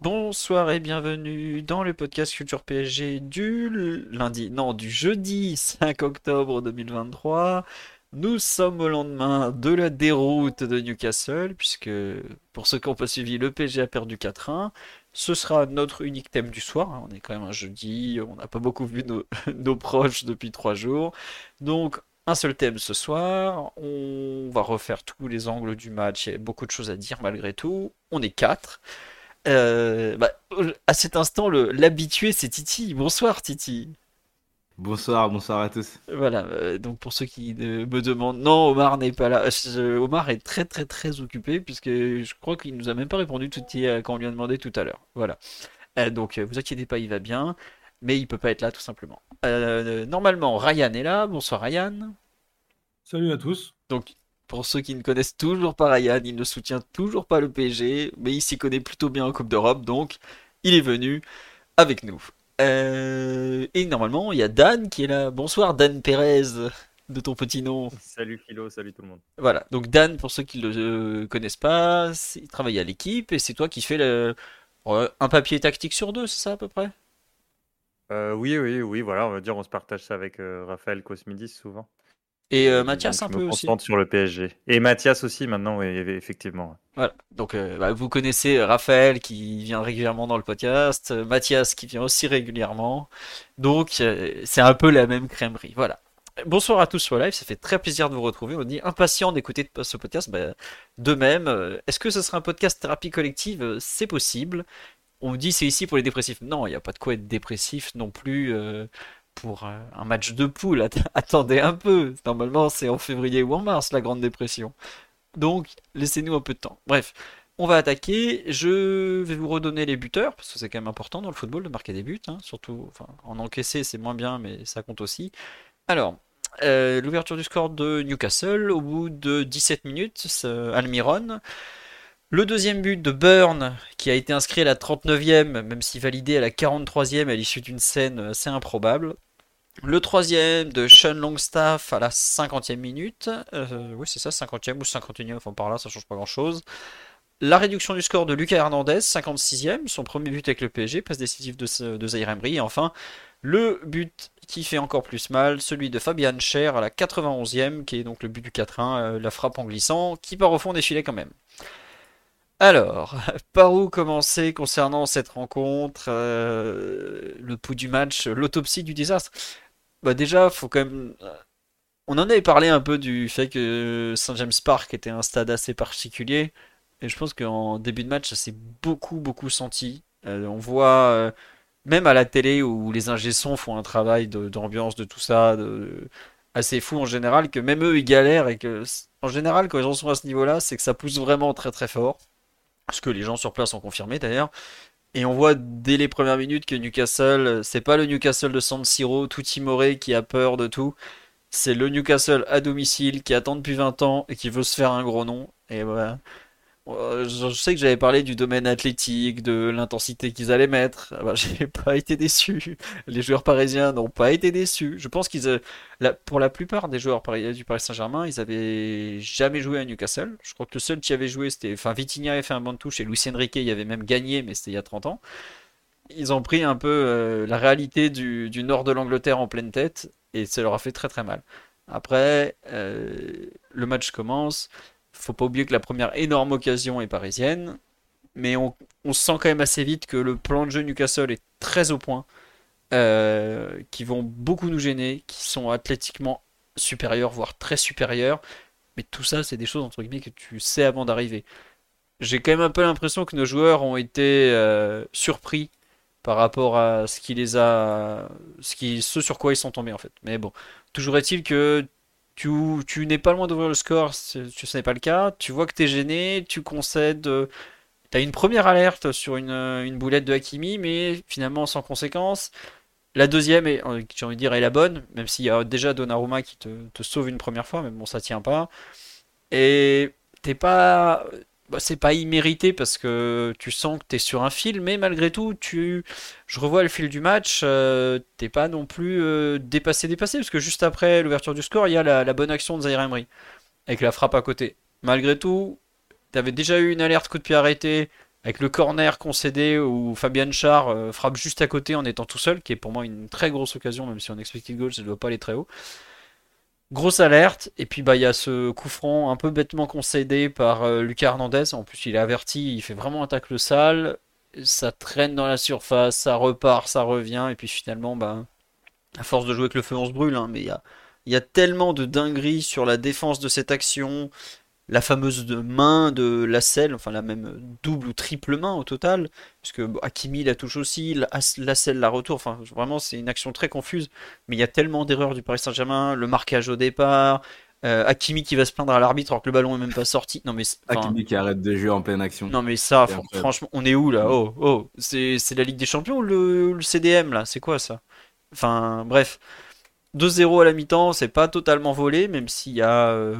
Bonsoir et bienvenue dans le podcast Culture PSG du lundi, non, du jeudi 5 octobre 2023. Nous sommes au lendemain de la déroute de Newcastle, puisque pour ceux qui n'ont pas suivi, le PSG a perdu 4-1. Ce sera notre unique thème du soir. hein. On est quand même un jeudi, on n'a pas beaucoup vu nos, nos proches depuis trois jours. Donc, un seul thème ce soir. On va refaire tous les angles du match. Il y a beaucoup de choses à dire malgré tout. On est quatre. Euh, bah, à cet instant, le- l'habitué, c'est Titi. Bonsoir, Titi. Bonsoir, bonsoir à tous. Voilà, euh, donc pour ceux qui euh, me demandent, non, Omar n'est pas là. Je- Omar est très très très occupé puisque je crois qu'il nous a même pas répondu tout euh, quand on lui a demandé tout à l'heure. Voilà. Euh, donc euh, vous inquiétez pas, il va bien, mais il peut pas être là tout simplement. Euh, normalement, Ryan est là. Bonsoir Ryan. Salut à tous. Donc pour ceux qui ne connaissent toujours pas Ryan, il ne soutient toujours pas le PSG, mais il s'y connaît plutôt bien en Coupe d'Europe, donc il est venu avec nous. Euh, et normalement, il y a Dan qui est là. Bonsoir Dan Pérez, de ton petit nom. Salut Philo, salut tout le monde. Voilà, donc Dan, pour ceux qui ne le euh, connaissent pas, il travaille à l'équipe et c'est toi qui fais le, un papier tactique sur deux, c'est ça à peu près? Euh, oui, oui, oui, voilà, on va dire on se partage ça avec euh, Raphaël Cosmidis souvent. Et euh, Donc, Mathias un peu aussi. sur le PSG. Et Mathias aussi maintenant, oui, effectivement. Voilà, donc euh, bah, vous connaissez Raphaël qui vient régulièrement dans le podcast, euh, Mathias qui vient aussi régulièrement, donc euh, c'est un peu la même crèmerie. Voilà. Bonsoir à tous sur live, ça fait très plaisir de vous retrouver. On dit impatient d'écouter ce podcast. Bah, de même, euh, est-ce que ce sera un podcast thérapie collective? Euh, C'est possible. On me dit c'est ici pour les dépressifs. Non, il n'y a pas de quoi être dépressif non plus euh, pour euh, un match de poule. Att- Attendez un peu. Normalement, c'est en février ou en mars la Grande Dépression. Donc, laissez-nous un peu de temps. Bref, on va attaquer. Je vais vous redonner les buteurs, parce que c'est quand même important dans le football de marquer des buts. hein, surtout, en encaisser, c'est moins bien, mais ça compte aussi. Alors, euh, l'ouverture du score de Newcastle au bout de 17 minutes, Almiron. Le deuxième but de Burn, qui a été inscrit à la 39e, même si validé à la 43e à l'issue d'une scène assez improbable. Le troisième de Sean Longstaff à la 50e minute. Euh, oui, c'est ça, 50e ou 51e, enfin par là, ça change pas grand-chose. La réduction du score de Lucas Hernandez, 56e, son premier but avec le PSG, passe décisive de, de Zaire Emery. Et enfin, le but qui fait encore plus mal, celui de Fabian Cher à la 91e, qui est donc le but du 4-1, euh, la frappe en glissant, qui part au fond des filets quand même. Alors, par où commencer concernant cette rencontre, euh, le pouls du match, l'autopsie du désastre? Bah déjà, faut quand même. On en avait parlé un peu du fait que St James Park était un stade assez particulier, et je pense qu'en début de match, ça s'est beaucoup beaucoup senti. Euh, on voit euh, même à la télé où les ingé font un travail d'ambiance, de tout ça, de, assez fou en général, que même eux ils galèrent et que en général quand ils en sont à ce niveau-là, c'est que ça pousse vraiment très très fort. Ce que les gens sur place ont confirmé d'ailleurs. Et on voit dès les premières minutes que Newcastle, euh, c'est pas le Newcastle de San Siro, tout timoré, qui a peur de tout. C'est le Newcastle à domicile qui attend depuis 20 ans et qui veut se faire un gros nom. Et voilà. Euh, Je sais que j'avais parlé du domaine athlétique, de l'intensité qu'ils allaient mettre. Ah bah, j'ai pas été déçu. Les joueurs parisiens n'ont pas été déçus. Je pense qu'ils, euh, pour la plupart des joueurs du Paris Saint-Germain, ils avaient jamais joué à Newcastle. Je crois que le seul qui avait joué, c'était, enfin, Vitinha avait fait un banc de touche et Luis Enrique y avait même gagné, mais c'était il y a 30 ans. Ils ont pris un peu euh, la réalité du, nord de l'Angleterre en pleine tête et ça leur a fait très très mal. Après, le match commence. Faut pas oublier que la première énorme occasion est parisienne, mais on, sent quand même assez vite que le plan de jeu Newcastle est très au point, euh, qui vont beaucoup nous gêner, qui sont athlétiquement supérieurs, voire très supérieurs. Mais tout ça, c'est des choses entre guillemets que tu sais avant d'arriver. J'ai quand même un peu l'impression que nos joueurs ont été euh, surpris par rapport à ce qui les a, ce qui, ce sur quoi ils sont tombés en fait. Mais bon, toujours est-il que tu, n'es pas loin d'ouvrir le score, ce n'est pas le cas. Tu vois que tu es gêné, tu concèdes. Euh, tu as une première alerte sur une, boulette de Hakimi, mais finalement sans conséquence. La deuxième, j'ai envie de dire, est la bonne, même s'il y a déjà Donnarumma qui te, te, sauve une première fois, mais bon, ça tient pas. Et t'es pas. Bah, c'est pas immérité parce que tu sens que tu es sur un fil, mais malgré tout, tu, je revois le fil du match, euh, t'es pas non plus euh, dépassé, dépassé, parce que juste après l'ouverture du score, il y a la, bonne action de Zaire Emery, avec la frappe à côté. Malgré tout, t'avais déjà eu une alerte coup de pied arrêté, avec le corner concédé où Fabian Char euh, frappe juste à côté en étant tout seul, qui est pour moi une très grosse occasion, même si on expected goal, ça ne doit pas aller très haut. Grosse alerte, et puis bah il y a ce coup franc un peu bêtement concédé par euh, Lucas Hernandez. En plus, il est averti, il fait vraiment un tacle sale. Ça traîne dans la surface, ça repart, ça revient, et puis finalement, bah, à force de jouer avec le feu, on se brûle. Hein, mais il y a, y a tellement de dingueries sur la défense de cette action la fameuse main de Lassel, enfin la même double ou triple main au total, puisque Hakimi la touche aussi, Lassel la retour, enfin vraiment c'est une action très confuse, mais il y a tellement d'erreurs du Paris Saint-Germain, le marquage au départ, euh, Hakimi qui va se plaindre à l'arbitre alors que le ballon est même pas sorti. Non mais Hakimi qui arrête de jouer en pleine action. Non mais ça, franchement, on est où là? Oh, oh, c'est la Ligue des Champions ou le, CDM là? C'est quoi ça? Enfin bref, 2-0 à la mi-temps, c'est pas totalement volé, même s'il y a euh,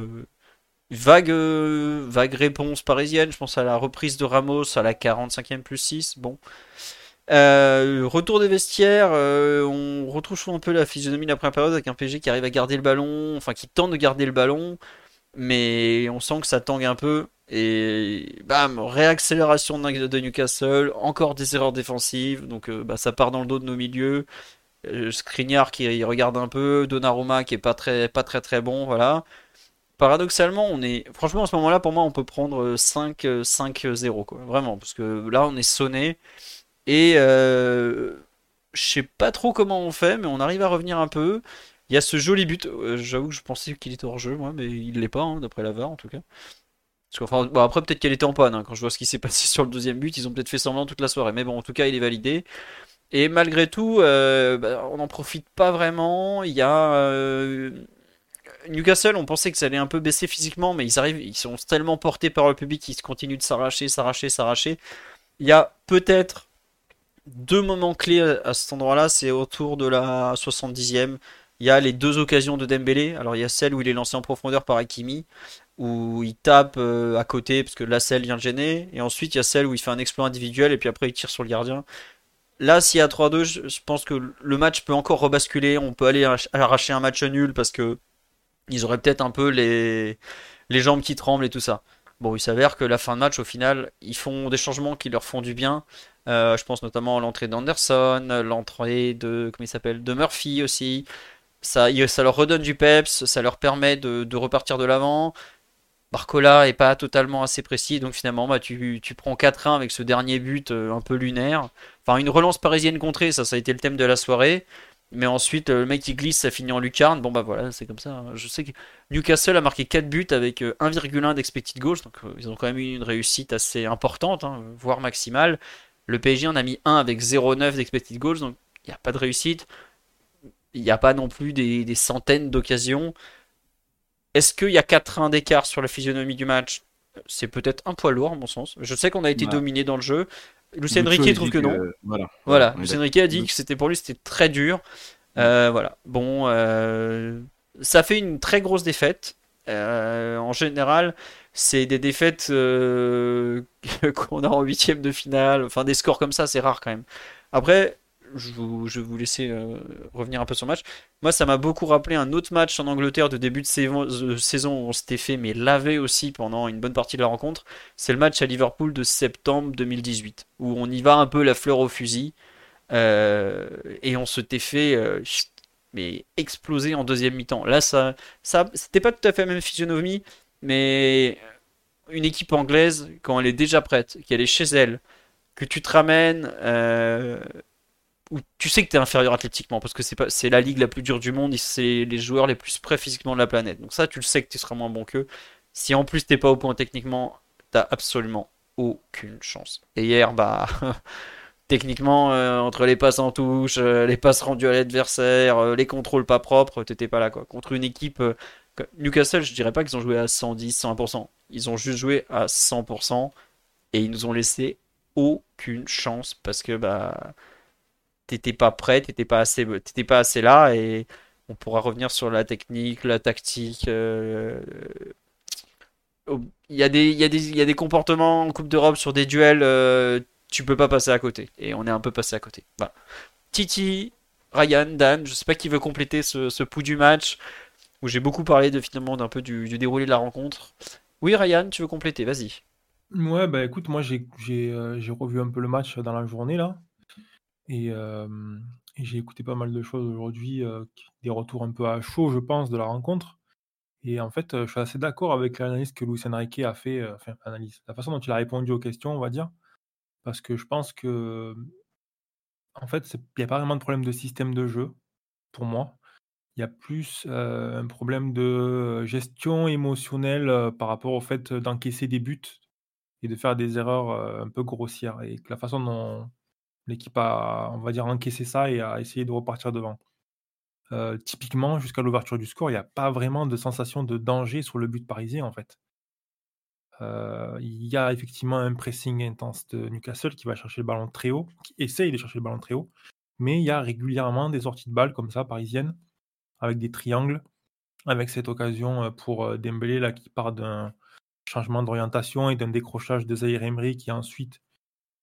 Vague, euh, vague réponse parisienne, je pense à la reprise de Ramos à la 45e plus 6. Bon. Euh, retour des vestiaires, euh, on retrouve un peu la physionomie de la première période avec un PG qui arrive à garder le ballon, enfin qui tente de garder le ballon, mais on sent que ça tangue un peu. Et bam, réaccélération de Newcastle, encore des erreurs défensives, donc bah, ça part dans le dos de nos milieux. Skriniar qui regarde un peu, Donnarumma qui est pas très pas très très bon, voilà paradoxalement, on est. Franchement, à ce moment-là, pour moi, on peut prendre 5, 5-0, quoi. Vraiment. Parce que là, on est sonné. Et euh, je sais pas trop comment on fait, mais on arrive à revenir un peu. Il y a ce joli but. Euh, j'avoue que je pensais qu'il était hors jeu, moi, mais il l'est pas, hein, d'après la VAR en tout cas. Bon, après, peut-être qu'elle était en panne. Hein, quand je vois ce qui s'est passé sur le deuxième but, ils ont peut-être fait semblant toute la soirée. Mais bon, en tout cas, il est validé. Et malgré tout, euh, bah, on n'en profite pas vraiment. Il y a Newcastle, on pensait que ça allait un peu baisser physiquement, mais ils arrivent, ils sont tellement portés par le public qu'ils continuent de s'arracher, s'arracher, s'arracher. Il y a peut-être deux moments clés à cet endroit-là, c'est autour de la 70e. Il y a les deux occasions de Dembélé. Alors il y a celle où il est lancé en profondeur par Hakimi, où il tape euh, à côté parce que la selle vient de gêner. Et ensuite il y a celle où il fait un exploit individuel et puis après il tire sur le gardien. Là, s'il y a 3-2, je pense que le match peut encore rebasculer. On peut aller arracher un match nul parce que ils auraient peut-être un peu les, les jambes qui tremblent et tout ça. Bon, il s'avère que la fin de match, au final, ils font des changements qui leur font du bien. Euh, je pense notamment à l'entrée d'Anderson, l'entrée de, comment il s'appelle, de Murphy aussi. Ça, ça leur redonne du peps, ça leur permet de, repartir de l'avant. Barcola est pas totalement assez précis, donc finalement, bah, tu, tu prends 4-1 avec ce dernier but euh, un peu lunaire. Enfin, une relance parisienne contrée, ça, ça a été le thème de la soirée. Mais ensuite, le mec qui glisse, ça finit en lucarne. Bon, bah voilà, c'est comme ça. Hein. Je sais que Newcastle a marqué 4 buts avec 1,1 euh, d'expected goals. Donc, euh, ils ont quand même eu une réussite assez importante, hein, voire maximale. Le PSG en a mis 1 avec 0,9 d'expected goals. Donc, il n'y a pas de réussite. Il n'y a pas non plus des, centaines d'occasions. Est-ce qu'il y a 4-1 d'écart sur la physionomie du match? C'est peut-être un poids lourd, à mon sens. Je sais qu'on a été dominé dans le jeu. Lucien Riquet trouve que, non. voilà. Voilà. Lucien Riquet a dit que c'était pour lui c'était très dur. Euh, voilà. Bon, euh, ça fait une très grosse défaite. Euh, en général, c'est des défaites qu'on a en huitième de finale. Enfin, des scores comme ça, c'est rare quand même. Après, je, vais vous laisser euh, revenir un peu sur le match. Moi, ça m'a beaucoup rappelé un autre match en Angleterre de début de saison, où on s'était fait mais laver aussi pendant une bonne partie de la rencontre. C'est le match à Liverpool de septembre 2018 où on y va un peu la fleur au fusil euh, et on s'était fait euh, mais exploser en deuxième mi-temps. Là, ça, ça, c'était pas tout à fait la même physionomie, mais une équipe anglaise quand elle est déjà prête, qu'elle est chez elle, que tu te ramènes où tu sais que tu es inférieur athlétiquement parce que c'est pas c'est la ligue la plus dure du monde c'est les joueurs les plus prêts physiquement de la planète. Donc ça tu le sais que tu seras moins bon qu'eux. Si en plus t'es pas au point techniquement, t'as absolument aucune chance. Et hier bah techniquement euh, entre les passes en touche, euh, les passes rendues à l'adversaire, euh, les contrôles pas propres, t'étais pas là quoi. Contre une équipe Newcastle, je dirais pas qu'ils ont joué à 110, 100%. Ils ont juste joué à 100% et ils nous ont laissé aucune chance parce que bah t'étais pas prêt, t'étais pas assez, t'étais pas assez là et on pourra revenir sur la technique, la tactique. euh, Il y, a des, il, y a des, il y a des comportements en Coupe d'Europe sur des duels, euh, tu peux pas passer à côté. Et on est un peu passé à côté. Titi, Ryan, Dan, je sais pas qui veut compléter ce, ce pouls du match où j'ai beaucoup parlé de finalement d'un peu du, du déroulé de la rencontre. Oui, Ryan, tu veux compléter, vas-y. Ouais, bah écoute, moi j'ai euh, j'ai revu un peu le match dans la journée là. Et, j'ai écouté pas mal de choses aujourd'hui, des retours un peu à chaud, je pense, de la rencontre. Et en fait, je suis assez d'accord avec l'analyse que Luis Enrique a fait, enfin, la façon dont il a répondu aux questions, on va dire. Parce que je pense que, en fait, il n'y a pas vraiment de problème de système de jeu, pour moi. Il y a plus un problème de gestion émotionnelle par rapport au fait d'encaisser des buts et de faire des erreurs un peu grossières. Et que la façon dont l'équipe a, on va dire, encaissé ça et a essayé de repartir devant. Euh, typiquement, jusqu'à l'ouverture du score, il n'y a pas vraiment de sensation de danger sur le but parisien, en fait. Euh, il y a effectivement un pressing intense de Newcastle qui va chercher le ballon très haut, qui essaye de chercher le ballon très haut, mais il y a régulièrement des sorties de balles comme ça, parisiennes, avec des triangles, avec cette occasion euh, pour Dembélé là, qui part d'un changement d'orientation et d'un décrochage de Zaire Emery qui ensuite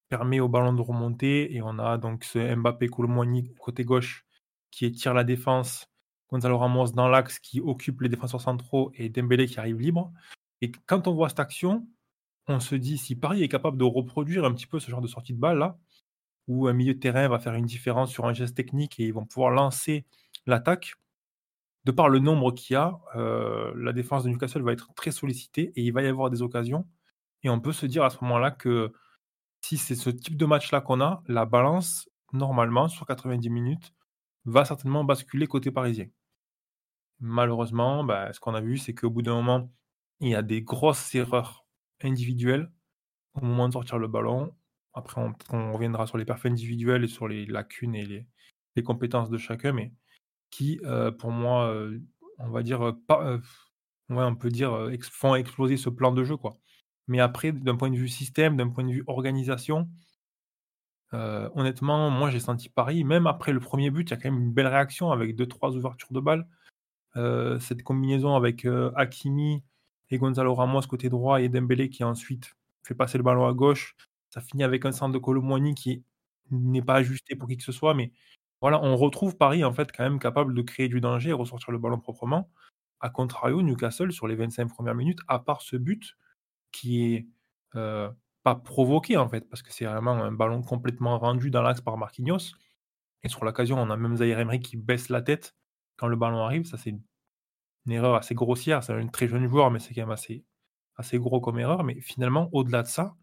permet au ballon de remonter. Et on a donc ce Mbappé Colomboigny côté gauche qui étire la défense, Gonzalo Ramos dans l'axe qui occupe les défenseurs centraux et Dembélé qui arrive libre. Et quand on voit cette action, on se dit si Paris est capable de reproduire un petit peu ce genre de sortie de balle là, où un milieu de terrain va faire une différence sur un geste technique et ils vont pouvoir lancer l'attaque, de par le nombre qu'il y a, euh, la défense de Newcastle va être très sollicitée et il va y avoir des occasions. Et on peut se dire à ce moment-là que si c'est ce type de match-là qu'on a, la balance, normalement, sur 90 minutes, va certainement basculer côté parisien. Malheureusement, bah, ce qu'on a vu, c'est qu'au bout d'un moment, il y a des grosses erreurs individuelles au moment de sortir le ballon. Après, on, reviendra sur les perfs individuels et sur les lacunes et les, compétences de chacun, mais qui, euh, pour moi, euh, on va dire, euh, on peut dire, font exploser ce plan de jeu, quoi. Mais après, d'un point de vue système, d'un point de vue organisation, euh, honnêtement, moi j'ai senti Paris, même après le premier but, il y a quand même une belle réaction avec deux, trois ouvertures de balles. Euh, cette combinaison avec euh, Hakimi et Gonzalo Ramos côté droit et Dembélé qui ensuite fait passer le ballon à gauche. Ça finit avec un centre de Colomboigny qui n'est pas ajusté pour qui que ce soit, mais voilà, on retrouve Paris en fait quand même capable de créer du danger et ressortir le ballon proprement. A contrario, Newcastle sur les 25 premières minutes, à part ce but qui est pas provoqué en fait, parce que c'est vraiment un ballon complètement rendu dans l'axe par Marquinhos. Et sur l'occasion, on a même Zaire Emery qui baisse la tête quand le ballon arrive. Ça, c'est une, erreur assez grossière. C'est un très jeune joueur, mais c'est quand même assez, gros comme erreur. Mais finalement, au-delà de ça,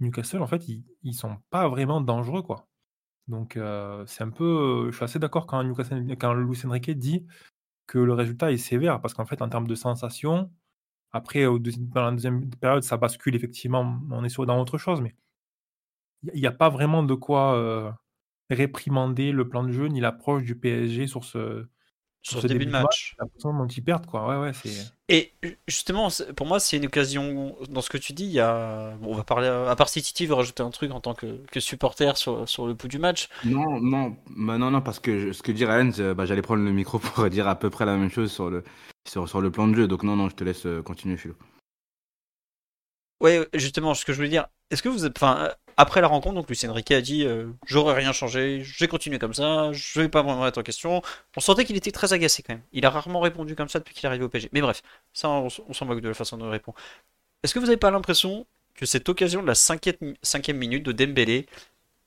Newcastle, en fait, ils, ils sont pas vraiment dangereux, quoi. Donc, c'est un peu. Je suis assez d'accord quand, Newcastle, quand Enrique dit que le résultat est sévère, parce qu'en fait, en termes de sensations, après, dans la deuxième période, ça bascule effectivement, on est sur dans autre chose, mais il n'y a pas vraiment de quoi euh, réprimander le plan de jeu ni l'approche du PSG sur ce, Sur ce début de match. Ils perdent, quoi. Ouais, ouais, c'est. Et justement, c'est- pour moi, c'est une occasion. Dans ce que tu dis, il y a. Bon, on va parler. À part si Titi veut rajouter un truc en tant que, que supporter sur, sur le pouls du match? Non, non, bah non, non, parce que je- ce que dit Ryan, c'est, bah, j'allais prendre le micro pour dire à peu près la même chose sur le, sur, sur le plan de jeu. Donc non, non, je te laisse euh, continuer, Philo. Ouais, justement, ce que je voulais dire. Est-ce que vous êtes. Enfin, après la rencontre, donc Lucien Riquet a dit euh, J'aurais rien changé, j'ai continué comme ça, je vais pas me remettre en question. On sentait qu'il était très agacé quand même. Il a rarement répondu comme ça depuis qu'il est arrivé au PSG. Mais bref, ça, on, s'en moque de la façon dont il répond. Est-ce que vous n'avez pas l'impression que cette occasion de la cinquième, minute de Dembélé,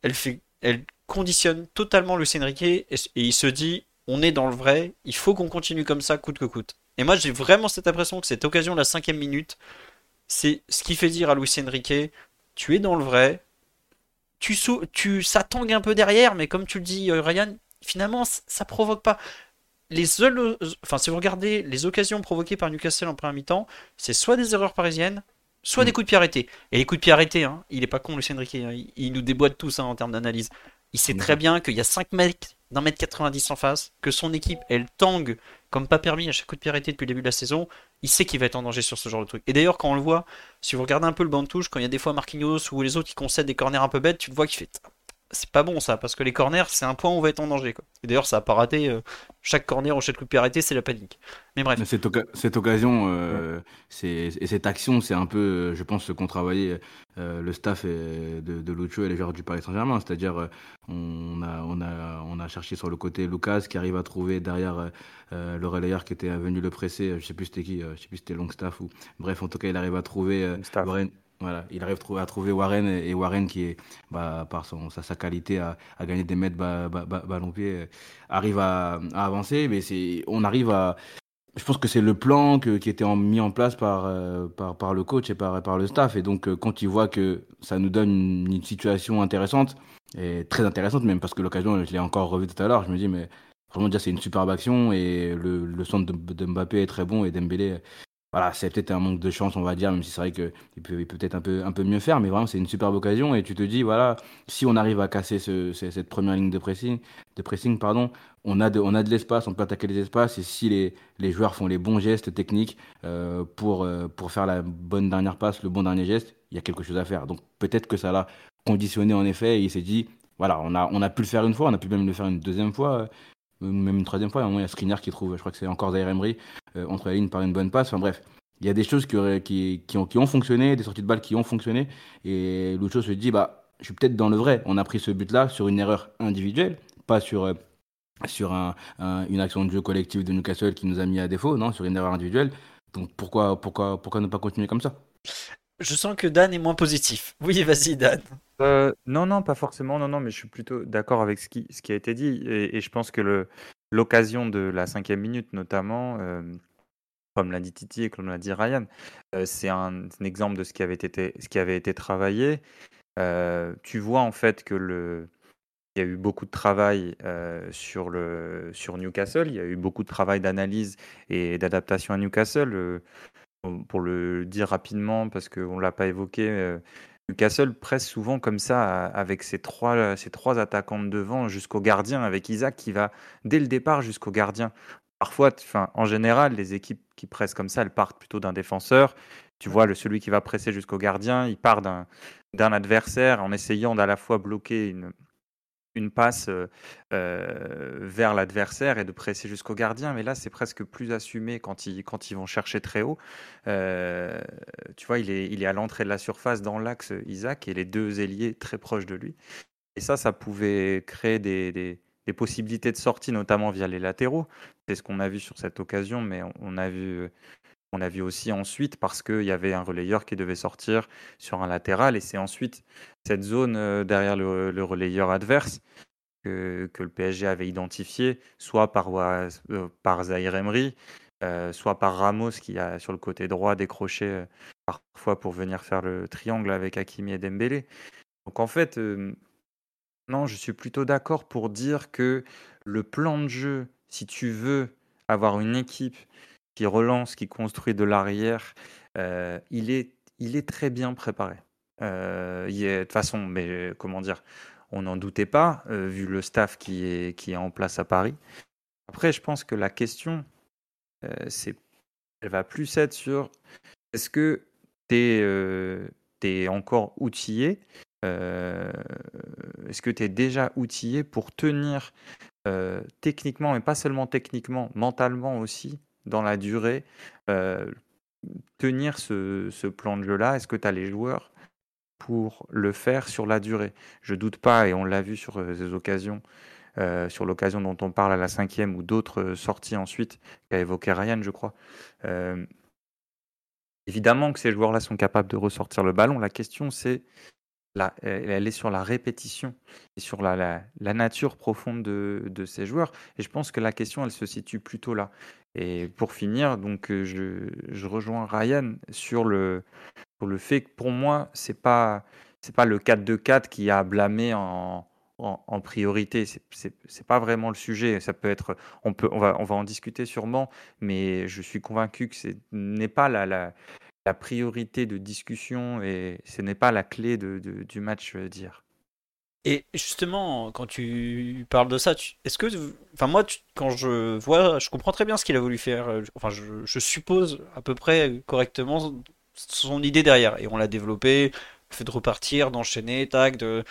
elle, conditionne totalement Lucien Riquet et, et il se dit On est dans le vrai, il faut qu'on continue comme ça, coûte que coûte. Et moi, j'ai vraiment cette impression que cette occasion de la cinquième minute, c'est ce qui fait dire à Luis Enrique, tu es dans le vrai, tu, sou- tu ça tangue un peu derrière, mais comme tu le dis, euh, Ryan, finalement, ça provoque pas. Les seules, euh, enfin, si vous regardez les occasions provoquées par Newcastle en première mi-temps, c'est soit des erreurs parisiennes, soit des coups de pied arrêtés. Et les coups de pied arrêtés, hein, il est pas con, Luis Enrique, hein, il, il nous déboîte tous hein, en termes d'analyse. Il sait très bien qu'il y a 5 mecs d'un mètre 90 en face, que son équipe, elle tangue comme pas permis à chaque coup de pied depuis le début de la saison, il sait qu'il va être en danger sur ce genre de truc. Et d'ailleurs, quand on le voit, si vous regardez un peu le banc de touche, quand il y a des fois Marquinhos ou les autres qui concèdent des corners un peu bêtes, tu le vois qu'il fait c'est pas bon ça, parce que les corners, c'est un point où on va être en danger. Quoi. Et d'ailleurs, ça a pas raté. euh, chaque corner ou chaque coup de pied arrêté, c'est la panique. Mais bref. Cette, oca- cette occasion euh, et cette action, c'est un peu, euh, je pense, ce qu'ont travaillé euh, le staff et- de, de Lucho et les joueurs du Paris Saint-Germain. C'est-à-dire, on, a, on, a, on a cherché sur le côté Lucas qui arrive à trouver derrière le relayeur qui était venu le presser. Je sais plus c'était qui, je sais plus si c'était Longstaff ou. Bref, en tout cas, il arrive à trouver euh, Longstaff. Voilà, il arrive à trouver Warren et Warren qui est, bah, par son, sa, sa qualité à, à gagner des mètres ba- ba- ba- ballon pied, euh, arrive à, à avancer. Mais c'est, on arrive à, je pense que c'est le plan que- qui était mis en place par, euh, par, par le coach et par, par le staff. Et donc, euh, quand il voit que ça nous donne une, une situation intéressante, et très intéressante même, parce que l'occasion, je l'ai encore revu tout à l'heure, je me dis, mais vraiment, déjà, c'est une superbe action et le, le centre de, de Mbappé est très bon et Dembélé, voilà, c'est peut-être un manque de chance, on va dire, même si c'est vrai qu'il peut, peut-être un peu, un peu mieux faire, mais vraiment, c'est une superbe occasion et tu te dis, voilà, si on arrive à casser ce, ce- cette première ligne de pressing, de pressing pardon, on a de, on a de l'espace, on peut attaquer les espaces et si les, les joueurs font les bons gestes techniques euh, pour, euh, pour faire la bonne dernière passe, le bon dernier geste, il y a quelque chose à faire. Donc peut-être que ça l'a conditionné en effet et il s'est dit, voilà, on a, on a pu le faire une fois, on a pu même le faire une deuxième fois, euh, même une troisième fois. Un moment, il y a Skriniar qui trouve, je crois que c'est encore Zaire Emery, euh, entre les lignes par une bonne passe. Enfin bref, il y a des choses qui, qui, ont, qui ont fonctionné, des sorties de balles qui ont fonctionné et Lucho se dit, bah, je suis peut-être dans le vrai. On a pris ce but-là sur une erreur individuelle, pas sur... euh, une action de jeu collective de Newcastle qui nous a mis à défaut, non, sur une erreur individuelle. Donc pourquoi, pourquoi, pourquoi ne pas continuer comme ça? Je sens que Dan est moins positif. Oui, vas-y, Dan. Euh, non, non, pas forcément. Non, non, mais je suis plutôt d'accord avec ce qui, a été dit. Et, je pense que l'occasion de la cinquième minute, notamment, euh, comme l'a dit Titi et comme l'a dit Ryan, euh, c'est un, exemple de ce qui avait été, travaillé. Tu vois en fait que il y a eu beaucoup de travail sur, le, sur Newcastle. Il y a eu beaucoup de travail d'analyse et d'adaptation à Newcastle. Pour le dire rapidement, parce qu'on ne l'a pas évoqué, euh, Newcastle presse souvent comme ça, à- avec ses trois, trois attaquants de devant jusqu'au gardien, avec Isaac qui va dès le départ jusqu'au gardien. Parfois, en général, les équipes qui pressent comme ça, elles partent plutôt d'un défenseur. Tu vois, celui qui va presser jusqu'au gardien, il part d'un adversaire en essayant d'à la fois bloquer une, une passe euh, euh, vers l'adversaire et de presser jusqu'au gardien. Mais là, c'est presque plus assumé quand ils, vont chercher très haut. Euh, tu vois, il est, à l'entrée de la surface dans l'axe Isaac et les deux ailiers très proches de lui. Et ça, ça pouvait créer des, possibilités de sortie, notamment via les latéraux. C'est ce qu'on a vu sur cette occasion, mais on a vu, on a vu aussi ensuite parce qu'il y avait un relayeur qui devait sortir sur un latéral. Et c'est ensuite cette zone euh, derrière le, relayeur adverse que, le PSG avait identifié, soit par, euh, Zahir Emery, euh, soit par Ramos qui a sur le côté droit décroché euh, parfois pour venir faire le triangle avec Hakimi et Dembélé. Donc en fait, non, je suis plutôt d'accord pour dire que le plan de jeu, si tu veux avoir une équipe qui relance, qui construit de l'arrière, euh, il, est, il est très bien préparé. Euh, il est, de toute façon, mais euh, comment dire, on n'en doutait pas, vu le staff qui est, qui est en place à Paris. Après, je pense que la question, c'est, elle va plus être sur est-ce que tu es, encore outillé Est-ce que tu es déjà outillé pour tenir techniquement, mais pas seulement techniquement, mentalement aussi, dans la durée, euh, tenir ce, plan de jeu-là? Est-ce que tu as les joueurs pour le faire sur la durée? Je doute pas, et on l'a vu sur euh, ces occasions, euh, sur l'occasion dont on parle à la cinquième ou d'autres sorties ensuite, qu'a évoqué Ryan, je crois. Évidemment que ces joueurs-là sont capables de ressortir le ballon. La question, c'est elle est sur la répétition et sur la, nature profonde de, ces joueurs. Et je pense que la question, elle se situe plutôt là. Et pour finir, donc, euh, je, rejoins Ryan sur le, sur le fait que pour moi, c'est pas pas le 4-2-4 qui a blâmé en, en, en priorité. C'est- pas vraiment le sujet. Ça peut être, on peut, on va, on va en discuter sûrement, mais je suis convaincu que ce n'est pas la, la priorité de discussion et ce n'est pas la clé de, de- du match euh, d'hier. Et justement, quand tu parles de ça, est-ce que, enfin moi, quand je vois, je comprends très bien ce qu'il a voulu faire. euh, Enfin, je, je suppose à peu près correctement son idée derrière, et on l'a développé, le fait de repartir, d'enchaîner, tac, de,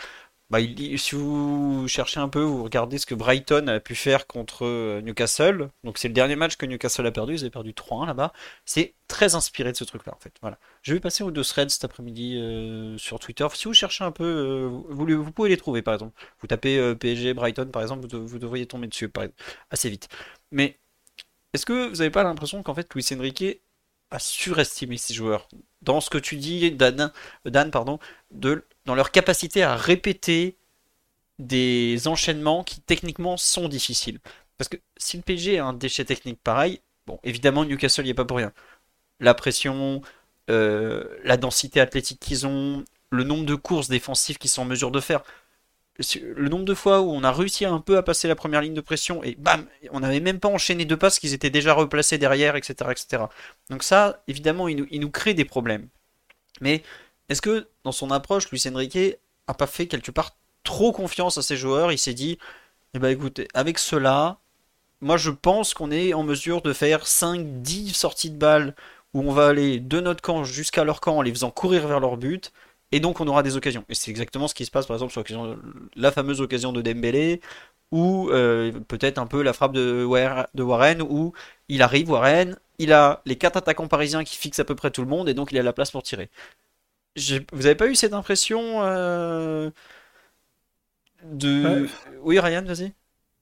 bah, si vous cherchez un peu, vous regardez ce que Brighton a pu faire contre euh, Newcastle. Donc c'est le dernier match que Newcastle a perdu, ils avaient perdu 3-1 là-bas. C'est très inspiré de ce truc-là en fait. Voilà. Je vais passer aux deux threads cet après-midi euh, sur Twitter. Si vous cherchez un peu, euh, vous, pouvez les trouver par exemple. Vous tapez PSG Brighton par exemple, vous, de- vous devriez tomber dessus assez vite. Mais est-ce que vous n'avez pas l'impression qu'en fait Luis Enrique a surestimé ses joueurs? Dans ce que tu dis, Dan, Dan, pardon, de, dans leur capacité à répéter des enchaînements qui techniquement sont difficiles. Parce que si le PSG a un déchet technique pareil, bon, évidemment Newcastle n'y est pas pour rien. La pression, euh, la densité athlétique qu'ils ont, le nombre de courses défensives qu'ils sont en mesure de faire, le nombre de fois où on a réussi un peu à passer la première ligne de pression et bam, on n'avait même pas enchaîné deux passes qu'ils étaient déjà replacés derrière, etc., etc. Donc ça, évidemment, il nous, il nous crée des problèmes. Mais est-ce que dans son approche, Luis Enrique a pas fait quelque part trop confiance à ses joueurs? Il s'est dit, eh ben écoutez, avec cela, moi je pense qu'on est en mesure de faire 5-10 sorties de balles où on va aller de notre camp jusqu'à leur camp en les faisant courir vers leur but. Et donc on aura des occasions. Et c'est exactement ce qui se passe par exemple sur la fameuse occasion de Dembélé ou euh, peut-être un peu la frappe de Warren où il arrive, Warren, il a les quatre attaquants parisiens qui fixent à peu près tout le monde et donc il a la place pour tirer. Vous avez pas eu cette impression euh, de... Ouais. Oui Ryan, vas-y.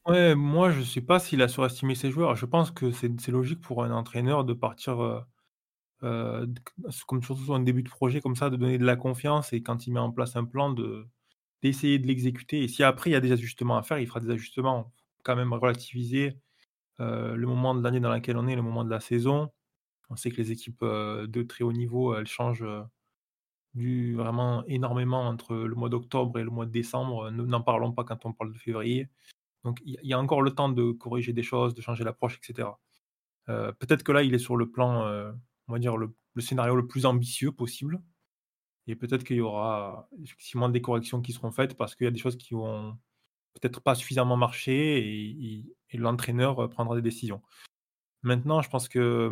Ouais, moi, je sais pas s'il a surestimé ses joueurs. Je pense que c'est logique pour un entraîneur de partir, euh, euh, comme surtout sur un début de projet comme ça, de donner de la confiance et quand il met en place un plan, de d'essayer de l'exécuter. Et si après il y a des ajustements à faire, il fera des ajustements. Faut Quand même relativiser euh, le moment de l'année dans lequel on est, le moment de la saison. On sait que les équipes euh, de très haut niveau, elles changent du, vraiment énormément entre le mois d'octobre et le mois de décembre. Ne- N'en parlons pas quand on parle de février. Donc il y, a encore le temps de corriger des choses, de changer l'approche, etc. Euh, Peut-être que là, il est sur le plan, euh, on va dire, le, scénario le plus ambitieux possible. Et peut-être qu'il y aura effectivement des corrections qui seront faites parce qu'il y a des choses qui vont peut-être pas suffisamment marché et l'entraîneur euh, prendra des décisions. Maintenant, je pense que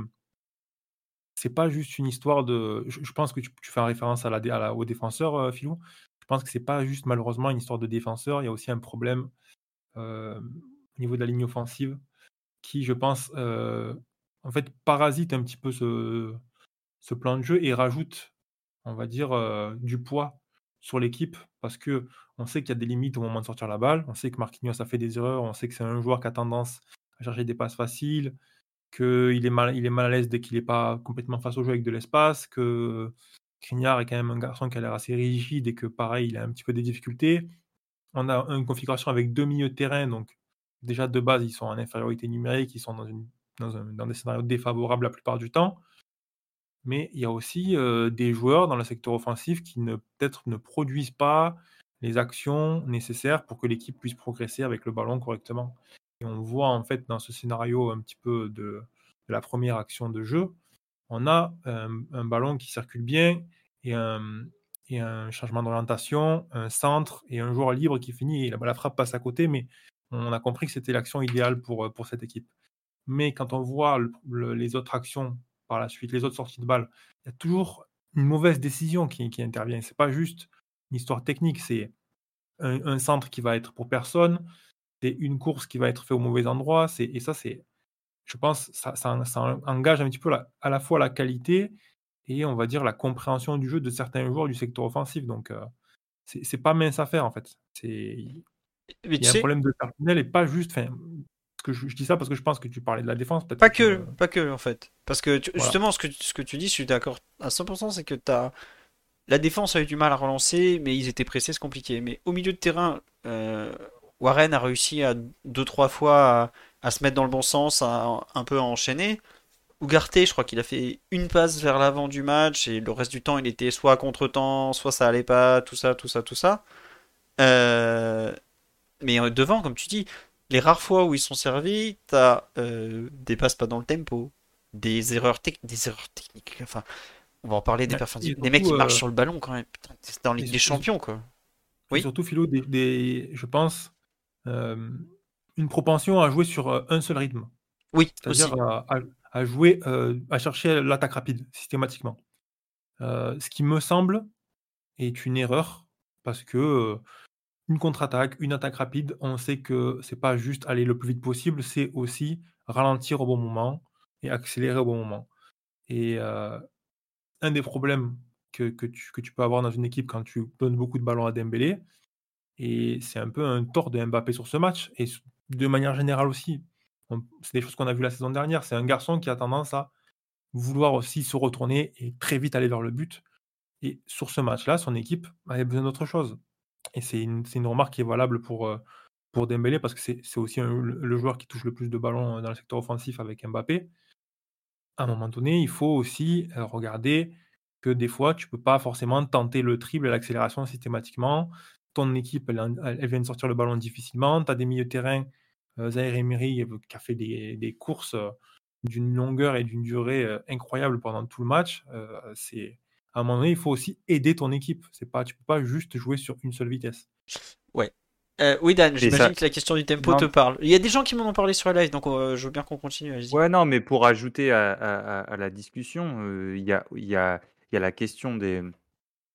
c'est pas juste une histoire de. Je, pense que tu, fais référence à la, dé- à la- aux défenseurs, euh, Philou. Je pense que c'est pas juste malheureusement une histoire de défenseur. Il y a aussi un problème euh, au niveau de la ligne offensive qui, je pense, euh, en fait, parasite un petit peu ce, ce plan de jeu et rajoute, on va dire, du poids sur l'équipe parce que on sait qu'il y a des limites au moment de sortir la balle. On sait que Marquinhos a fait des erreurs. On sait que c'est un joueur qui a tendance à chercher des passes faciles, qu'il est mal, il est mal à l'aise dès qu'il n'est pas complètement face au jeu avec de l'espace, que Krignard est quand même un garçon qui a l'air assez rigide et que pareil, il a un petit peu des difficultés. On a une configuration avec deux milieux de terrain, donc déjà de base, ils sont en infériorité numérique, ils sont dans, des scénarios défavorables la plupart du temps. Mais il y a aussi euh, des joueurs dans le secteur offensif qui ne produisent pas les actions nécessaires pour que l'équipe puisse progresser avec le ballon correctement. Et on voit en fait dans ce scénario un petit peu de, la première action de jeu, on a un, un ballon qui circule bien et un, changement d'orientation, un centre et un joueur libre qui finit et la, frappe passe à côté, mais on a compris que c'était l'action idéale pour, pour cette équipe. Mais quand on voit le- le- les autres actions par la suite, les autres sorties de balles, il y a toujours une mauvaise décision qui, qui intervient. C'est pas juste une histoire technique, c'est un centre qui va être pour personne, c'est une course qui va être faite au mauvais endroit, c'est, et ça, c'est, je pense, ça, ça, ça engage un petit peu la- à la fois la qualité et on va dire la compréhension du jeu de certains joueurs du secteur offensif. Donc, euh, c'est c'est pas mince à faire en fait. C'est Mais il tu y a un sais, problème de personnel et pas juste. que je, je dis ça parce que je pense que tu parlais de la défense. Peut-être pas que, pas que en fait. Parce que tu- Voilà. justement, ce que, ce que tu dis, je suis d'accord à 100%, c'est que t'as... la défense a eu du mal à relancer, mais ils étaient pressés, c'est compliqué. Mais au milieu de terrain, euh, Warren a réussi à deux, trois fois à, à se mettre dans le bon sens, à un peu à enchaîner. Ugarte, je crois qu'il a fait une passe vers l'avant du match et le reste du temps, il était soit à contre-temps, soit ça allait pas, tout ça, tout ça, tout ça. Euh, mais euh, devant, comme tu dis, les rares fois où ils sont servis, t'as euh, des passes pas dans le tempo, des erreurs, des erreurs techniques. Enfin, on va en parler des Ouais, performances. Des mecs qui marchent euh, sur le ballon quand même. Putain, c'est dans et des Champions, quoi. Oui. surtout, Philo, des, je pense, euh, une propension à jouer sur euh, un seul rythme. Oui, c'est-à-dire à, jouer, à chercher l'attaque rapide systématiquement. ce qui me semble est une erreur parce que une contre-attaque, une attaque rapide, on sait que c'est pas juste aller le plus vite possible, c'est aussi ralentir au bon moment et accélérer au bon moment. Et un des problèmes que, tu, que, tu, peux avoir dans une équipe quand tu donnes beaucoup de ballons à Dembélé, et c'est un peu un tort de Mbappé sur ce match, et de manière générale aussi. C'est des choses qu'on a vues la saison dernière. C'est un garçon qui a tendance à vouloir aussi se retourner et très vite aller vers le but. Et sur ce match-là, son équipe avait besoin d'autre chose. Et c'est une, remarque qui est valable pour, euh, pour Dembélé parce que c'est aussi le joueur qui touche le plus de ballons euh, dans le secteur offensif avec Mbappé. À un moment donné, il faut aussi euh, regarder que des fois, tu ne peux pas forcément tenter le triple et l'accélération systématiquement. Ton équipe, elle, vient de sortir le ballon difficilement. Tu as des milieux de terrain, euh, Zahir Emery qui a fait des, des courses d'une longueur et d'une durée incroyable pendant tout le match. c'est à un moment donné, il faut aussi aider ton équipe. C'est pas, tu peux pas juste jouer sur une seule vitesse. Ouais. Euh, oui, Dan, j'imagine que la question du tempo te parle. Il y a des gens qui m'en ont parlé sur la live, donc euh, je veux bien qu'on continue. Ouais, non, mais pour ajouter à, la discussion, euh, il y, a, y, a, y, a, la question des,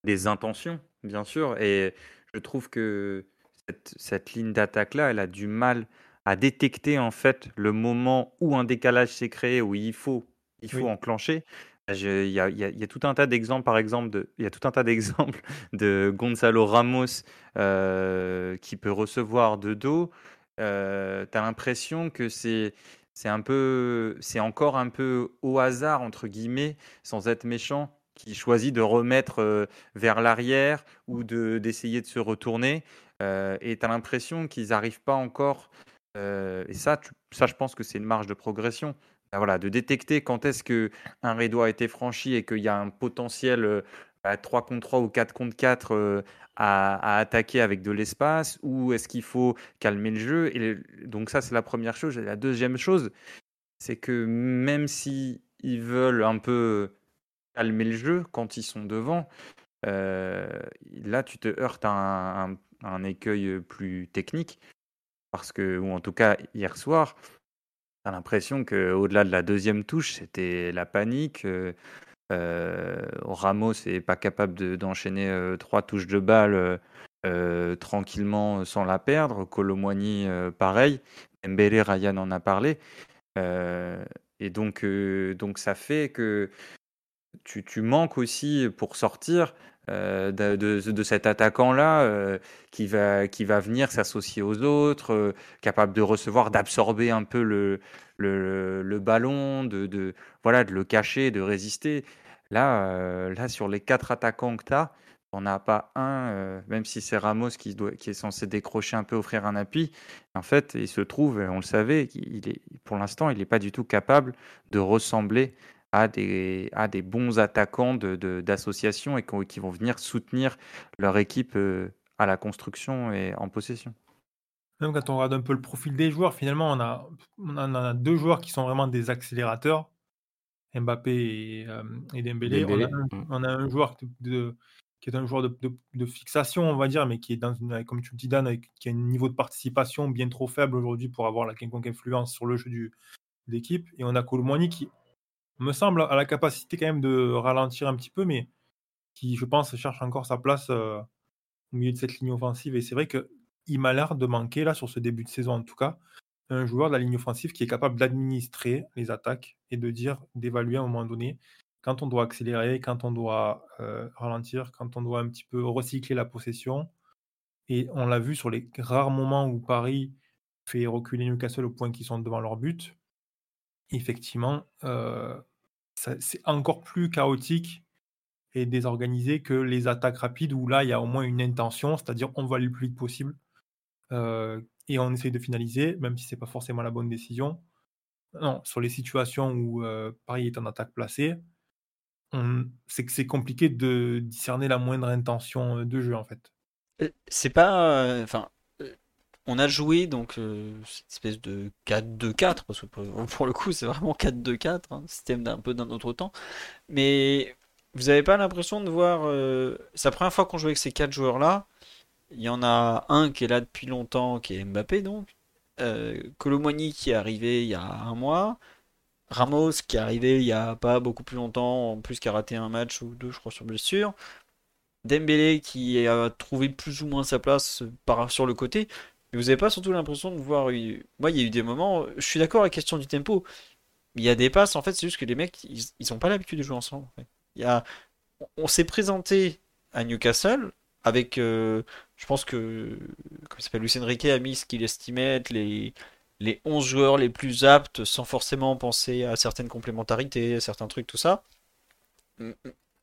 des intentions, bien sûr, et je trouve que cette, cette ligne d'attaque-là, elle a du mal à détecter en fait le moment où un décalage s'est créé, où il faut, il faut enclencher. Il y a, tout un tas d'exemples, par exemple, de, il y a tout un tas d'exemples de Gonzalo Ramos euh, qui peut recevoir de dos. Euh, tu as l'impression que c'est c'est un peu, c'est encore un peu au hasard entre guillemets, sans être méchant, qui choisit de remettre vers l'arrière ou de d'essayer de se retourner. et tu as l'impression qu'ils n'arrivent pas encore. et ça, ça, je pense que c'est une marge de progression. Bah, voilà, de détecter quand est-ce qu'un rideau a été franchi et qu'il y a un potentiel 3 bah, contre 3 ou 4 contre 4 à, attaquer avec de l'espace ou est-ce qu'il faut calmer le jeu et Donc ça, c'est la première chose. Et la deuxième chose, c'est que même si veulent un peu calmer le jeu quand ils sont devant, là, tu te heurtes à un, écueil plus technique parce que, ou en tout cas hier soir, T'as l'impression qu'au-delà de la deuxième touche, c'était la panique. Euh, euh, Ramos n'est pas capable d'enchaîner euh, trois touches de balle tranquillement sans la perdre. Colomboigny, pareil. Mbele, Ryan en a parlé. et donc, donc, ça fait que tu, manques aussi pour sortir euh, de, de, cet attaquant-là euh, qui, va, qui va venir s'associer aux autres, euh, capable de recevoir, d'absorber un peu le, le, le ballon, de, de, voilà, de le cacher, de résister. Là, là sur les quatre attaquants que tu as, on n'a pas un, même si c'est Ramos qui, doit, qui est censé décrocher un peu, offrir un appui. En fait, il se trouve, on le savait, il est, pour l'instant, il n'est pas du tout capable de ressembler à des, à des bons attaquants d'association de, et qui vont venir soutenir leur équipe euh, à la construction et en possession. Même quand on regarde un peu le profil des joueurs, finalement, on a, on a deux joueurs qui sont vraiment des accélérateurs, Mbappé et, euh, Dembélé. On, a un, joueur de, qui est un joueur de, de, fixation, on va dire, mais qui est dans une, comme tu le dis, Dan, qui a un niveau de participation bien trop faible aujourd'hui pour avoir la quelconque influence sur le jeu du, d'équipe. Et on a Colomani qui me semble, à la capacité quand même de ralentir un petit peu, mais qui, je pense, cherche encore sa place euh, au milieu de cette ligne offensive. Et c'est vrai qu'il m'a l'air de manquer, là, sur ce début de saison en tout cas, un joueur de la ligne offensive qui est capable d'administrer les attaques et de dire, d'évaluer à un moment donné quand on doit accélérer, quand on doit euh, ralentir, quand on doit un petit peu recycler la possession. Et on l'a vu sur les rares moments où Paris fait reculer Newcastle au point qu'ils sont devant leur but. Effectivement, euh, c'est encore plus chaotique et désorganisé que les attaques rapides où là, il y a au moins une intention, c'est-à-dire on va aller le plus vite possible euh, et on essaye de finaliser, même si c'est pas forcément la bonne décision. Non, sur les situations où euh, Paris est en attaque placée, c'est que c'est compliqué de discerner la moindre intention de jeu en fait. C'est pas, enfin, on a joué donc euh, cette espèce de 4-2-4, parce que pour, le coup c'est vraiment 4-2-4, hein, système d'un peu d'un autre temps. Mais vous n'avez pas l'impression de voir. Euh, c'est la première fois qu'on joue avec ces quatre joueurs-là. il y en a un qui est là depuis longtemps, qui est Mbappé donc. Euh, qui est arrivé il y a un mois. Ramos qui est arrivé il y a pas beaucoup plus longtemps, en plus qui a raté un match ou deux, je crois, sur blessure. Dembélé qui a trouvé plus ou moins sa place par, sur le côté. Mais vous n'avez pas surtout l'impression de voir. Moi, il y a eu des moments. Je suis d'accord avec la question du tempo. Il y a des passes, en fait, c'est juste que les mecs, ils n'ont pas l'habitude de jouer ensemble. Il y a... On s'est présenté à Newcastle avec. Euh, je pense que. Comme s'appelle Lucien Riquet a mis ce qu'il estimait être les, les 11 joueurs les plus aptes sans forcément penser à certaines complémentarités, certains trucs, tout ça.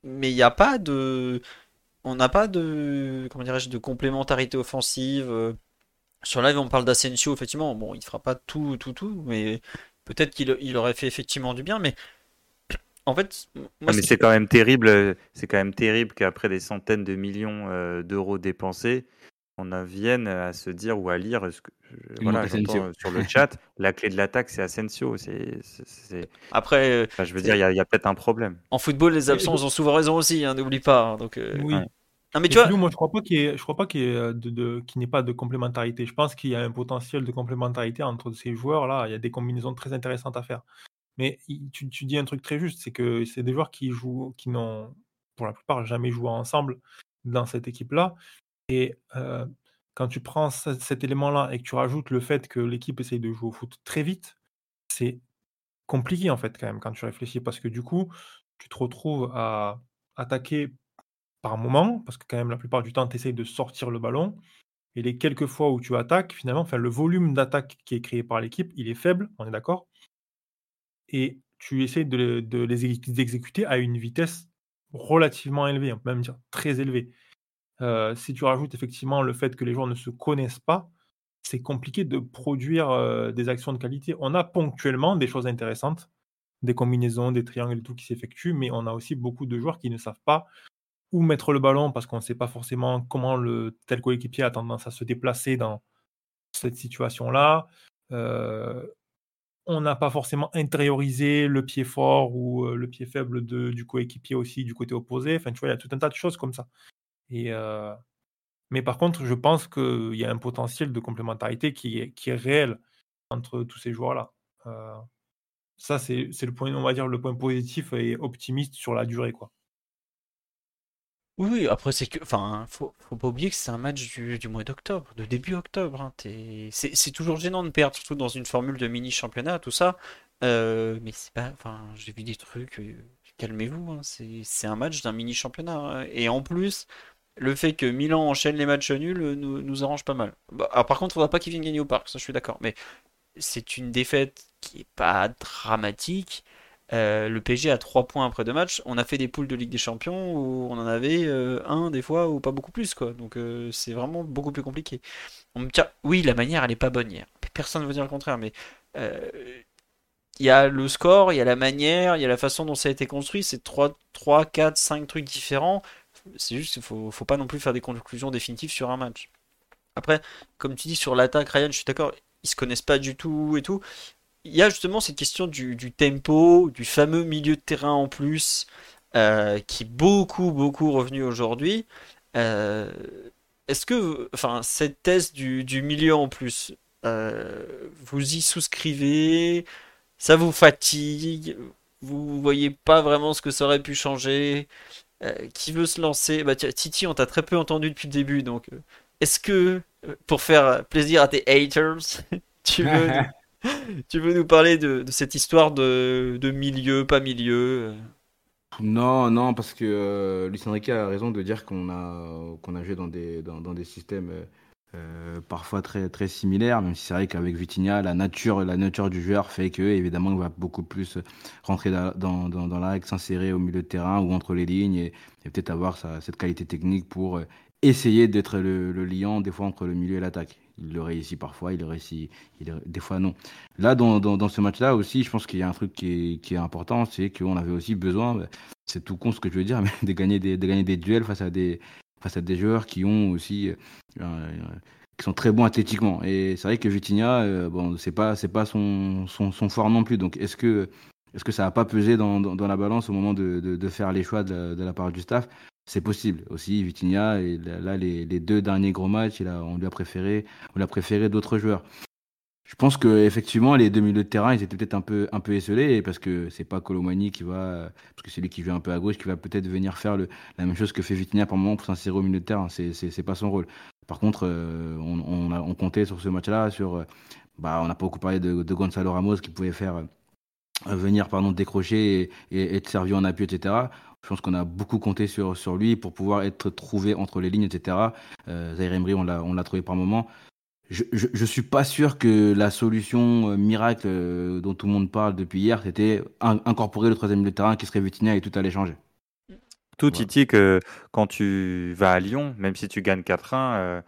Mais il n'y a pas de. On n'a pas de. Comment dirais-je De complémentarité offensive. Sur live, on parle d'Asensio, effectivement. Bon, il fera pas tout, tout, tout, mais peut-être qu'il il aurait fait effectivement du bien. Mais en fait, moi, mais c'est quand même terrible. C'est quand même terrible qu'après des centaines de millions euh, d'euros dépensés, on en vienne à se dire ou à lire ce que, voilà, euh, sur le chat, la clé de l'attaque, c'est Asensio. C'est, Après, euh, je veux dire, il y a, peut-être un problème. En football, les absences ont souvent raison aussi, hein, n'oublie pas. Hein, donc, oui. Mais tu vois... moi, je crois pas qu'il je crois pas qu'il de, n'ait pas de complémentarité. Je pense qu'il y a un potentiel de complémentarité entre ces joueurs-là. Il y a des combinaisons très intéressantes à faire. Mais tu, dis un truc très juste, c'est que c'est des joueurs qui jouent, qui n'ont pour la plupart jamais joué ensemble dans cette équipe-là. Et quand tu prends cet élément-là et que tu rajoutes le fait que l'équipe essaye de jouer au foot très vite, c'est compliqué en fait quand même quand tu réfléchis parce que du coup, tu te retrouves à attaquer par moment, parce que quand même la plupart du temps, tu essayes de sortir le ballon. Et les quelques fois où tu attaques, finalement, le volume d'attaque qui est créé par l'équipe, il est faible, on est d'accord Et tu essayes de, de les exécuter à une vitesse relativement élevée, on peut même dire très élevée si tu rajoutes effectivement le fait que les joueurs ne se connaissent pas, c'est compliqué de produire des actions de qualité. On a ponctuellement des choses intéressantes, des combinaisons, des triangles et tout qui s'effectuent, mais on a aussi beaucoup de joueurs qui ne savent pas où mettre le ballon parce qu'on ne sait pas forcément comment tel coéquipier a tendance à se déplacer dans cette situation-là. on n'a pas forcément intériorisé le pied fort ou le pied faible du coéquipier aussi du côté opposé. Enfin, tu vois, il y a tout un tas de choses comme ça. Et, mais par contre, je pense qu'il y a un potentiel de complémentarité qui est, qui est réel entre tous ces joueurs-là. ça, c'est le point, on va dire, le point positif et optimiste sur la durée, quoi. Oui, après c'est que, enfin, faut, pas oublier que c'est un match du, mois d'octobre, de début octobre. Hein, c'est toujours gênant de perdre, surtout dans une formule de mini championnat, tout ça. mais c'est pas, enfin, j'ai vu des trucs. Calmez-vous, hein, c'est un match d'un mini championnat. Hein, et en plus, le fait que Milan enchaîne les matchs nuls euh, nous, arrange pas mal. Bah, par contre, faudra pas qu'il vienne gagner au parc, ça je suis d'accord. Mais c'est une défaite qui est pas dramatique. Euh, le PSG a 3 points après deux matchs. On a fait des poules de Ligue des Champions où on en avait euh, un des fois ou pas beaucoup plus. quoi. Donc c'est vraiment beaucoup plus compliqué. On me oui, la manière elle est pas bonne hier. Personne ne veut dire le contraire, mais il y a le score, il y a la manière, il y a la façon dont ça a été construit. C'est 3, 3, 4, 5 trucs différents. C'est juste qu'il faut, faut pas non plus faire des conclusions définitives sur un match. Après, comme tu dis sur l'attaque, Ryan, je suis d'accord, ils se connaissent pas du tout et tout. Il y a justement cette question du, tempo, du fameux milieu de terrain en plus, euh, qui est beaucoup, beaucoup revenu aujourd'hui. Euh, est-ce que, enfin, cette thèse du, milieu en plus, euh, vous y souscrivez? Ça vous fatigue? Vous voyez pas vraiment ce que ça aurait pu changer? Qui veut se lancer? Bah, Titi, on t'a très peu entendu depuis le début, donc est-ce que, pour faire plaisir à tes haters, tu veux, tu veux nous parler de, cette histoire de, milieu, pas milieu Non, non, parce que Lucien Riquet a raison de dire qu'on a, qu'on joué dans des, dans, des systèmes euh, parfois très très similaire, même si c'est vrai qu'avec Vitinha, la nature la nature du joueur fait que évidemment il va beaucoup plus rentrer dans, dans, dans, s'insérer au milieu de terrain ou entre les lignes et, peut-être avoir cette qualité technique pour euh, essayer d'être le, le, liant des fois entre le milieu et l'attaque. Il le réussit parfois, il le réussit il, des fois non. Là, dans, dans, ce match-là aussi, je pense qu'il y a un truc qui est, important, c'est qu'on avait aussi besoin, c'est tout con ce que je veux dire, mais de gagner des, de gagner des duels face à des, joueurs qui ont aussi euh, qui sont très bons athlétiquement. Et c'est vrai que Vitinha, euh, bon, c'est pas c'est pas son, fort non plus. Donc est-ce que ça n'a pas pesé dans, la balance au moment de, faire les choix de, la part du staff? C'est possible. Aussi, Vitinha, là, les, deux derniers gros matchs, on lui a préféré, on a préféré d'autres joueurs. Je pense que effectivement les deux milieux de terrain ils étaient peut-être un peu un peu esselés parce que c'est pas Colomani qui va parce que c'est lui qui joue un peu à gauche qui va peut-être venir faire la même chose que fait Vitinha par moment pour s'insérer au milieu de terrain c'est c'est pas son rôle. Par contre on, on, on comptait sur ce match-là sur bah on n'a pas beaucoup parlé de, de Gonzalo Ramos qui pouvait faire venir pardon décrocher et, être servi en appui etc je pense qu'on a beaucoup compté sur, sur lui pour pouvoir être trouvé entre les lignes, etc. Euh, Zaire Emery, on l'a, on l'a trouvé par moment. Je, je, suis pas sûr que la solution euh, miracle euh, dont tout le monde parle depuis hier, c'était incorporer le troisième de terrain qui serait Vitinha et tout allait changer. Tout Titi que quand tu vas à Lyon, même si tu gagnes 4-1,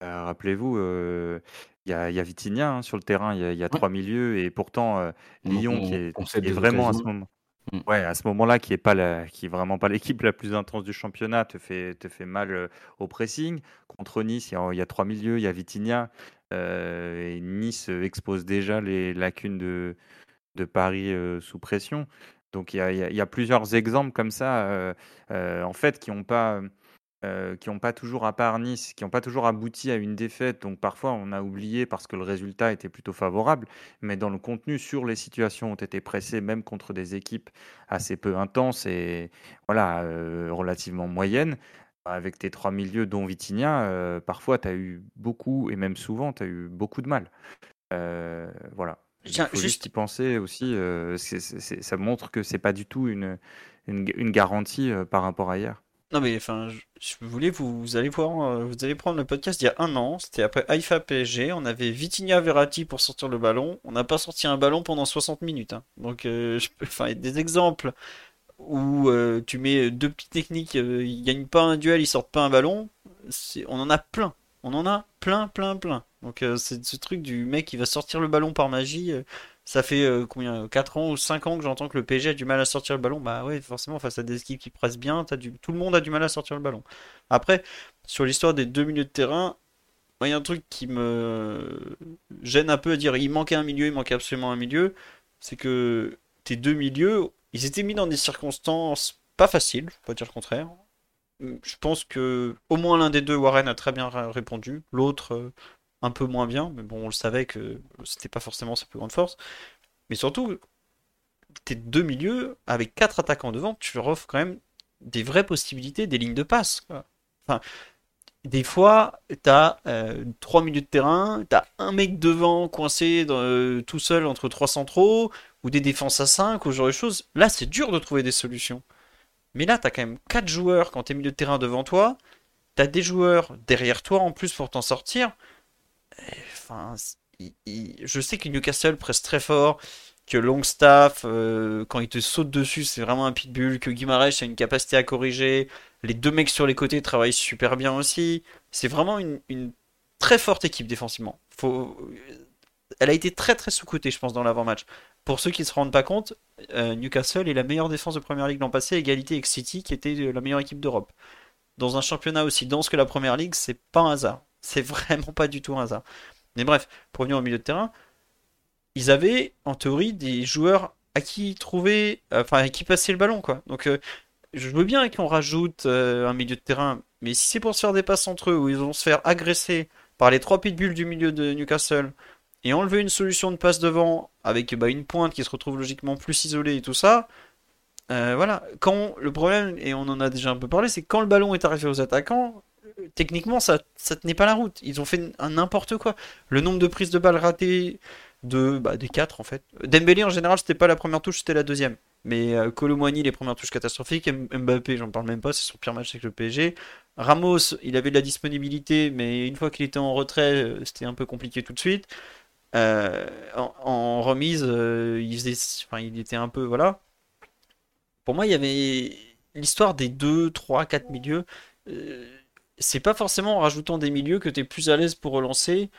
rappelez-vous, il y a, y a Vitinha hein, sur le terrain, il y a, trois milieux et pourtant Lyon qui est, qui est vraiment à ce moment. Mmh. Ouais, à ce moment-là, qui est pas la, qui est vraiment pas l'équipe la plus intense du championnat, te fait, te fait mal au pressing. Contre Nice, il y a, trois milieux, il y a Vitinha. et Nice expose déjà les lacunes de, de Paris sous pression. Donc il y a plusieurs exemples comme ça, en fait, qui n'ont pas euh, qui n'ont pas toujours, à part Nice, qui n'ont pas toujours abouti à une défaite. Donc parfois, on a oublié parce que le résultat était plutôt favorable. Mais dans le contenu, sur les situations, ont été pressés, même contre des équipes assez peu intenses et voilà, euh, relativement moyennes. Avec tes trois milieux, dont Vitinha, euh, parfois, tu as eu beaucoup, et même souvent, tu as eu beaucoup de mal. voilà. Il faut juste y penser aussi. ça montre que c'est pas du tout une, une garantie par rapport à hier. Non mais enfin, je, voulais vous, vous allez voir, euh, vous allez prendre le podcast il y a un an, c'était après Haïfa PSG, on avait Vitinha Verratti pour sortir le ballon, on n'a pas sorti un ballon pendant 60 minutes. Hein. Donc euh, des exemples où euh, tu mets deux petites techniques, ils gagnent pas un duel, ils sortent pas un ballon, on en a plein, on en a plein, plein, plein. Donc c'est ce truc du mec qui va sortir le ballon par magie. Ça fait euh, combien 4 ans ou 5 ans que j'entends que le PSG a du mal à sortir le ballon. Bah ouais, forcément, face à des équipes qui pressent bien, tout le monde a du mal à sortir le ballon. Après, sur l'histoire des deux milieux de terrain, il y a un truc qui me gêne un peu à dire il manquait un milieu, il manquait absolument un milieu. C'est que tes deux milieux, ils étaient mis dans des circonstances pas faciles, pas dire le contraire. Je pense que au moins l'un des deux, Warren a très bien répondu. L'autre, euh, un peu moins bien, mais bon, on le savait que c'était pas forcément sa plus grande force. Mais surtout, tes deux milieux, avec quatre attaquants devant, tu leur offres quand même des vraies possibilités, des lignes de passe. Enfin, des fois, tu as euh, trois milieux de terrain, tu as un mec devant coincé euh, tout seul entre trois centraux, ou des défenses à 5, ou ce genre de choses. Là, c'est dur de trouver des solutions. Mais là, tu as quand même quatre joueurs quand tu es milieu de terrain devant toi, tu as des joueurs derrière toi en plus pour t'en sortir. Je sais que Newcastle presse très fort, que Longstaff, euh, quand il te saute dessus, c'est vraiment un pitbull, que Guimarães a une capacité à corriger, les deux mecs sur les côtés travaillent super bien aussi. C'est vraiment une, très forte équipe défensivement. Faut... Elle a été très très sous-cotée, je pense, dans l'avant-match. Pour ceux qui ne se rendent pas compte, euh, Newcastle est la meilleure défense de Première Ligue l'an passé, égalité avec City, qui était la meilleure équipe d'Europe. Dans un championnat aussi dense que la Première Ligue, c'est pas un hasard. C'est vraiment pas du tout un hasard. Mais bref, pour venir au milieu de terrain, ils avaient en théorie des joueurs à qui trouver, enfin à qui passer le ballon quoi. Donc euh, je veux bien qu'on rajoute euh, un milieu de terrain, mais si c'est pour se faire des passes entre eux où ils vont se faire agresser par les trois pitbulls du milieu de Newcastle et enlever une solution de passe devant avec bah, une pointe qui se retrouve logiquement plus isolée et tout ça. Euh, voilà, quand le problème, et on en a déjà un peu parlé, c'est quand le ballon est arrivé aux attaquants, techniquement, ça, ça tenait pas la route. Ils ont fait un n'importe quoi. Le nombre de prises de balles ratées de, bah, des quatre en fait. Dembélé en général, c'était pas la première touche, c'était la deuxième. Mais euh, les premières touches catastrophiques. Mbappé, j'en parle même pas, c'est son pire match avec le PSG. Ramos, il avait de la disponibilité, mais une fois qu'il était en retrait, euh, c'était un peu compliqué tout de suite. Euh, en, remise, euh, il, était un peu. Voilà. Pour moi, il y avait l'histoire des 2, 3, 4 milieux c'est pas forcément en rajoutant des milieux que tu es plus à l'aise pour relancer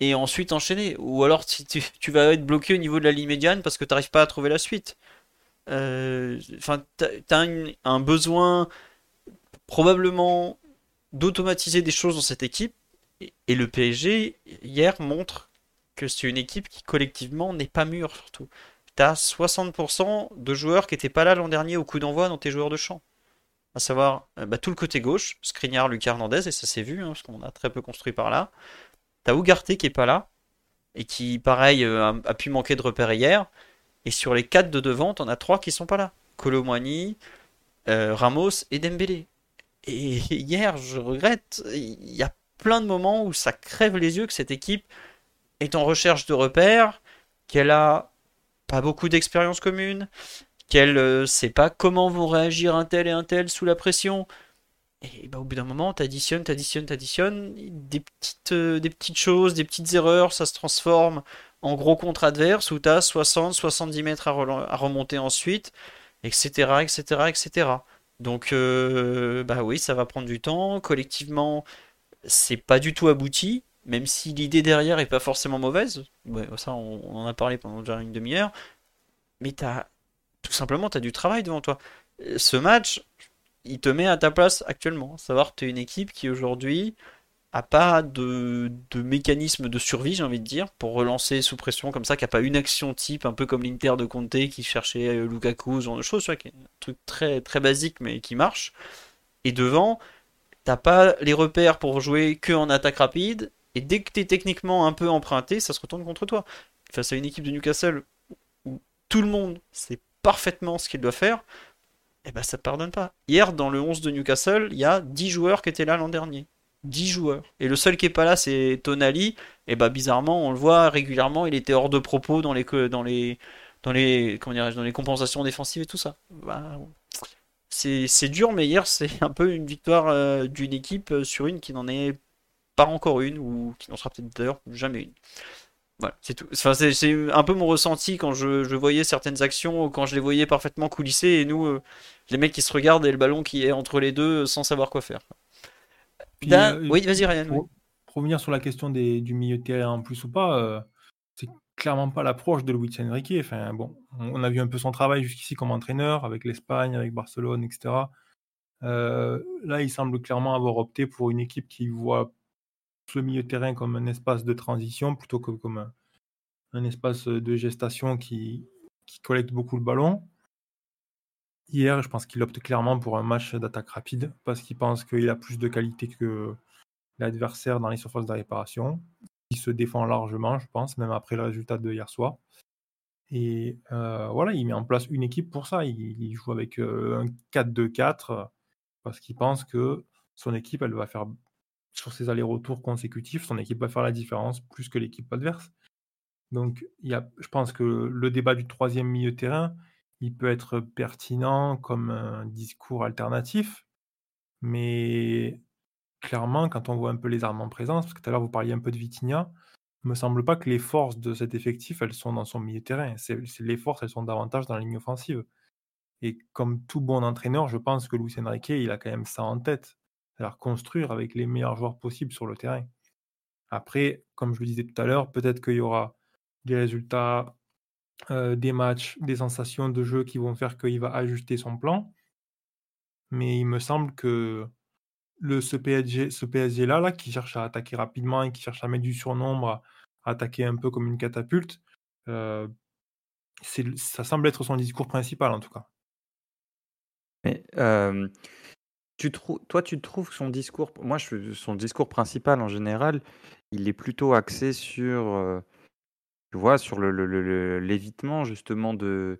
et ensuite enchaîner. Ou alors tu, vas être bloqué au niveau de la ligne médiane parce que tu n'arrives pas à trouver la suite. Euh, enfin, tu as un, besoin probablement d'automatiser des choses dans cette équipe. Et, le PSG, hier, montre que c'est une équipe qui collectivement n'est pas mûre surtout. Tu as 60% de joueurs qui n'étaient pas là l'an dernier au coup d'envoi dans tes joueurs de champ. À savoir bah, tout le côté gauche, Skriniar, Lucas Hernandez, et ça s'est vu, hein, parce qu'on a très peu construit par là. T'as Ougarté qui est pas là, et qui, pareil, a, pu manquer de repères hier. Et sur les quatre de devant, t'en as trois qui sont pas là. Colomwani, Ramos et Dembélé. Et hier, je regrette, il y a plein de moments où ça crève les yeux que cette équipe est en recherche de repères, qu'elle a pas beaucoup d'expérience commune, qu'elle ne euh, sait pas comment vont réagir un tel et un tel sous la pression. Et bah, au bout d'un moment, t'additionnes, t'additionnes, t'additionnes, des petites, euh, des petites choses, des petites erreurs, ça se transforme en gros contre adverse où t'as 60, 70 mètres à, remonter ensuite, etc., etc., etc. Donc, euh, bah oui, ça va prendre du temps. Collectivement, c'est pas du tout abouti, même si l'idée derrière est pas forcément mauvaise. ça, on, en a parlé pendant déjà une demi-heure. Mais t'as tout simplement, t'as du travail devant toi. Ce match, il te met à ta place actuellement. Savoir tu es une équipe qui aujourd'hui a pas de, mécanisme de survie, j'ai envie de dire, pour relancer sous pression comme ça, qui a pas une action type, un peu comme l'Inter de Conte qui cherchait euh, Lukaku, ce genre de choses, qui est un truc très, très basique mais qui marche. Et devant, t'as pas les repères pour jouer que en attaque rapide, et dès que tu es techniquement un peu emprunté, ça se retourne contre toi. Face à une équipe de Newcastle où tout le monde sait parfaitement ce qu'il doit faire, eh ben ça pardonne pas. Hier, dans le 11 de Newcastle, il y a 10 joueurs qui étaient là l'an dernier. 10 joueurs. Et le seul qui est pas là, c'est Tonali. Et bah bizarrement, on le voit régulièrement, il était hors de propos dans les dans les dans les comment dans les compensations défensives et tout ça. Bah, c'est dur, mais hier, c'est un peu une victoire euh, d'une équipe euh, sur une qui n'en est pas encore une, ou qui n'en sera peut-être d'ailleurs jamais une. Voilà, c'est tout. Enfin, c'est un peu mon ressenti quand je, je, voyais certaines actions, quand je les voyais parfaitement coulisser, et nous, euh, les mecs qui se regardent et le ballon qui est entre les deux sans savoir quoi faire. oui, vas-y, Ryan. Pour, revenir sur la question des, du milieu de terrain en plus ou pas, c'est clairement pas l'approche de Luis Enrique. Enfin, bon, on a vu un peu son travail jusqu'ici comme entraîneur avec l'Espagne, avec Barcelone, etc. Euh, là, il semble clairement avoir opté pour une équipe qui voit le milieu terrain comme un espace de transition plutôt que comme un, espace de gestation qui, qui, collecte beaucoup le ballon. Hier, je pense qu'il opte clairement pour un match d'attaque rapide parce qu'il pense qu'il a plus de qualité que l'adversaire dans les surfaces de réparation il se défend largement, je pense, même après le résultat de hier soir. Et euh, voilà, il met en place une équipe pour ça. Il, joue avec euh, un 4-2-4 parce qu'il pense que son équipe, elle va faire, sur ses allers-retours consécutifs, son équipe va faire la différence plus que l'équipe adverse. Donc, y je pense que le débat du troisième milieu terrain, il peut être pertinent comme un discours alternatif, mais clairement, quand on voit un peu les armes en présence, parce que tout à l'heure vous parliez un peu de Vitinha, me semble pas que les forces de cet effectif, elles sont dans son milieu terrain. C'est, les forces, elles sont davantage dans la ligne offensive. Et comme tout bon entraîneur, je pense que Luis Enrique, il a quand même ça en tête. C'est-à-dire construire avec les meilleurs joueurs possibles sur le terrain. Après, comme je le disais tout à l'heure, peut-être qu'il y aura des résultats, euh, des matchs, des sensations de jeu qui vont faire qu'il va ajuster son plan. Mais il me semble que le, ce PSG, ce PSG là, là, qui cherche à attaquer rapidement et qui cherche à mettre du surnombre, à attaquer un peu comme une catapulte, euh, ça semble être son discours principal en tout cas. Mais tu toi, tu trouves son discours, moi, son discours principal en général, il est plutôt axé sur, tu vois, sur l'évitement le, justement de,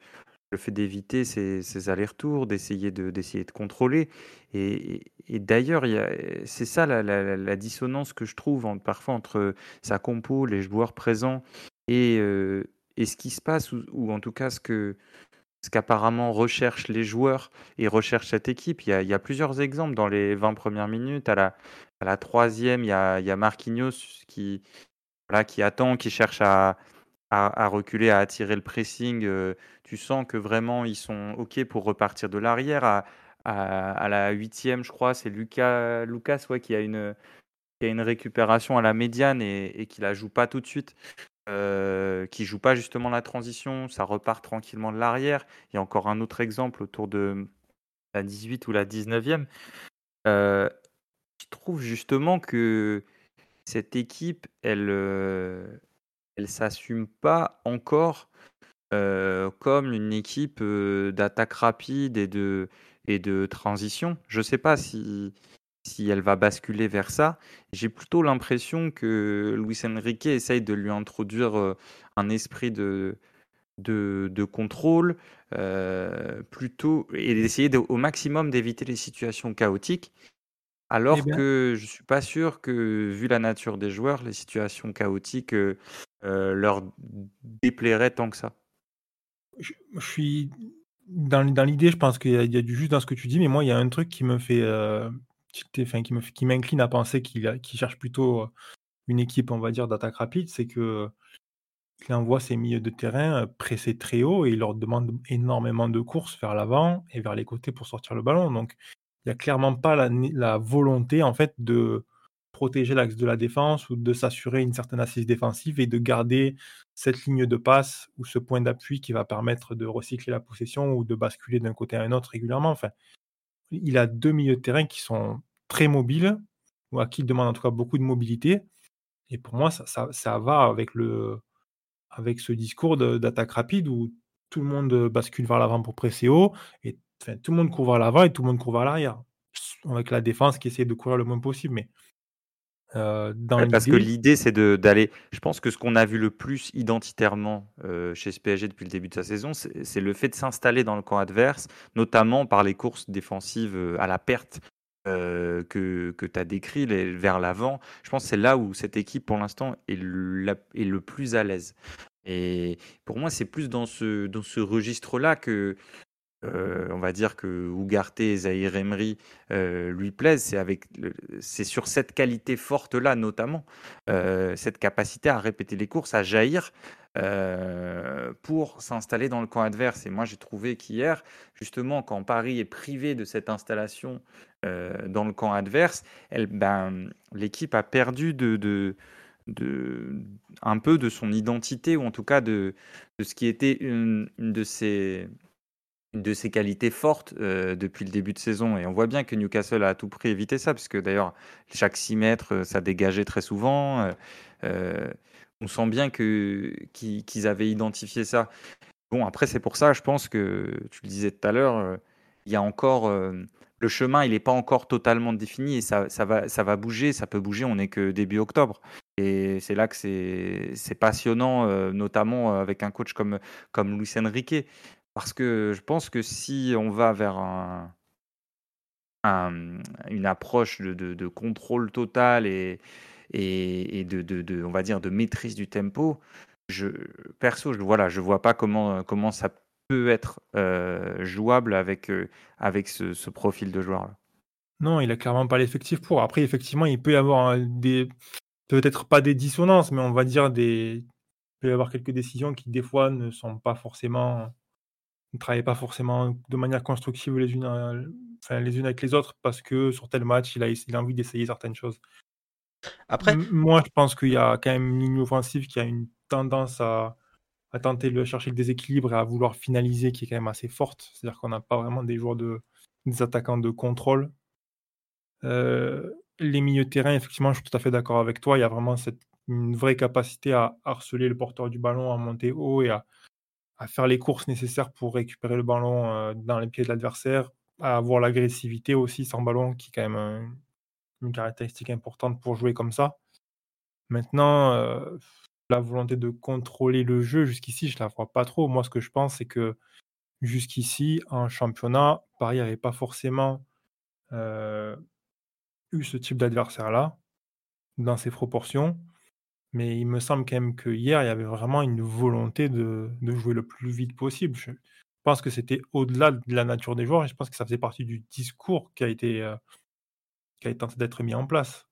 le fait d'éviter ces, allers-retours, d'essayer de, de contrôler. Et, d'ailleurs, c'est ça la, dissonance que je trouve parfois entre sa compo, les joueurs présents et, euh, et ce qui se passe, ou, en tout cas ce que ce qu'apparemment recherchent les joueurs et recherche cette équipe. Il y, a, plusieurs exemples dans les 20 premières minutes. À la, troisième, il y a, Marquinhos qui, attend, qui cherche à, reculer, à attirer le pressing. Euh, tu sens que vraiment ils sont OK pour repartir de l'arrière. À, la huitième, je crois, c'est Lucas, Lucas ouais, qui, a une, qui a une récupération à la médiane et, et qui la joue pas tout de suite. Euh, qui joue pas justement la transition, ça repart tranquillement de l'arrière. Il y a encore un autre exemple autour de la 18 ou la 19e. Euh, je trouve justement que cette équipe, elle, euh, elle s'assume pas encore comme une équipe d'attaque rapide et de, et de transition. Je sais pas si, si elle va basculer vers ça. J'ai plutôt l'impression que Luis Enrique essaye de lui introduire euh, un esprit de, de, contrôle, euh, plutôt, et d'essayer au maximum d'éviter les situations chaotiques. Alors Eh que je suis pas sûr que, vu la nature des joueurs, les situations chaotiques euh, leur déplairaient tant que ça. je, je suis dans, dans l'idée, je pense qu'il y, a- il y a du juste dans ce que tu dis, mais moi, il y a un truc qui me fait, qui m'incline à penser qu'il qu'il cherche plutôt euh, une équipe, on va dire, d'attaque rapide, c'est que il envoie ses milieux de terrain euh, presser très haut et il leur demande énormément de courses vers l'avant et vers les côtés pour sortir le ballon. Donc, il n'y a clairement pas la, volonté, en fait, de protéger l'axe de la défense ou de s'assurer une certaine assise défensive et de garder cette ligne de passe ou ce point d'appui qui va permettre de recycler la possession ou de basculer d'un côté à un autre régulièrement. Il a deux milieux de terrain qui sont très mobiles, ou à qui il demande en tout cas beaucoup de mobilité. Et pour moi, ça, va avec, ce discours d'attaque rapide où tout le monde bascule vers l'avant pour presser haut, et tout le monde court vers l'avant et tout le monde court vers l'arrière. Avec la défense qui essaie de courir le moins possible. Mais euh, dans parce que l'idée, c'est d'aller. Je pense que ce qu'on a vu le plus identitairement euh, chez ce PSG depuis le début de sa saison, c'est le fait de s'installer dans le camp adverse, notamment par les courses défensives euh, à la perte euh, que, que tu as décrit les- vers l'avant. Je pense que c'est là où cette équipe, pour l'instant, est, la- est le plus à l'aise. Et pour moi, c'est plus dans ce, dans ce registre-là que, euh, on va dire que Ugarte et Zahir Emery euh, lui plaisent, c'est avec, c'est sur cette qualité forte-là notamment, euh, cette capacité à répéter les courses, à jaillir pour s'installer dans le camp adverse. Et moi, j'ai trouvé qu'hier, justement, quand Paris est privé de cette installation dans le camp adverse, ben, l'équipe a perdu un peu de son identité, ou en tout cas de, de ce qui était une, une de ses une de ses qualités fortes euh, depuis le début de saison. Et on voit bien que Newcastle a à tout prix évité ça, puisque d'ailleurs, chaque 6 mètres, euh, ça dégageait très souvent. Euh, on sent bien que, qu'ils, avaient identifié ça. Bon, après, c'est pour ça, je pense que, tu le disais tout à l'heure, il y a encore... le chemin, il n'est pas encore totalement défini et ça, ça, va, ça va bouger, ça peut bouger, on n'est que début octobre. Et c'est là que c'est, passionnant, notamment avec un coach comme, comme Luis Enrique. Parce que je pense que si on va vers un, un- une approche de, contrôle total et, de, on va dire, de maîtrise du tempo, je, perso, je, voilà, je vois pas comment, ça peut être euh, jouable avec, euh, avec ce, profil de joueur-là. non, il a clairement pas l'effectif pour. Après, effectivement, il peut y avoir peut-être pas des dissonances, mais on va dire des, il peut y avoir quelques décisions qui, des fois, ne sont pas forcément, ne travaillent pas forcément de manière constructive les unes, à- enfin, les unes avec les autres parce que sur tel match, il a, il a envie d'essayer certaines choses. Après, M- Moi, je pense qu'il y a quand même une ligne offensive qui a une tendance à, à tenter de chercher le déséquilibre et à vouloir finaliser qui est quand même assez forte. C'est-à-dire qu'on n'a pas vraiment des joueurs de, des attaquants de contrôle. Euh, les milieux de terrain, effectivement, je suis tout à fait d'accord avec toi. Il y a vraiment cette, une vraie capacité à harceler le porteur du ballon, à monter haut et à, à faire les courses nécessaires pour récupérer le ballon euh, dans les pieds de l'adversaire, à avoir l'agressivité aussi sans ballon, qui est quand même un- une caractéristique importante pour jouer comme ça. Maintenant, euh, la volonté de contrôler le jeu, jusqu'ici, je la vois pas trop. Moi, ce que je pense, c'est que jusqu'ici, en championnat, Paris n'avait pas forcément euh, eu ce type d'adversaire-là, dans ces proportions. Mais il me semble quand même que hier, il y avait vraiment une volonté de, jouer le plus vite possible. Je pense que c'était au-delà de la nature des joueurs et je pense que ça faisait partie du discours qui a été, euh, tenté d'être mis en place.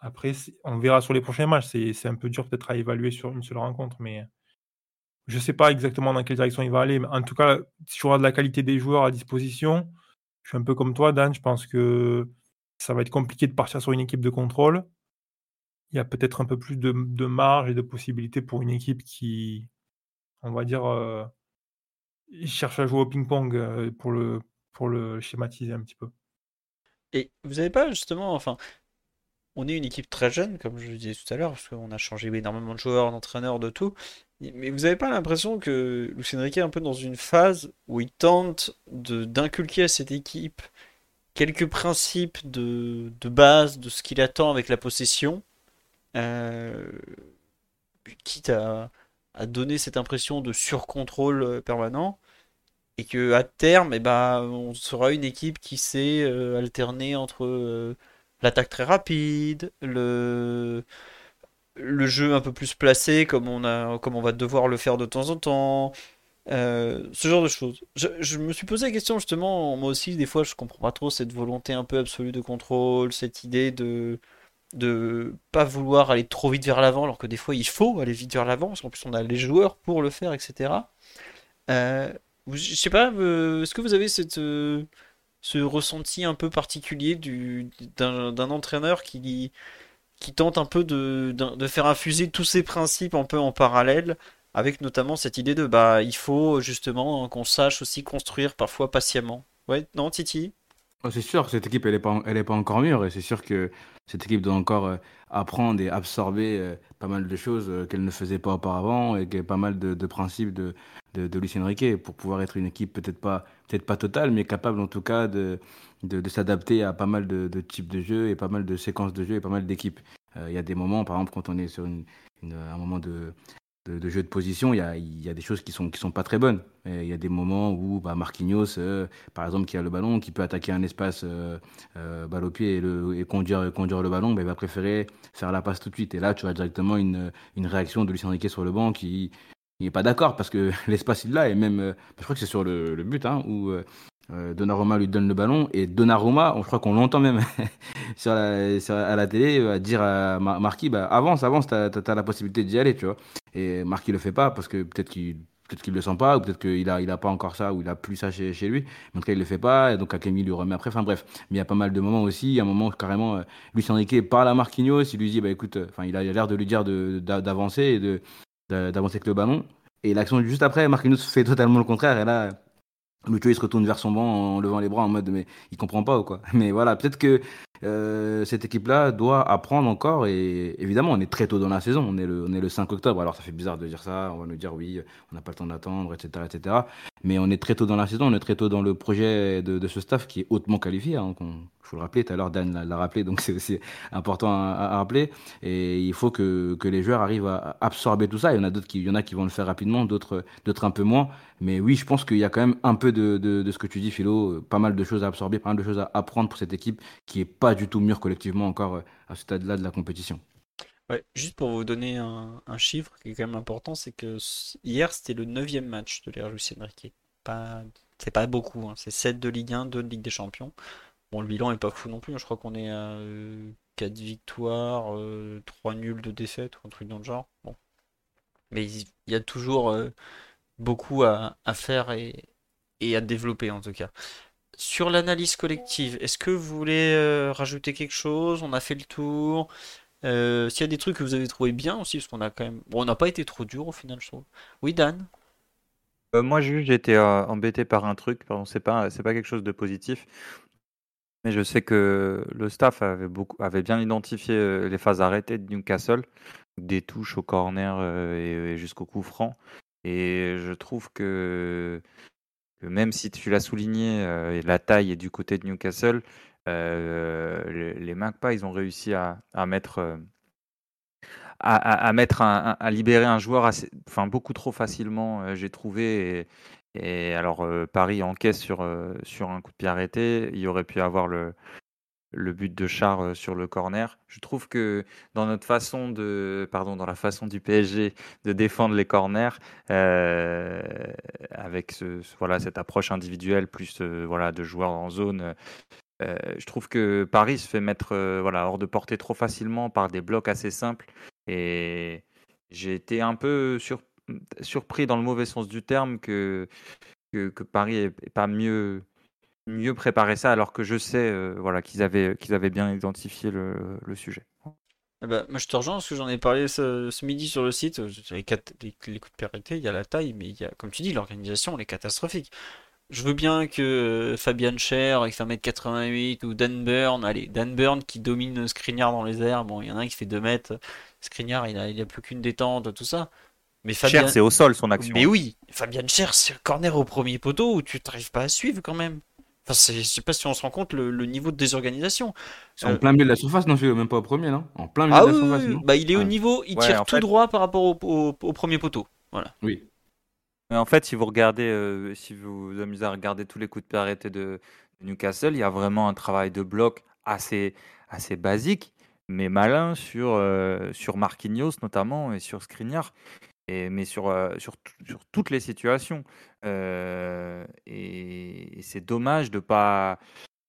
Après, on verra sur les prochains matchs. C'est un peu dur peut-être à évaluer sur une seule rencontre, mais je ne sais pas exactement dans quelle direction il va aller. Mais en tout cas, si je regarde la qualité des joueurs à disposition, je suis un peu comme toi, Dan. Je pense que ça va être compliqué de partir sur une équipe de contrôle. Il y a peut-être un peu plus de, marge et de possibilités pour une équipe qui, on va dire, euh, cherche à jouer au ping-pong euh, pour le, pour le schématiser un petit peu. et vous avez pas justement, enfin, on est une équipe très jeune, comme je le disais tout à l'heure, parce qu'on a changé énormément de joueurs, d'entraîneurs, de tout. Mais vous n'avez pas l'impression que Lucien Riquet est un peu dans une phase où il tente d'inculquer à cette équipe quelques principes de, de base de ce qu'il attend avec la possession, quitte à, donner cette impression de surcontrôle euh, permanent, et que à terme, eh ben, on sera une équipe qui sait euh, alterner entre euh, l'attaque très rapide, le le jeu un peu plus placé comme on a comme on va devoir le faire de temps en temps euh, ce genre de choses. Je, je me suis posé la question justement moi aussi des fois je comprends pas trop cette volonté un peu absolue de contrôle cette idée de de pas vouloir aller trop vite vers l'avant alors que des fois il faut aller vite vers l'avant parce qu'en plus on a les joueurs pour le faire etc euh, je sais pas euh, est-ce que vous avez cette euh, ce ressenti un peu particulier du d'un entraîneur qui qui tente un peu de, de, faire infuser tous ces principes un peu en parallèle, avec notamment cette idée de bah il faut justement qu'on sache aussi construire parfois patiemment. Ouais, non, Titi? Oh, c'est sûr, cette équipe, elle n'est pas, elle est pas encore mûre et c'est sûr que cette équipe doit encore euh, apprendre et absorber euh, pas mal de choses euh, qu'elle ne faisait pas auparavant et pas mal de, principes de, de, Lucien Riquet pour pouvoir être une équipe peut-être pas, peut-être pas totale, mais capable en tout cas de, de, s'adapter à pas mal de, types de jeux et pas mal de séquences de jeux et pas mal d'équipes. Il y a des moments, par exemple, quand on est sur un moment de, de, jeu de position, il y a, des choses qui sont, qui sont pas très bonnes. Il y a des moments où bah, Marquinhos, euh, par exemple, qui a le ballon, qui peut attaquer un espace euh, euh, au pied et, conduire, conduire le ballon, bah, il va préférer faire la passe tout de suite. Et là, tu as directement une, une réaction de Lucien Riquet sur le banc qui n'est pas d'accord parce que l'espace il l'a. Et même, euh, je crois que c'est sur le, le but hein, où euh, Donnarumma lui donne le ballon. Et Donnarumma, on- je crois qu'on l'entend même sur à la télé, euh, dire à Mar- Marquis bah, avance, avance, tu as, la possibilité d'y aller. Tu vois. Et Marquis le fait pas parce que peut-être qu'il. Peut-être qu'il le sent pas, ou peut-être qu'il a, il a pas encore ça, ou il a plus ça chez, chez lui. Mais en tout cas, il le fait pas, et donc Hakimi lui remet après. Enfin bref, mais il y a pas mal de moments aussi. Il y a un moment où carrément, euh, Lucien Riquet parle à Marquinhos, il lui dit, bah écoute, euh, il a l'air de lui dire d'avancer et de, d'a- d'avancer avec le ballon. Et l'action juste après, Marquinhos fait totalement le contraire, et là, Lucho il se retourne vers son banc en levant les bras en mode mais il comprend pas ou quoi. Mais voilà, peut-être que euh, cette équipe-là doit apprendre encore et évidemment on est très tôt dans la saison, on est le, on est le 5 octobre, alors ça fait bizarre de dire ça, on va nous dire oui, on n'a pas le temps d'attendre, etc., etc. Mais on est très tôt dans la saison, on est très tôt dans le projet de, ce staff qui est hautement qualifié. Hein, vous le rappelais tout à l'heure, Dan l'a rappelé, donc c'est aussi important à, rappeler. Et il faut que, les joueurs arrivent à absorber tout ça. Il y en a d'autres qui, il y en a qui vont le faire rapidement, d'autres, un peu moins. Mais oui, je pense qu'il y a quand même un peu de, ce que tu dis, Philo, euh, pas mal de choses à absorber, pas mal de choses à apprendre pour cette équipe qui est pas du tout mûre collectivement encore euh, à ce stade-là de la compétition. Ouais, juste pour vous donner un, chiffre qui est quand même important, c'est que hier c'était le neuvième match de l'ère Lucien Riquet. Pas, c'est pas beaucoup, hein. C'est 7 de Ligue 1, 2 de Ligue des Champions. Bon, le bilan est pas fou non plus, hein. Je crois qu'on est à 4 victoires, euh, 3 nuls de défaites ou un truc dans le genre. Bon. Mais il y a toujours euh, beaucoup à, faire et, à développer en tout cas. Sur l'analyse collective, est-ce que vous voulez euh, rajouter quelque chose? On a fait le tour. Euh, s'il y a des trucs que vous avez trouvé bien aussi, parce qu'on a quand même. Bon, on n'a pas été trop dur au final, je trouve. Oui, Dan? Euh, moi, juste, j'ai été euh, embêté par un truc. Pardon, c'est pas, pas quelque chose de positif. Mais je sais que le staff avait, beaucoup, avait bien identifié euh, les phases arrêtées de Newcastle, des touches au corner euh, et, jusqu'au coup franc. Et je trouve que, même si tu l'as souligné, euh, la taille est du côté de Newcastle, les, les ils ont réussi à, mettre, libérer un joueur enfin, beaucoup trop facilement, j'ai trouvé. Et alors, Paris encaisse sur, sur un coup de pied arrêté. Il aurait pu avoir le, le but de Char sur le corner. Je trouve que dans notre façon de, pardon, dans la façon du PSG de défendre les corners, avec ce, voilà, cette approche individuelle plus voilà, de joueurs en zone, je trouve que Paris se fait mettre voilà, hors de portée trop facilement par des blocs assez simples. Et j'ai été un peu sur- surpris dans le mauvais sens du terme que, que, Paris n'ait pas mieux, mieux préparé ça, alors que je sais euh, voilà, qu'ils avaient, avaient bien identifié le, sujet. Eh ben, moi, je te rejoins parce que j'en ai parlé ce, midi sur le site. Les, quatre- coups de arrêtés, il y a la taille, mais il y a, comme tu dis, l'organisation, elle est catastrophique. Je veux bien que euh, Fabian Cher, avec 1m88, ou Dan Burn, allez, Dan Burn qui domine Skriniar dans les airs, bon, il y en a un qui fait 2 mètres, Skriniar, il a, il a plus qu'une détente, tout ça. Mais Cher, Fabien, c'est au sol son action. mais oui, Fabien Cher, c'est corner au premier poteau où tu t'arrives pas à suivre quand même. Enfin, c'est- je sais pas si on se rend compte le, le niveau de désorganisation. C'est en Euh, plein milieu de la surface, non, même pas au premier, non En plein milieu Ah de la oui, surface, oui, oui. non bah il est au niveau, il Ouais, tire tout fait- droit par rapport au, au- au premier poteau. Voilà. Oui. Mais en fait, si vous regardez, euh, si vous vous amusez à regarder tous les coups de pied arrêtés de, de Newcastle, il y a vraiment un travail de bloc assez, assez basique, mais malin sur, euh, sur Marquinhos notamment et sur Skriniar, et, mais sur, euh, sur, sur toutes les situations. Euh, et et c'est dommage de pas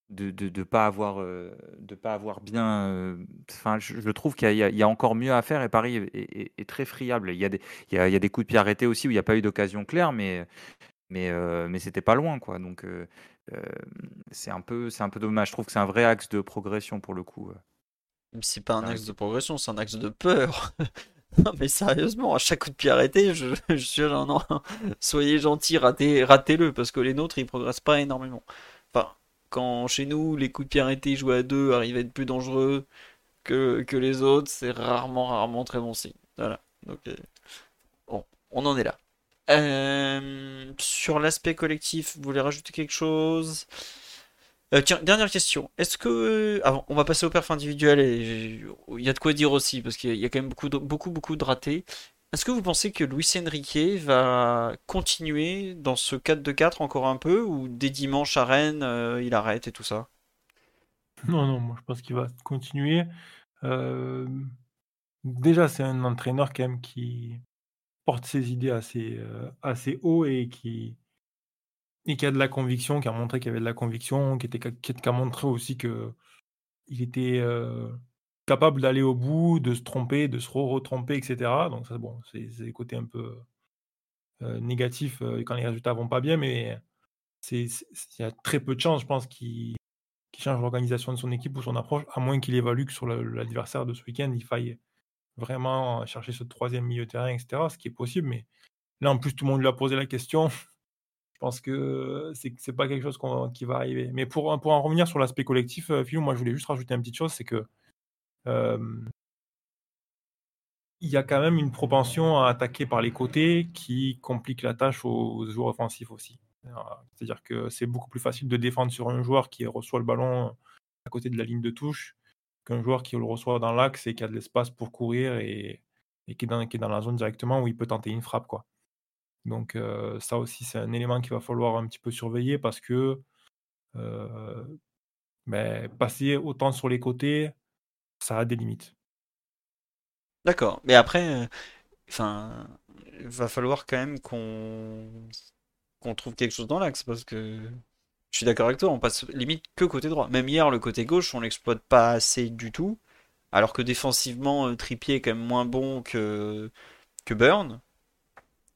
de, de, de pas avoir euh, de pas avoir bien enfin je, je trouve qu'il y, a- y encore mieux à faire et Paris est, est- est très friable il y a des il y a, il y a des coups de pied arrêtés aussi où il n'y a pas eu d'occasion claire mais mais mais c'était pas loin quoi donc c'est un peu c'est un peu dommage je trouve que c'est un vrai axe de progression pour le coup Même si c'est pas un axe de progression, c'est un axe de peur. non, mais sérieusement, à chaque coup de pied arrêté, je, je non, soyez gentils, ratez, ratez-le, parce que les nôtres, ils progressent pas énormément. Enfin, quand chez nous, les coups de pied arrêtés joués à deux arrivent à être plus dangereux que, que les autres, c'est rarement, rarement très bon signe. Voilà. Donc, euh, bon, on en est là. Euh, sur l'aspect collectif, vous voulez rajouter quelque chose? Euh, dernière question. Est-ce que... Avant, on va passer au perf individuel et il y a de quoi dire aussi, parce qu'il y a quand même beaucoup, de- beaucoup, beaucoup de ratés. Est-ce que vous pensez que Luis Enrique va continuer dans ce 4-2-4 encore un peu, ou dès dimanche à Rennes, euh, il arrête et tout ça? Non, non, moi je pense qu'il va continuer. Euh, déjà, c'est un entraîneur quand même qui porte ses idées assez, euh, assez haut et qui, et qui a de la conviction, qui a montré qu'il y avait de la conviction, qui, était, qui, a montré aussi que il était euh, capable d'aller au bout, de se tromper, de se re-retromper, etc. Donc ça, bon, c'est des côtés un peu euh, négatifs euh, quand les résultats vont pas bien, mais il y a très peu de chances, je pense, qu'il qu'il change l'organisation de son équipe ou son approche, à moins qu'il évalue que sur l'adversaire de ce week-end, il faille vraiment chercher ce troisième milieu de terrain, etc. Ce qui est possible, mais là, en plus, tout le monde lui a posé la question. Pense que c'est c'est pas quelque chose qui va arriver. Mais pour, pour en revenir sur l'aspect collectif, euh, Philou, moi, je voulais juste rajouter une petite chose, c'est que euh, il y a quand même une propension à attaquer par les côtés qui complique la tâche aux joueurs offensifs aussi. C'est-à-dire que c'est beaucoup plus facile de défendre sur un joueur qui reçoit le ballon à côté de la ligne de touche qu'un joueur qui le reçoit dans l'axe et qui a de l'espace pour courir et, et qui, est dans, qui est dans la zone directement où il peut tenter une frappe. Quoi. Donc euh, ça aussi, c'est un élément qu'il va falloir un petit peu surveiller parce que euh, ben, passer autant sur les côtés, ça a des limites. D'accord. Mais après, euh, enfin, il va falloir quand même qu'on trouve quelque chose dans l'axe, parce que je suis d'accord avec toi, on passe limite que côté droit. Même hier, le côté gauche, on l'exploite pas assez du tout, alors que défensivement, euh, Trippier est quand même moins bon que, que Burn,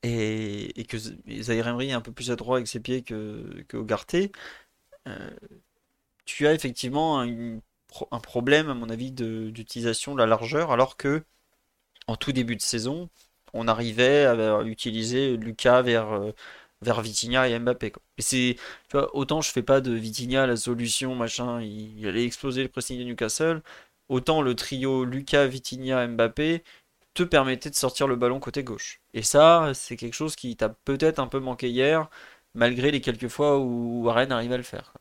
et, que Z- et Zaïre Emery est un peu plus adroit avec ses pieds que, que. Euh, tu as effectivement un, un problème, à mon avis, d'utilisation de la largeur, alors que en tout début de saison, on arrivait à utiliser Lucas vers, euh, vers Vitinha et Mbappé, quoi. Autant je fais pas de Vitinha la solution, machin, il, il allait exploser le pressing de Newcastle, autant le trio Lucas, Vitinha, Mbappé te permettait de sortir le ballon côté gauche. Et ça, c'est quelque chose qui t'a peut-être un peu manqué hier, malgré les quelques fois où Warren arrivait à le faire.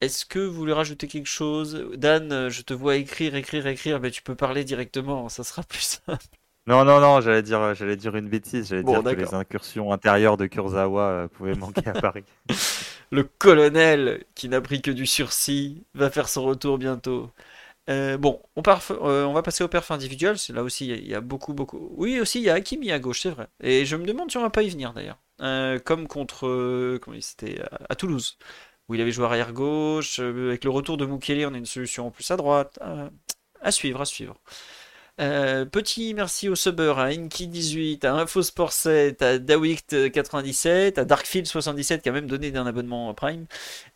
Est-ce que vous voulez rajouter quelque chose? Dan, je te vois écrire, écrire, écrire, mais tu peux parler directement, ça sera plus simple. non non non j'allais dire j'allais dire une bêtise j'allais Bon, dire que les incursions intérieures de Kurzawa euh, pouvaient manquer à Paris Le colonel, qui n'a pris que du sursis, va faire son retour bientôt. Euh, bon, euh, on va passer au perf individuel. Là aussi, il y, a- beaucoup, beaucoup. Oui, aussi, il y a Hakimi à gauche, c'est vrai. Et je me demande si on va pas y venir d'ailleurs. Euh, comme contre. comment c'était à, Toulouse, où il avait joué arrière gauche. avec le retour de Mukele, on a une solution en plus à droite. À suivre, à suivre. Euh, petit merci au subber, à Inky18, à Infosport7, à Dawict97, à Darkfield77 qui a même donné un abonnement Prime,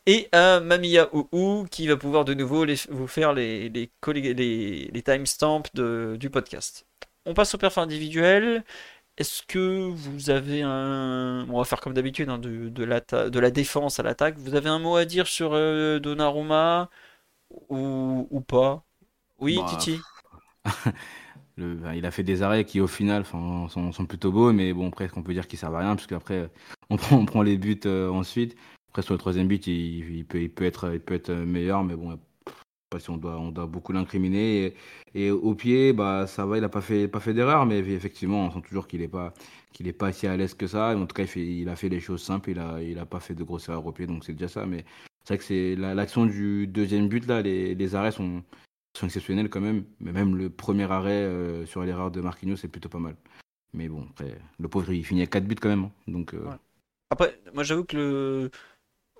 et à Mamia Ouhou qui va pouvoir de nouveau les- vous faire les, les, les, les timestamps du podcast. On passe au perf individuel. Est-ce que vous avez un... On va faire comme d'habitude, hein, de, de, la défense à l'attaque. Vous avez un mot à dire sur euh, Donnarumma ou, ou pas? Oui, Bah, Titi? il a fait des arrêts qui, au final, sont, plutôt beaux, mais bon, presque on peut dire qu'ils servent à rien, parce qu'après, on prend, les buts euh, ensuite. Après, sur le troisième but, il, peut, être, être meilleur, mais bon, pas si on doit, beaucoup l'incriminer. Et, au pied, bah, ça va, il n'a pas fait, d'erreur, mais effectivement, on sent toujours qu'il n'est pas, pas si à l'aise que ça. En tout cas, il, a fait les choses simples, il n'a pas fait de grosses erreurs au pied, donc c'est déjà ça. Mais c'est vrai que c'est l'action du deuxième but, là, les arrêts sont, sont exceptionnels quand même. Mais même le premier arrêt euh, sur l'erreur de Marquinhos, c'est plutôt pas mal. Mais bon, après, le pauvre, il finit à 4 buts quand même. Hein. Donc, euh, Après, moi j'avoue que le.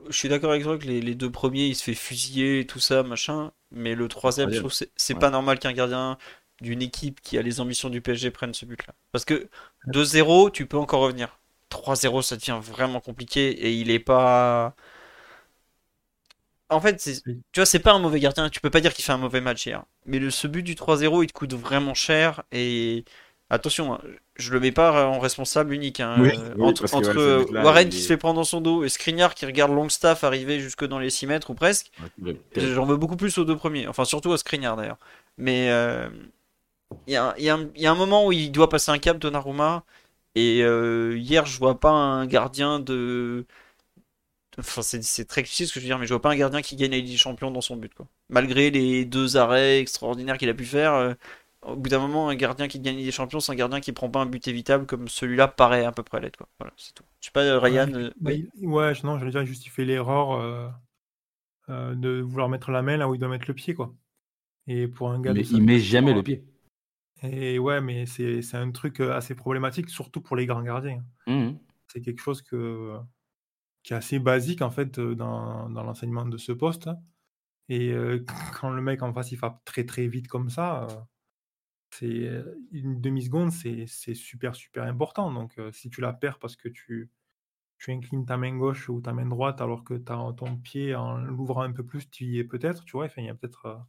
Je suis d'accord avec toi que les, deux premiers, il se fait fusiller et tout ça, machin. Mais le troisième, je trouve c'est pas normal qu'un gardien d'une équipe qui a les ambitions du PSG prenne ce but-là. Parce que 2-0, tu peux encore revenir. 3-0, ça devient vraiment compliqué et il est pas. En fait, tu vois, c'est pas un mauvais gardien. Tu peux pas dire qu'il fait un mauvais match hier. Mais le, ce but du 3-0, il te coûte vraiment cher. Et attention, hein, je le mets pas en responsable unique. Hein. Euh, entre, Warren qui se fait prendre dans son dos et Skriniar qui regarde Longstaff arriver jusque dans les 6 mètres ou presque, j'en veux beaucoup plus aux deux premiers. Enfin, surtout à Skriniar d'ailleurs. Mais euh, il y, a, y, y, a, un moment où il doit passer un cap, Donnarumma. Et euh, hier, je vois pas un gardien de Enfin, c'est très cliché ce que je veux dire, mais je vois pas un gardien qui gagne la Ligue des Champions dans son but. Quoi. Malgré les deux arrêts extraordinaires qu'il a pu faire, euh, au bout d'un moment, un gardien qui gagne la Ligue des Champions, c'est un gardien qui prend pas un but évitable comme celui-là paraît à peu près l'être. Voilà, c'est tout. Je sais pas, Ryan. Ouais, euh, bah, ouais non, j'allais dire, juste il fait l'erreur euh, de vouloir mettre la main là où il doit mettre le pied. quoi. Et pour un gars mais il met jamais le pied. Et ouais, mais c'est un truc assez problématique, surtout pour les grands gardiens. Mmh c'est quelque chose que qui est assez basique en fait dans, l'enseignement de ce poste. Et quand le mec en face il frappe très très vite comme ça, c'est une demi-seconde, c'est super super important. Donc si tu la perds parce que tu, tu inclines ta main gauche ou ta main droite alors que as ton pied en l'ouvrant un peu plus, tu y es peut-être, tu vois, enfin, il y a peut-être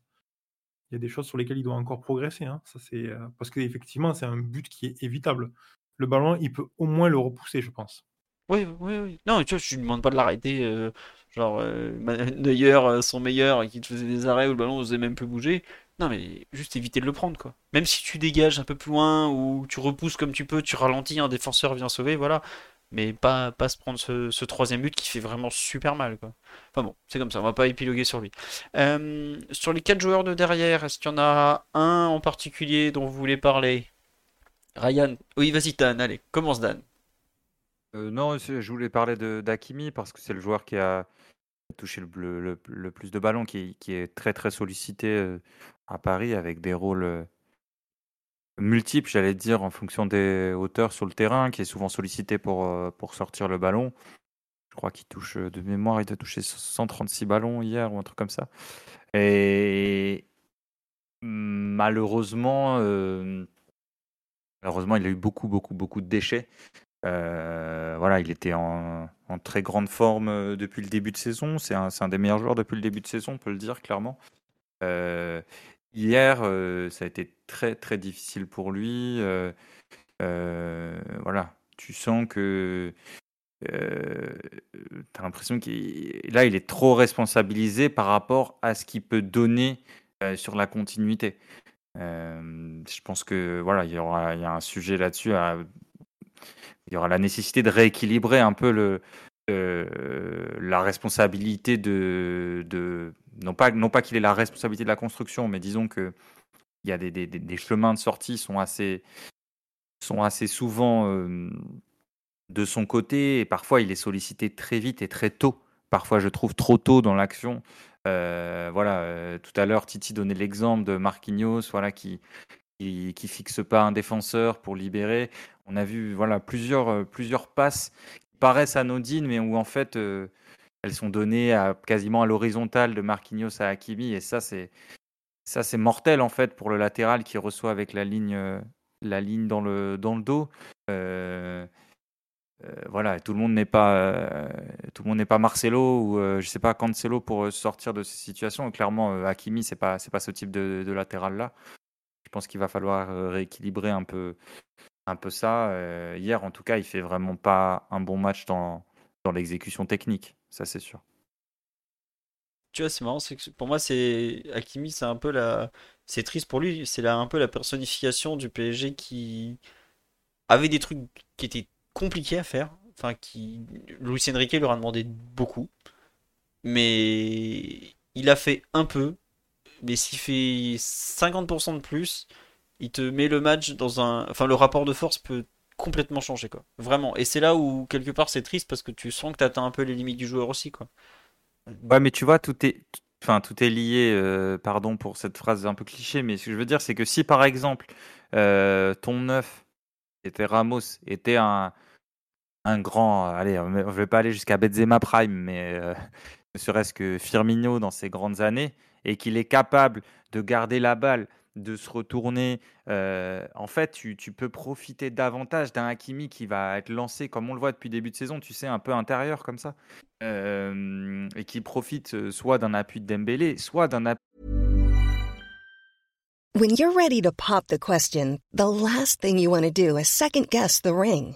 il y a des choses sur lesquelles il doit encore progresser. Hein. Ça, c'est, parce qu'effectivement, c'est un but qui est évitable. Le ballon, il peut au moins le repousser, je pense. Oui, oui, oui. Non, tu vois, je lui demande pas de l'arrêter. Euh, genre, euh, Neuer, euh, son meilleur, qui te faisait des arrêts où le ballon n'osait même plus bouger. Non, mais juste éviter de le prendre, quoi. Même si tu dégages un peu plus loin ou tu repousses comme tu peux, tu ralentis, un défenseur vient sauver, voilà. Mais pas, pas se prendre ce, troisième but qui fait vraiment super mal, quoi. Enfin bon, c'est comme ça, on va pas épiloguer sur lui. sur les quatre joueurs de derrière, est-ce qu'il y en a un en particulier dont vous voulez parler? Ryan, oui, vas-y, Dan, allez, commence Dan. Euh, non, je voulais parler de parce que c'est le joueur qui a touché le, plus de ballons, qui, est très très sollicité euh, à Paris avec des rôles euh, multiples, j'allais dire, en fonction des hauteurs sur le terrain, qui est souvent sollicité pour, pour sortir le ballon. Je crois qu'il touche de mémoire, il a touché 136 ballons hier ou un truc comme ça. Et malheureusement, malheureusement, il a eu beaucoup, beaucoup, beaucoup de déchets. Euh, voilà, il était en, très grande forme euh, depuis le début de saison. C'est un, des meilleurs joueurs depuis le début de saison, on peut le dire clairement. Euh, hier, ça a été très très difficile pour lui. voilà, tu sens que tu as l'impression qu'il il est trop responsabilisé par rapport à ce qu'il peut donner sur la continuité. je pense que voilà, il y y a un sujet là-dessus à il y aura la nécessité de rééquilibrer un peu euh, la responsabilité de, non pas non pas qu'il ait la responsabilité de la construction, mais disons que il y a des, chemins de sortie sont assez sont assez souvent euh, de son côté et parfois il est sollicité très vite et très tôt. Parfois je trouve trop tôt dans l'action. Euh, voilà, tout à l'heure Titi donnait l'exemple de Marquinhos, voilà qui qui, qui fixe pas un défenseur pour libérer. On a vu voilà, plusieurs, euh, plusieurs passes qui paraissent anodines, mais où en fait euh, elles sont données quasiment à l'horizontale de Marquinhos à Hakimi. Et ça, c'est ça c'est mortel en fait pour le latéral qui reçoit avec la ligne, euh, la ligne dans, le, dans le dos. voilà, tout le monde n'est pas tout le monde n'est pas Marcelo ou je sais pas Cancelo pour sortir de ces situations. Clairement, Hakimi c'est pas c'est pas ce type de, de latéral là. Pense qu'il va falloir rééquilibrer un peu un peu ça. Euh, hier, en tout cas, il fait vraiment pas un bon match dans, dans l'exécution technique, ça c'est sûr. tu vois, c'est marrant, c'est que pour moi, c'est Hakimi, c'est un peu la. C'est triste pour lui, c'est un peu la personnification du PSG qui avait des trucs qui étaient compliqués à faire. Enfin, qui. Luis Enrique leur a demandé beaucoup. Mais il a fait un peu. Mais s'il fait 50% de plus, il te met le match dans un. Enfin, le rapport de force peut complètement changer, quoi. Vraiment. Et c'est là où, quelque part, c'est triste parce que tu sens que tu atteins un peu les limites du joueur aussi, quoi. Ouais, mais tu vois, tout est, enfin, tout est lié, euh, pardon pour cette phrase un peu cliché, mais ce que je veux dire, c'est que si par exemple, euh, ton neuf était Ramos, était un, un grand, allez, ne vais pas aller jusqu'à Benzema Prime, mais euh, ne serait-ce que Firmino dans ses grandes années, et qu'il est capable de garder la balle, de se retourner. Euh, en fait, tu, peux profiter davantage d'un Hakimi qui va être lancé, comme on le voit depuis début de saison, tu sais, un peu intérieur comme ça, euh, et qui profite euh, soit d'un appui de Dembélé, soit d'un appui. When you're ready to pop the question, the last thing you want to do is second guess the ring.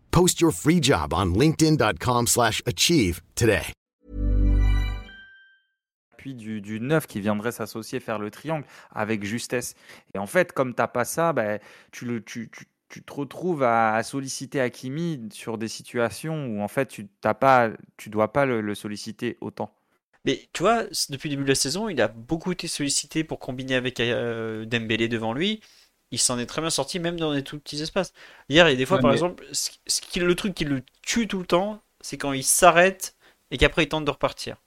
Post your free job on linkedin.com/achieve today. Puis du, du neuf qui viendrait s'associer faire le triangle avec justesse. Et en fait, comme t'as pas ça, ben, tu le tu, tu tu te retrouves à, à, solliciter Hakimi sur des situations où en fait tu t'as pas, tu dois pas le, le, solliciter autant. Mais tu vois, depuis le début de la saison, il a beaucoup été sollicité pour combiner avec euh, Dembélé devant lui. Il s'en est très bien sorti, même dans des tout petits espaces. Hier, il y a des fois, ouais, par mais... exemple, ce, ce qui, le truc qui le tue tout le temps, c'est quand il s'arrête et qu'après il tente de repartir.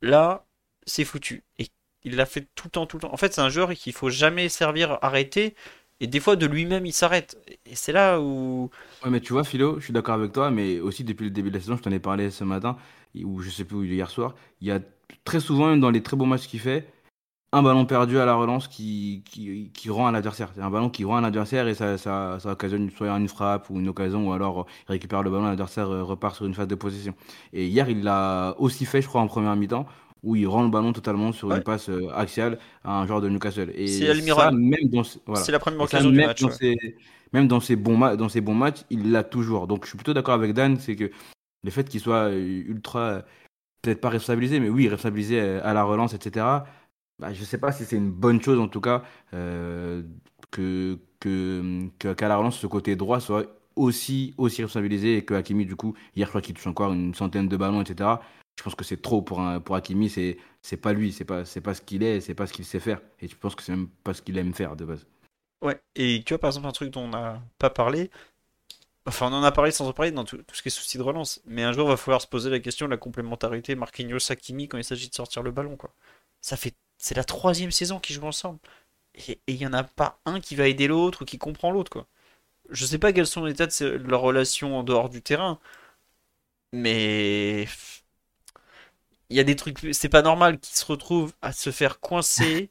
Là, c'est foutu. Et il l'a fait tout le temps, tout le temps. En fait, c'est un joueur qu'il faut jamais servir arrêté et des fois, de lui-même, il s'arrête. Et c'est là où. Ouais, mais tu vois, Philo, je suis d'accord avec toi, mais aussi depuis le début de la saison, je t'en ai parlé ce matin, ou je sais plus, hier soir, il y a très souvent, même dans les très beaux matchs qu'il fait, un ballon perdu à la relance qui, qui, qui rend à l'adversaire. C'est un ballon qui rend à l'adversaire et ça, ça, ça occasionne soit une frappe ou une occasion, ou alors il récupère le ballon, l'adversaire repart sur une phase de possession. Et hier, il l'a aussi fait, je crois, en première mi-temps, où il rend le ballon totalement sur ouais. une passe euh, axiale à un joueur de Newcastle. Et c'est Almiral. Même dans, voilà. C'est la première occasion du même match. Dans ouais. ses, même dans ses, bons dans ses bons matchs, il l'a toujours. Donc je suis plutôt d'accord avec Dan, c'est que le fait qu'il soit ultra, peut-être pas responsabilisé, mais oui, responsabilisé à la relance, etc. Bah, je sais pas si c'est une bonne chose en tout cas euh, que, qu'à la relance, ce côté droit soit aussi, aussi responsabilisé que Hakimi, du coup, hier, je crois qu'il touche encore une centaine de ballons, etc je pense que c'est trop pour un, pour Hakimi c'est c'est pas lui c'est pas c'est pas ce qu'il est c'est pas ce qu'il sait faire. Et je pense que c'est même pas ce qu'il aime faire de base. Ouais et tu vois par exemple un truc dont on n'a pas parlé enfin on en a parlé sans en parler dans tout, tout, ce qui est souci de relance mais un jour il va falloir se poser la question de la complémentarité Marquinhos Hakimi quand il s'agit de sortir le ballon quoi. Ça fait c'est la troisième saison qu'ils jouent ensemble et il y en a pas un qui va aider l'autre ou qui comprend l'autre quoi je sais pas quels sont les états de leur relation en dehors du terrain mais il y a des trucs, c'est pas normal qu'ils se retrouvent à se faire coincer.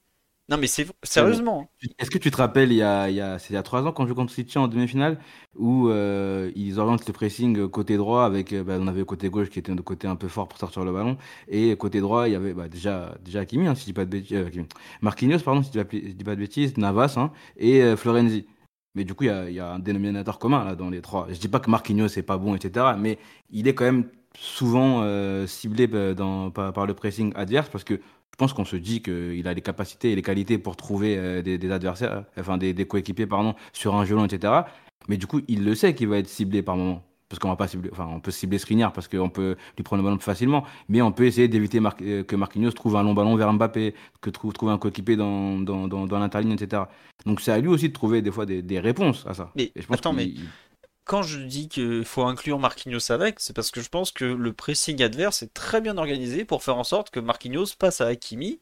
Non mais c'est sérieusement. Est-ce que tu te rappelles il y a, il y a, c'est il y a trois ans quand je joue contre City en demi-finale où euh, ils orientent le pressing côté droit avec, bah, on avait le côté gauche qui était un côté un peu fort pour sortir le ballon et côté droit il y avait bah, déjà déjà Hakimi hein, si je dis pas de bêtises, euh, Marquinhos pardon si je dis pas de bêtises, Navas hein, et euh, Florenzi. Mais du coup il y a, il y a un dénominateur commun là dans les trois. Je dis pas que Marquinhos c'est pas bon etc. Mais il est quand même souvent euh, ciblé dans, par, par, le pressing adverse parce que je pense qu'on se dit qu'il a les capacités et les qualités pour trouver euh, des, des, adversaires, enfin des, des coéquipiers pardon, sur un gelon, etc. Mais du coup, il le sait qu'il va être ciblé par moment. Parce qu'on va pas cibler, enfin, on peut cibler Skriniar parce qu'on peut lui prendre le ballon plus facilement, mais on peut essayer d'éviter Mar que Marquinhos trouve un long ballon vers Mbappé, que trouve, trouve un coéquipier dans, dans, dans, dans l'interligne, etc. Donc c'est à lui aussi de trouver des fois des, des réponses à ça. Mais, et je pense attends, mais quand je dis qu'il faut inclure Marquinhos avec, c'est parce que je pense que le pressing adverse est très bien organisé pour faire en sorte que Marquinhos passe à Hakimi.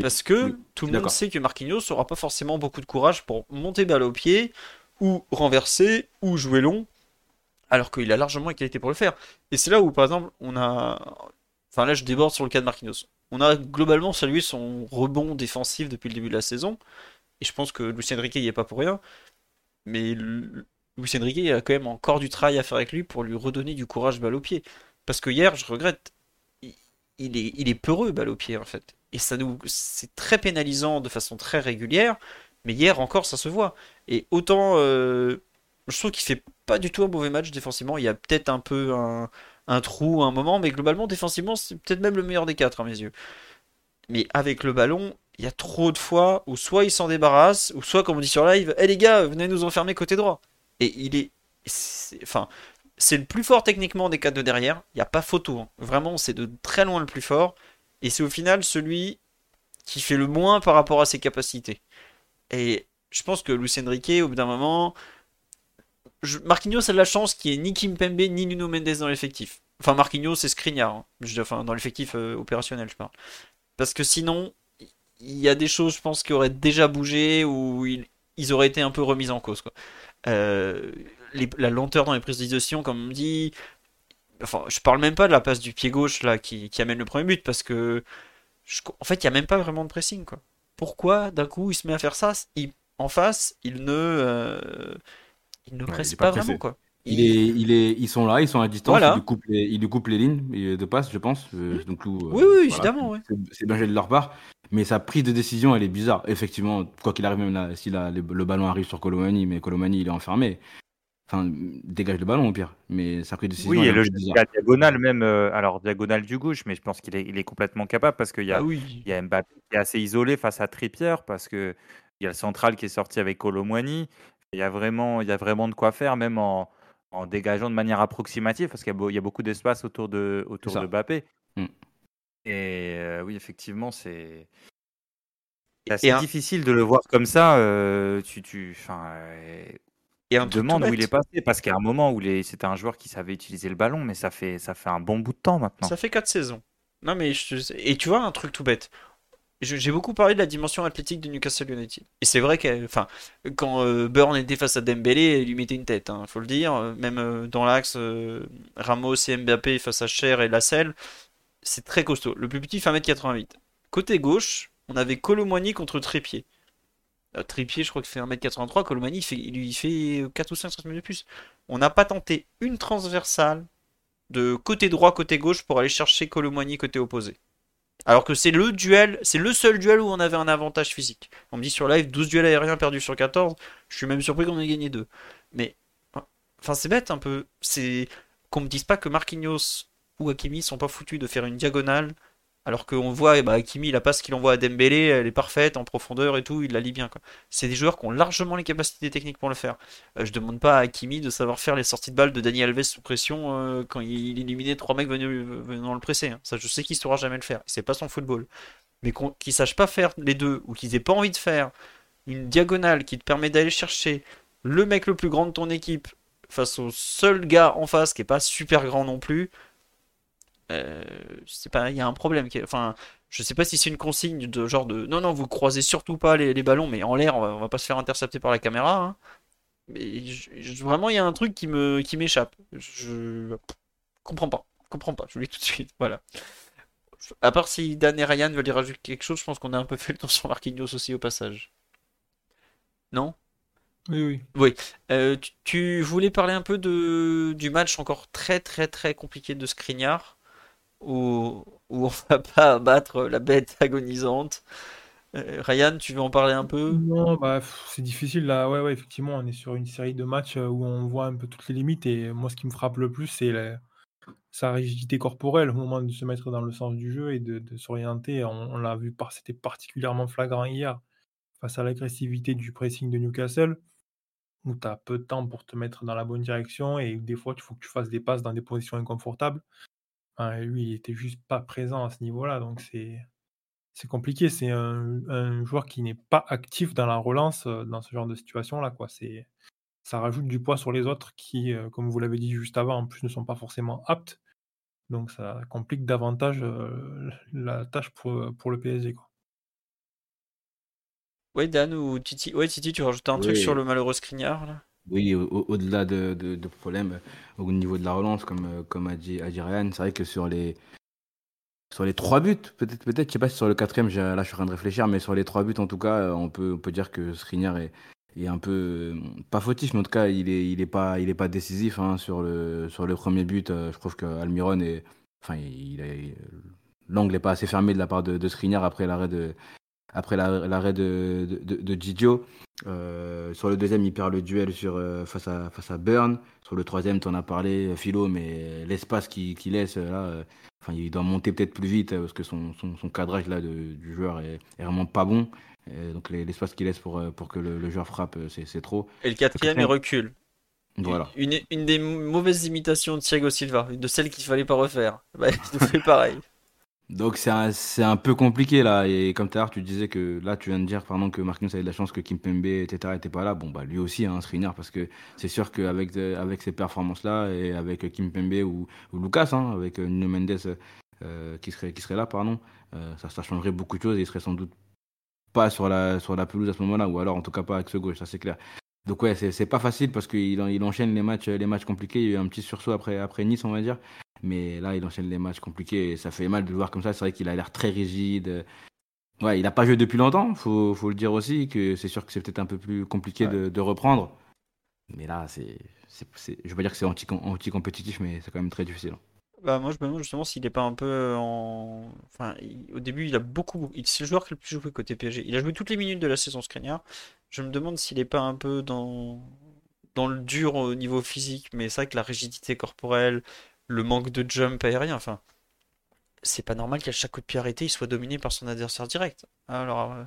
parce que tout le monde sait que Marquinhos n'aura pas forcément beaucoup de courage pour monter balle au pied, ou renverser, ou jouer long, alors qu'il a largement la qualité pour le faire. Et c'est là où, par exemple, on a. Enfin, là, je déborde sur le cas de Marquinhos. On a globalement salué son rebond défensif depuis le début de la saison. Et je pense que Lucien Riquet n'y est pas pour rien. Mais Luis Enrique a quand même encore du travail à faire avec lui pour lui redonner du courage balle au pied. Parce que hier, je regrette, il est, il est peureux balle au pied en fait. Et ça nous, c'est très pénalisant de façon très régulière. Mais hier encore, ça se voit. Et autant, euh, je trouve qu'il fait pas du tout un mauvais match défensivement. Il y a peut-être un peu un, trou, un moment, mais globalement défensivement, c'est peut-être même le meilleur des quatre à mes yeux. Mais avec le ballon, il y a trop de fois où soit il s'en débarrasse, ou soit comme on dit sur live, hé les gars, venez nous enfermer côté droit. Et il est. enfin, c'est le plus fort techniquement des quatre de derrière. Il n'y a pas photo. Hein. Vraiment, c'est de très loin le plus fort. Et c'est au final celui qui fait le moins par rapport à ses capacités. Et je pense que Lucien Riquet, au bout d'un moment. Je... Marquinhos a de la chance qu'il n'y ait ni Kim Pembe ni Nuno Mendes dans l'effectif. Enfin, Marquinhos, c'est Skriniar. Hein. Enfin, dans l'effectif euh, opérationnel, je parle. Parce que sinon, il y a des choses, je pense, qui auraient déjà bougé ou ils, auraient été un peu remis en cause. Euh, la lenteur dans les prises de décision, comme on dit. Enfin, je parle même pas de la passe du pied gauche là qui, amène le premier but parce que en fait, il y a même pas vraiment de pressing quoi. Pourquoi d'un coup il se met à faire ça? En face, il ne euh, il ne presse pas, vraiment quoi. Il, est, il est, ils sont là, ils sont à distance. Il, lui coupe les, lui les lignes de passe, je pense. Euh, mmh. Donc, oui, oui, évidemment. C'est bien de leur part. Mais sa prise de décision, elle est bizarre. Effectivement, quoi qu'il arrive, même là, si le, ballon arrive sur Colomani, mais Colomani, il est enfermé. Enfin, dégage le ballon au pire. Mais sa prise de décision. Oui, et le la diagonale même. Euh, alors, diagonale du gauche, mais je pense qu'il est, il est complètement capable parce qu'il y, a, ah il y a Mbappé qui est assez isolé face à Trippier parce qu'il y a le central qui est sorti avec Colomani. Il y a vraiment, il y a vraiment de quoi faire, même en, en dégageant de manière approximative parce qu'il y, a beaucoup d'espace autour de, autour de Mbappé. Et euh, oui, effectivement, c'est assez difficile de le voir comme ça. Euh, tu, tu, et on demande où il est passé parce qu'il y a un moment où c'était un joueur qui savait utiliser le ballon, mais ça fait, ça fait un bon bout de temps maintenant. Ça fait 4 saisons. Non, mais et tu vois un truc tout bête. J'ai beaucoup parlé de la dimension athlétique de Newcastle United. Et c'est vrai que, enfin, quand euh, Burn était face à Dembélé, il lui mettait une tête, il hein, faut le dire. Même dans l'axe, Ramos et Mbappé face à Cher et Lassel, c'est très costaud. Le plus petit fait 1m88. Côté gauche, on avait Colomani contre Trépied. Euh, Trépied, je crois qu'il fait 1m83. Colomani, il, fait, fait 4 ou 5 cm de plus. On n'a pas tenté une transversale de côté droit, côté gauche pour aller chercher Colomani côté opposé. Alors que c'est le duel, c'est le seul duel où on avait un avantage physique. On me dit sur live 12 duels aériens perdus sur 14. Je suis même surpris qu'on ait gagné 2. Mais, enfin, c'est bête un peu. C'est qu'on me dise pas que Marquinhos ou Hakimi sont pas foutus de faire une diagonale alors qu'on voit, eh ben, Hakimi, la passe qu'il envoie à Dembélé, elle est parfaite en profondeur et tout, il la lit bien. C'est des joueurs qui ont largement les capacités techniques pour le faire. Euh, je demande pas à Hakimi de savoir faire les sorties de balles de Dani Alves sous pression euh, quand il éliminait trois mecs venant le presser. Hein. Ça, je sais qu'il saura jamais le faire. C'est pas son football. Mais qu'il sache pas faire les deux, ou qu'ils aient pas envie de faire une diagonale qui te permet d'aller chercher le mec le plus grand de ton équipe face au seul gars en face qui est pas super grand non plus, euh, sais pas, il y a un problème. Enfin, je sais pas si c'est une consigne de genre de non, non, vous croisez surtout pas les, ballons, mais en l'air, on, va, pas se faire intercepter par la caméra. Hein. Mais vraiment, il y a un truc qui me qui m'échappe. Je comprends pas, comprends pas. Je vous dis tout de suite. Voilà. À part si Dan et Ryan veulent y rajouter quelque chose, je pense qu'on a un peu fait le tour sur Marquinhos aussi au passage. Non? Oui, oui. Oui. Euh, tu, voulais parler un peu de, du match encore très très très compliqué de Skriniar où, où on va pas abattre la bête agonisante. Euh, Ryan, tu veux en parler un peu? Non, bah, c'est difficile là. Ouais, ouais, effectivement, on est sur une série de matchs euh, où on voit un peu toutes les limites. Et moi, ce qui me frappe le plus, c'est sa rigidité corporelle au moment de se mettre dans le sens du jeu et de, s'orienter. On, l'a vu, par... c'était particulièrement flagrant hier face à l'agressivité du pressing de Newcastle, où tu as peu de temps pour te mettre dans la bonne direction et des fois, il faut que tu fasses des passes dans des positions inconfortables lui, il était juste pas présent à ce niveau-là, donc c'est c'est compliqué. C'est un, joueur qui n'est pas actif dans la relance dans ce genre de situation-là, quoi. C'est ça rajoute du poids sur les autres qui, euh, comme vous l'avez dit juste avant, en plus ne sont pas forcément aptes. Donc ça complique davantage euh, la tâche pour, pour le PSG. Quoi. Ouais, Dan ou Titi. Ouais, Titi, tu rajoutes un truc sur le malheureux Skriniar là? Oui, au- au- au-delà de, de, problèmes euh, au niveau de la relance, comme, euh, comme a dit, Ryan, c'est vrai que sur les, sur les trois buts, peut-être, peut-être, je sais pas si sur le quatrième, là je suis en train de réfléchir, mais sur les trois buts en tout cas, euh, on peut, on peut dire que Skriniar est, est un peu, pas fautif, mais en tout cas, il est, il est pas, il est pas décisif hein, sur, le, sur le premier but. je trouve qu'Almiron est, enfin, est- l'angle n'est pas assez fermé de la part de, de après l'arrêt de, après la- l'arrêt de, de, de, de Gigio. Euh, sur le deuxième, il perd le duel sur, euh, face, à, face à Burn. Sur le troisième, tu en as parlé, euh, Philo, mais l'espace qu'il laisse, là, euh, enfin, il doit monter peut-être plus vite parce que son, son, son cadrage là, de, du joueur est, est vraiment pas bon. Donc les- l'espace qu'il laisse pour, pour que le, le joueur frappe, c'est c'est trop. Et le quatrième, il recule. Voilà. Une, une des mauvaises imitations de Thiago Silva, de celle qu'il fallait pas refaire. Bah, il nous fait pareil. Donc c'est un, un peu compliqué là. Et comme tout à l'heure, tu disais que là, tu viens de dire pardon, que Marquinhos avait de la chance que Kimpembe, etc., était pas là. Bon, bah lui aussi, hein, Skriniar, parce que c'est sûr qu'avec avec ces performances-là et avec Kimpembe ou, ou Lucas, hein, avec euh, Nuno Mendes euh, qui, serait, qui serait là, pardon, euh, ça, changerait beaucoup de choses et il serait sans doute pas sur la, sur la pelouse à ce moment-là, ou alors en tout cas pas avec ce gauche, ça c'est clair. Donc ouais, c'est pas facile parce qu'il il enchaîne les matchs, les matchs compliqués. Il y a eu un petit sursaut après, après Nice, on va dire. Mais là, il enchaîne les matchs compliqués et ça fait mal de le voir comme ça. C'est vrai qu'il a l'air très rigide. Ouais, il n'a pas joué depuis longtemps, faut, faut le dire aussi, que c'est sûr que c'est peut-être un peu plus compliqué de, de reprendre. Mais là, c'est, c'est, je veux pas dire que c'est anti, anti-compétitif, mais c'est quand même très difficile. Bah, moi, je me demande justement s'il est pas un peu en. Enfin, il- au début, il a beaucoup. il- C'est le joueur qui a le plus joué côté PSG. Il a joué toutes les minutes de la saison Skriniar. Je me demande s'il est pas un peu dans dans le dur au niveau physique, mais c'est vrai que la rigidité corporelle, le manque de jump aérien, enfin, c'est pas normal qu'à chaque coup de pied arrêté, il soit dominé par son adversaire direct. Alors, euh,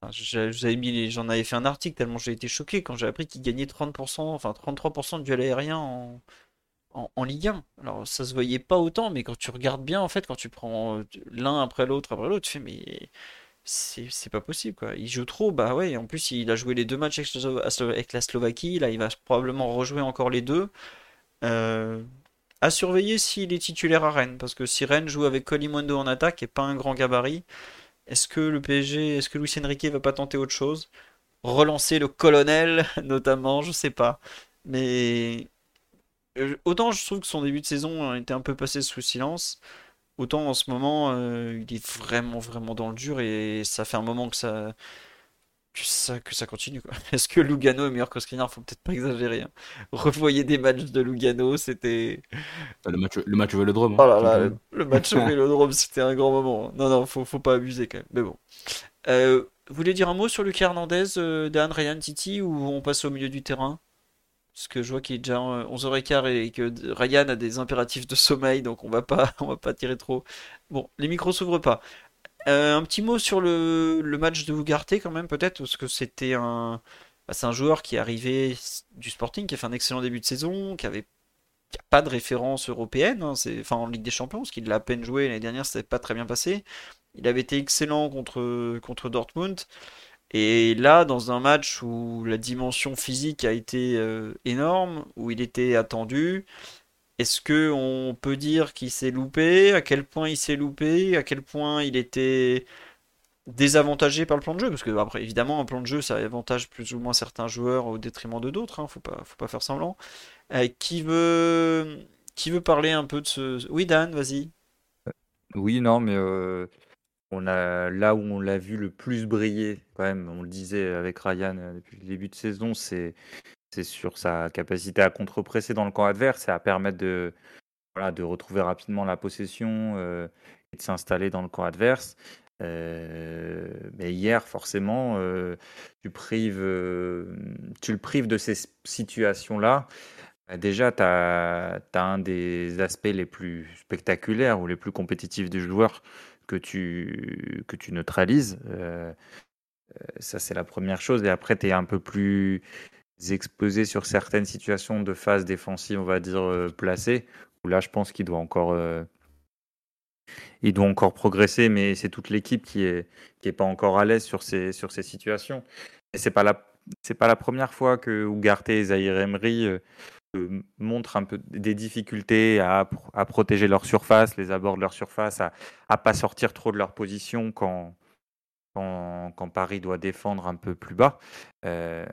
enfin, j'en avais fait un article tellement j'ai été choqué quand j'ai appris qu'il gagnait 30%, enfin 33% de duel aérien en, en, Ligue 1. Alors, ça se voyait pas autant, mais quand tu regardes bien, en fait, quand tu prends euh, l'un après l'autre, après l'autre, tu fais, mais c'est pas possible, quoi. Il joue trop, bah ouais, en plus, il a joué les deux matchs avec la Slovaquie, là, il va probablement rejouer encore les deux. Euh, à surveiller s'il est titulaire à Rennes, parce que si Rennes joue avec Kolimundo en attaque et pas un grand gabarit, est-ce que le PSG, est-ce que Luis Enrique va pas tenter autre chose? Relancer le colonel, notamment, je sais pas. Mais euh, autant je trouve que son début de saison a été un peu passé sous silence, autant en ce moment, euh, il est vraiment, vraiment dans le dur et ça fait un moment que ça, que ça, que ça continue. Est-ce que Lugano est meilleur que Skriniar? Faut peut-être pas exagérer, hein. Revoyez des matchs de Lugano, c'était... Le match, le match au Vélodrome. hein, Oh là là, tout le, match au Vélodrome, c'était un grand moment. Non, non, faut, faut pas abuser quand même. Mais bon. Euh, vous voulez dire un mot sur Lucas Hernandez, euh, Dan, Ryan, Titi, ou on passe au milieu du terrain? Parce que je vois qu'il est déjà euh, 11h15 et que Ryan a des impératifs de sommeil, donc on va pas, on va pas tirer trop. Bon, les micros s'ouvrent pas. Euh, un petit mot sur le, match de Ugarte quand même, peut-être, parce que c'était un, bah, c'est un joueur qui est arrivé du Sporting, qui a fait un excellent début de saison, qui avait pas de référence européenne, hein, enfin en Ligue des Champions, parce qu'il l'a à peine joué l'année dernière, ça s'est pas très bien passé. Il avait été excellent contre, contre Dortmund. Et là, dans un match où la dimension physique a été euh, énorme, où il était attendu, est-ce que on peut dire qu'il s'est loupé? À quel point il s'est loupé? À quel point il était désavantagé par le plan de jeu? Parce que après, évidemment, un plan de jeu, ça avantage plus ou moins certains joueurs au détriment de d'autres, hein, faut pas, faut pas faire semblant. Euh, qui veut, qui veut parler un peu de ce... Oui, Dan, vas-y. Oui, non, mais euh, on a là où on l'a vu le plus briller, quand même, on le disait avec Ryan euh, depuis le début de saison, c'est c'est sur sa capacité à contre-presser dans le camp adverse et à permettre de, retrouver rapidement la possession euh, et de s'installer dans le camp adverse. Euh, mais hier, forcément, euh, tu, le prives de ces situations-là. Bah, Déjà, tu as, un des aspects les plus spectaculaires ou les plus compétitifs du joueur que tu, que tu neutralises. Ça, c'est la première chose. Et après, tu es un peu plus exposé sur certaines situations de phase défensive, on va dire, euh, placée, où là, je pense qu'il doit encore... euh, il doit encore progresser, mais c'est toute l'équipe qui est, qui est pas encore à l'aise sur ces, sur ces situations. Et c'est pas la pas la première fois que Ugarte et Zahir Emery montrent un peu des difficultés à, à, protéger leur surface, les abords de leur surface, à, à pas sortir trop de leur position quand, quand, Paris doit défendre un peu plus bas. Euh,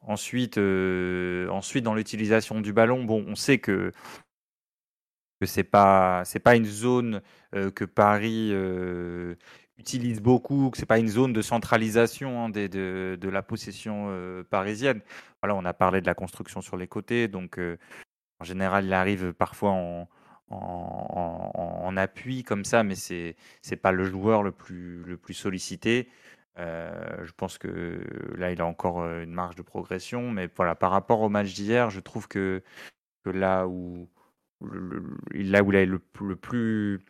ensuite, euh, ensuite, dans l'utilisation du ballon, bon, on sait que que c'est pas pas une zone euh, que Paris utilise beaucoup, que c'est pas une zone de centralisation hein, de, de, la possession parisienne. Voilà, on a parlé de la construction sur les côtés, donc en général, il arrive parfois en, en, appui comme ça, mais c'est c'est pas le joueur le plus le plus sollicité. Euh, je pense que là, il a encore euh, une marge de progression, mais voilà, par rapport au match d'hier, je trouve que, que là où là où il a le, le plus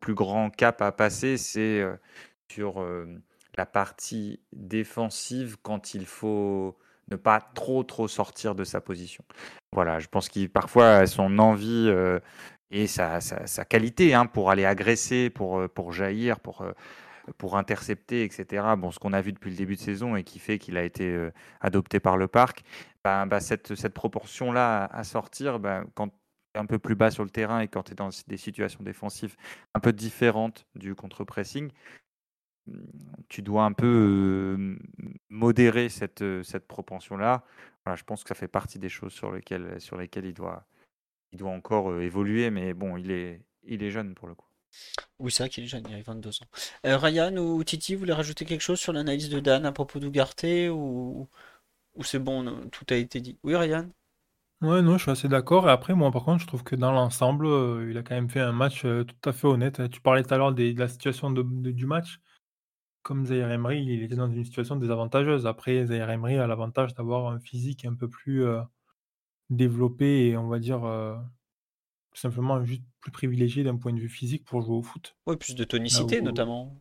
plus grand cap à passer, c'est euh, sur la partie défensive quand il faut ne pas trop trop sortir de sa position. Voilà, je pense qu'il parfois son envie et sa, qualité hein, pour aller agresser, pour, euh, jaillir, pour, euh, intercepter, etc. Bon, ce qu'on a vu depuis le début de saison et qui fait qu'il a été euh, adopté par le parc, bah, bah, cette, proportion-là à sortir, bah, quand un peu plus bas sur le terrain et quand tu es dans des situations défensives un peu différentes du contre-pressing, tu dois un peu modérer cette, cette propension-là. Je pense que ça fait partie des choses sur lesquelles il doit, il doit encore évoluer, mais bon, il est, il est jeune pour le coup. Oui, c'est vrai qu'il est jeune, il a 22 ans. Ryan ou Titi, vous voulez rajouter quelque chose sur l'analyse de Dan à propos d'Ugarte ou, ou c'est bon, tout a été dit? Oui, Ryan? Ouais, non, je suis assez d'accord. Et après, moi, par contre, je trouve que dans l'ensemble, il a quand même fait un match tout à fait honnête. Tu parlais tout à l'heure de la situation du match. Comme Zaire Emery, il était dans une situation désavantageuse. Après, Zaire Emery a l'avantage d'avoir un physique un peu plus développé et on va dire, simplement juste plus privilégié d'un point de vue physique pour jouer au foot. Oui, plus de tonicité notamment.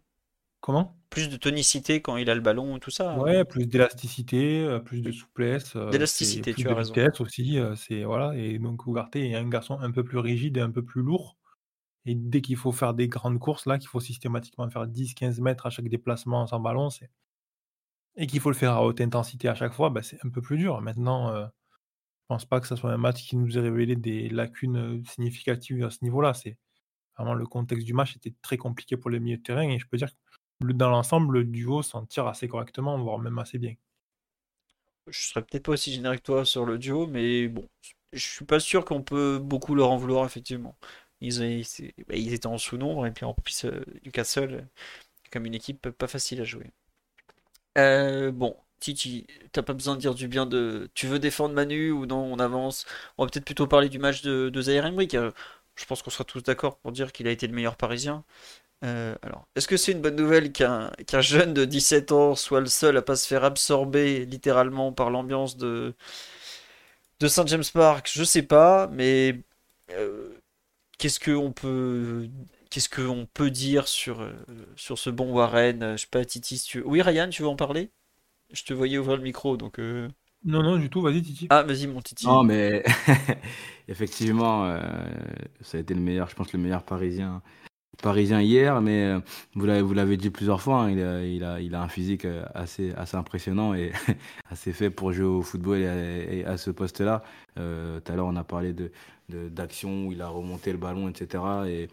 Comment? Plus de tonicité quand il a le ballon et tout ça, Ouais, plus d'élasticité, plus de souplesse, D'élasticité, tu as de raison. vitesse aussi, c'est voilà et donc Ugarte est un garçon un peu plus rigide et un peu plus lourd et dès qu'il faut faire des grandes courses là, qu'il faut systématiquement faire 10-15 mètres à chaque déplacement sans ballon, c'est et qu'il faut le faire à haute intensité à chaque fois, bah, c'est un peu plus dur. Maintenant, pense pas que ça soit un match qui nous ait révélé des lacunes significatives à ce niveau-là. C'est vraiment le contexte du match était très compliqué pour les milieux de terrain et je peux dire que dans l'ensemble, le duo s'en tire assez correctement, voire même assez bien. Je serais peut-être pas aussi générique que toi sur le duo, mais bon, je suis pas sûr qu'on peut beaucoup leur en vouloir, effectivement. Ils, bah, ils étaient en sous-nombre, et puis en plus, Newcastle, comme une équipe pas facile à jouer. Euh, bon, Titi, t'as pas besoin de dire du bien de. Tu veux défendre Manu ou non On avance. On va peut-être plutôt parler du match de, de Zaire Emery. Je pense qu'on sera tous d'accord pour dire qu'il a été le meilleur parisien. Euh, alors, est-ce que c'est une bonne nouvelle qu'un jeune de 17 ans soit le seul à pas se faire absorber littéralement par l'ambiance de, de Saint James Park? Je sais pas, mais euh, qu'est-ce qu'on peut qu'est-ce qu'on peut dire sur, euh, sur ce bon Warren? Je sais pas, Titi, si tu veux... Oui, Ryan, tu veux en parler? Je te voyais ouvrir le micro, donc. Euh. Non, non, du tout, vas-y, Titi. Ah, vas-y, mon Titi. Non, mais effectivement, euh, ça a été le meilleur, je pense, le meilleur parisien, parisien hier, mais euh, vous l'avez dit plusieurs fois, hein, il, a, il, a, il a un physique assez, assez impressionnant et assez fait pour jouer au football et à, ce poste-là. tout à l'heure, on a parlé de, d'action où il a remonté le ballon, etc. Et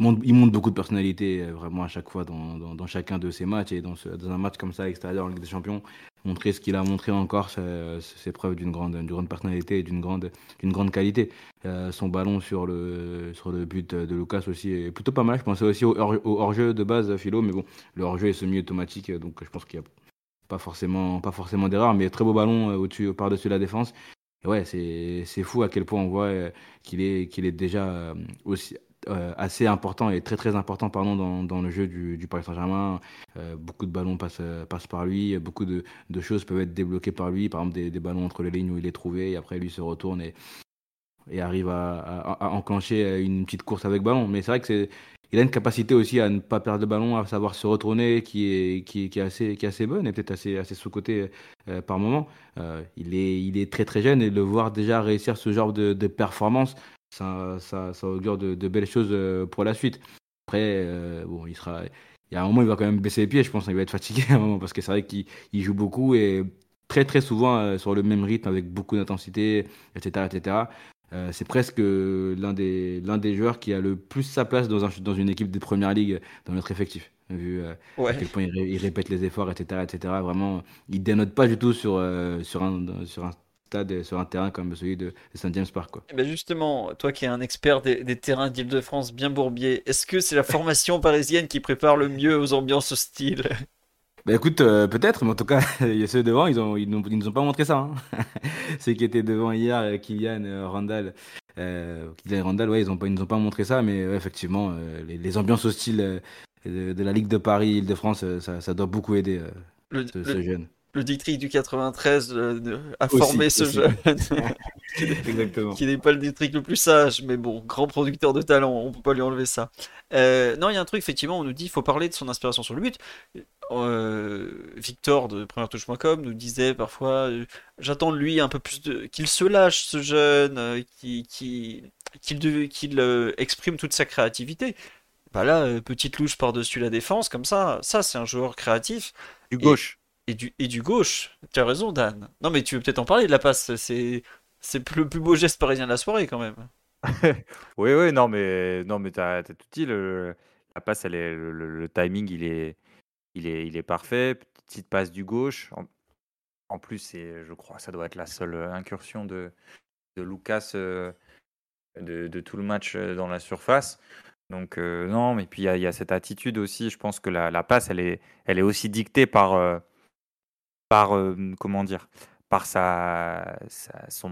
il montre beaucoup de personnalité euh, vraiment à chaque fois dans, dans, chacun de ses matchs et dans, dans, un match comme ça extérieur en Ligue des Champions montrer ce qu'il a montré encore c'est preuve d'une grande, grande personnalité et d'une grande, grande qualité. Euh, son ballon sur le, sur le but de Lucas aussi est plutôt pas mal. Je pensais aussi au, hors-jeu de base Philo mais bon le hors-jeu est semi-automatique donc je pense qu'il n'y a pas forcément, pas forcément d'erreur mais très beau ballon euh, au-dessus par-dessus la défense. Ouais c'est fou à quel point on voit qu'il est, qu'il est déjà aussi euh, assez important et très très important pardon, dans, dans le jeu du, Paris Saint-Germain. Euh, beaucoup de ballons passent, passent par lui, beaucoup de, choses peuvent être débloquées par lui, par exemple des, des, ballons entre les lignes où il est trouvé et après lui se retourne et, et arrive à, à, enclencher une petite course avec ballon. Mais c'est vrai que c'est il a une capacité aussi à ne pas perdre de ballon, à savoir se retourner, qui est, qui, qui est, assez, qui est assez bonne et peut-être assez, assez sous-côté euh, par moment. il, est, il est très très jeune et le voir déjà réussir ce genre de performance, ça, ça, ça augure de, de, belles choses euh, pour la suite. Après, euh, bon, il sera. Il y a un moment, il va quand même baisser les pieds, je pense. Hein, il va être fatigué à un moment parce que c'est vrai qu'il joue beaucoup et très très souvent sur le même rythme avec beaucoup d'intensité, etc., etc. c'est presque l'un des, l'un des joueurs qui a le plus sa place dans, un, dans une équipe de première ligue dans notre effectif. Vu à quel point il, répète les efforts, etc., etc. Vraiment, il dénote pas du tout sur, sur, un, sur un stade, sur un terrain comme celui de, Saint James Park. Quoi. Eh ben justement, toi qui es un expert des, terrains d'Île-de-France bien bourbiers, est-ce que c'est la formation parisienne qui prépare le mieux aux ambiances hostiles? Bah écoute, euh, peut-être, mais en tout cas, il y a ceux devant, ils, ont, ils, nous, ont pas montré ça. Hein. ceux qui étaient devant hier, euh, Kylian, euh, Randall, Kylian Randall, ouais, ils, ont ils nous ont pas montré ça, mais effectivement, les, ambiances hostiles de, la Ligue de Paris, Île-de-France, ça, ça, doit beaucoup aider ce jeune le district du 93 euh, a formé ce jeune. Exactement. qui n'est pas le district le plus sage, mais bon, grand producteur de talent, on peut pas lui enlever ça. Euh, non, il y a un truc, effectivement, on nous dit il faut parler de son inspiration sur le but. Euh, Victor de première-touche.com nous disait parfois j'attends de lui un peu plus de. qu'il se lâche, ce jeune, qu'il qu'il exprime toute sa créativité. Bah là, petite louche par-dessus la défense, comme ça, ça c'est un joueur créatif. Du gauche et du, et du gauche. Tu as raison, Dan. Non, mais tu veux peut-être en parler de la passe. C'est, c'est le plus beau geste parisien de la soirée, quand même. oui, oui, non, mais, non, mais tu as, tout dit. Le, la passe, elle est, le, timing, il est, il, est, il est parfait. Petite passe du gauche. En, plus, c'est, je crois, ça doit être la seule incursion de, de Lucas euh, de, de, tout le match euh, dans la surface. Donc, euh, non, mais puis il y, a cette attitude aussi. Je pense que la, la passe, elle est, elle est aussi dictée par par comment dire par sa, son,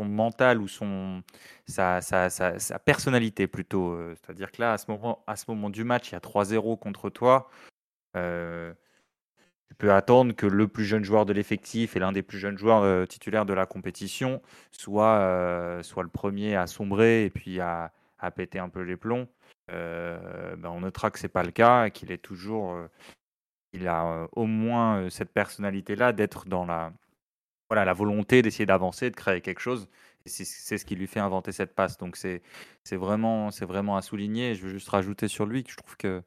mental ou son, sa, sa, sa personnalité plutôt. C'est-à-dire que là, à ce, moment, à ce moment du match, il y a 3-0 contre toi. tu peux attendre que le plus jeune joueur de l'effectif et l'un des plus jeunes joueurs titulaires de la compétition soit, soit le premier à sombrer et puis à, à péter un peu les plombs. Ben on notera que ce n'est pas le cas, qu'il est toujours il a au moins cette personnalité-là d'être dans la, voilà, la volonté d'essayer d'avancer, de créer quelque chose. C'est ce qui lui fait inventer cette passe. Donc c'est vraiment, à souligner. je veux juste rajouter sur lui que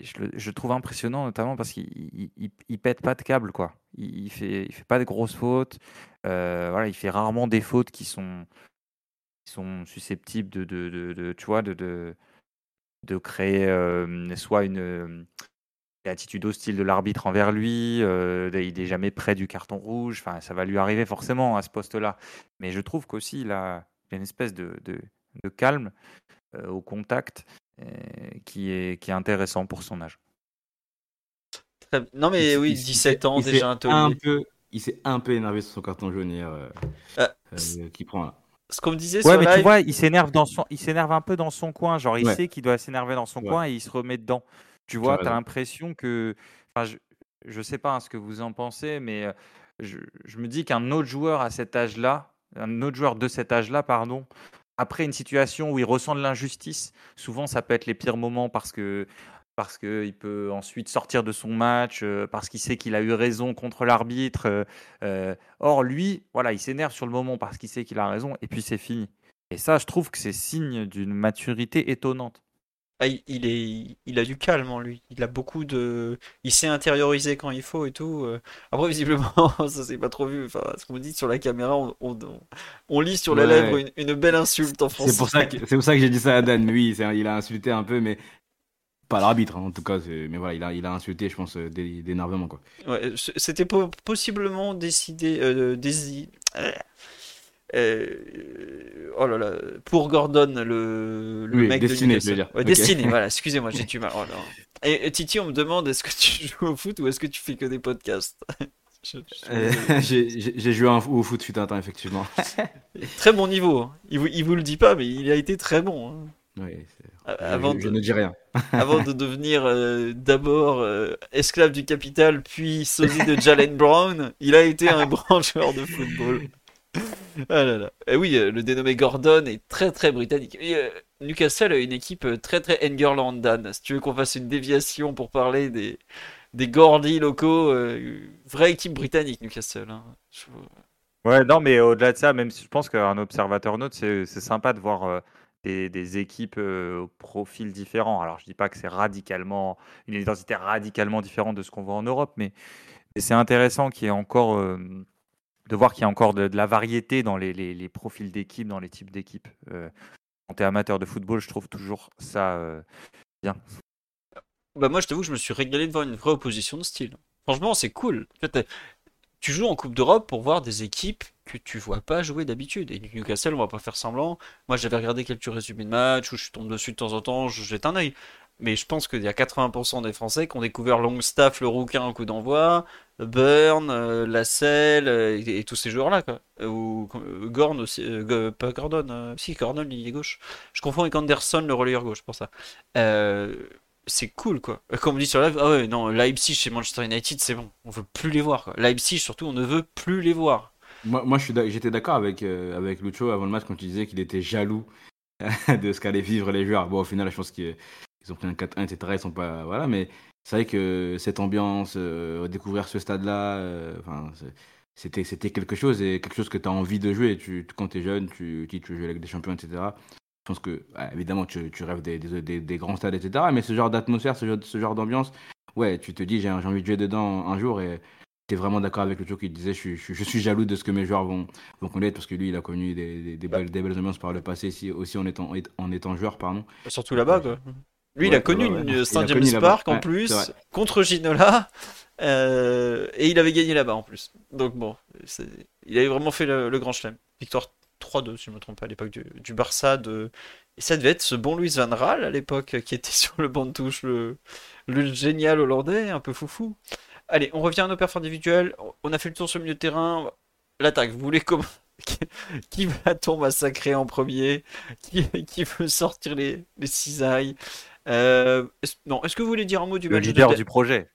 je trouve impressionnant, notamment parce qu'il il, pète pas de câble, quoi. Il, il, fait, pas de grosses fautes. il fait rarement des fautes qui sont, susceptibles de, de, de créer soit une, attitude hostile de l'arbitre envers lui, euh, il n'est jamais près du carton rouge, enfin, ça va lui arriver forcément à ce poste-là. Mais je trouve qu'aussi il a, une espèce de, de, calme euh, au contact euh, qui, est, qui est intéressant pour son âge. Non mais oui, 17 ans déjà un peu, Il s'est un peu énervé sur son carton jaune hier qui prend là ce qu'on me disait ouais, mais tu vois, il s'énerve dans son, il s'énerve un peu dans son coin, genre il sait qu'il doit s'énerver dans son coin et il se remet dedans. Tu vois, tu as l'impression que. Enfin, je ne sais pas hein, ce que vous en pensez, mais je, je me dis qu'un autre joueur à cet âge-là, un autre joueur de cet âge-là, pardon, après une situation où il ressent de l'injustice, souvent ça peut être les pires moments parce que parce qu'il peut ensuite sortir de son match, parce qu'il sait qu'il a eu raison contre l'arbitre. or, lui, voilà, il s'énerve sur le moment parce qu'il sait qu'il a raison, et puis c'est fini. Et ça, je trouve que c'est signe d'une maturité étonnante. Ah, il, est, il a du calme en lui. Il a beaucoup de. Il sait intérioriser quand il faut et tout. Euh. Après, visiblement, ça s'est pas trop vu. Enfin, ce qu'on dit sur la caméra, on, on, lit sur la lèvre une, belle insulte en français. C'est pour ça que, c'est pour ça que j'ai dit ça à Dan. Oui, il a insulté un peu, mais pas l'arbitre hein, en tout cas. Mais voilà, il a, il a insulté, je pense, euh, d'énervement. Quoi. Ouais, c'était possiblement décidé. Euh, euh, oh là là, pour Gordon, le, le mec destiné, de je veux dire. Destiné, voilà, excusez-moi, j'ai du mal. Oh et, Titi, on me demande est-ce que tu joues au foot ou est-ce que tu fais que des podcasts euh, J'ai joué au foot fut un temps, effectivement. très bon niveau. Hein. Il, vous, il vous le dit pas, mais il a été très bon. Hein. Oui, avant je, ne dis rien. avant de devenir euh, d'abord esclave du capital, puis sosie de Jalen Brown, il a été un grand joueur de football. Ah là là. Et eh oui, euh, le dénommé Gordon est très très britannique. Euh, Newcastle a une équipe euh, très très Engerland, Dan. Si tu veux qu'on fasse une déviation pour parler des, des Gordis locaux, vraie équipe britannique, Newcastle. Hein. Ouais, non, mais au-delà de ça, même si je pense qu'un observateur note, c'est sympa de voir des, des, équipes au profil différent. Alors, je dis pas que c'est radicalement une identité radicalement différente de ce qu'on voit en Europe, mais c'est intéressant qu'il y ait encore, euh, de voir qu'il y a encore de, la variété dans les, profils d'équipe, dans les types d'équipes. Euh, quand tu es amateur de football, je trouve toujours ça euh, bien. Bah moi je t'avoue que je me suis régalé de voir une vraie opposition de style. Franchement c'est cool. Fait, tu joues en Coupe d'Europe pour voir des équipes que tu vois pas jouer d'habitude. Et Newcastle, on va pas faire semblant. Moi j'avais regardé quelques résumés de matchs où je tombe dessus de temps en temps, je jette un œil. Mais je pense qu'il y a 80% des Français qui ont découvert Longstaff, le rouquin au coup d'envoi, Burn, euh, Lascelles euh, et, tous ces joueurs-là. Euh, Ou Gorn aussi, pas Gordon, si Gordon il est gauche. Je confonds avec Anderson, le relayeur gauche pour ça. C'est cool quoi. Comme on dit sur live, ah ouais, non, Leipzig chez Manchester United, c'est bon, on veut plus les voir quoi. Leipzig surtout, on ne veut plus les voir. Moi, j'étais d'accord avec, avec Lucho avant le match quand il disait qu'il était jaloux de ce qu'allaient vivre les joueurs. Bon, au final, je pense qu'ils ils ont pris un 4-1, etc. Ils sont pas. Voilà, mais c'est vrai que cette ambiance, euh, découvrir ce stade-là, euh, enfin, c'était, c'était quelque chose et quelque chose que tu as envie de jouer. Tu, quand tu es jeune, tu, tu, tu joues avec des champions, etc. Je pense que, ouais, évidemment, tu, tu rêves des, des, des- des grands stades, etc. Mais ce genre d'atmosphère, ce genre, ce genre d'ambiance, ouais, tu te dis, j'ai, j'ai envie de jouer dedans un jour et. tu es vraiment d'accord avec Lucho qui disait je, suis- je, suis- je suis jaloux de ce que mes joueurs vont, vont connaître parce que lui il a connu des, des, des belles, des belles ambiances par le passé aussi en étant, en étant joueur pardon. Surtout là-bas quoi. Lui, il a connu ouais, ouais. une Il a Saint connu James là-bas. Park en plus contre Ginola euh, et il avait gagné là-bas en plus. Donc bon, il avait vraiment fait le, le grand chelem. Victoire 3-2 si je ne me trompe pas à l'époque du, du Barça de et ça devait être ce bon Luis Van Raal à l'époque qui était sur le banc de touche le, le génial hollandais un peu foufou. Allez, on revient à nos perfs individuels. On a fait le tour sur le milieu de terrain. L'attaque, vous voulez comment Qui va-t-on massacrer en premier? Qui, qui veut sortir les, les cisailles? Euh, non, est-ce que vous voulez dire un mot du Le match de leader Dem- du projet.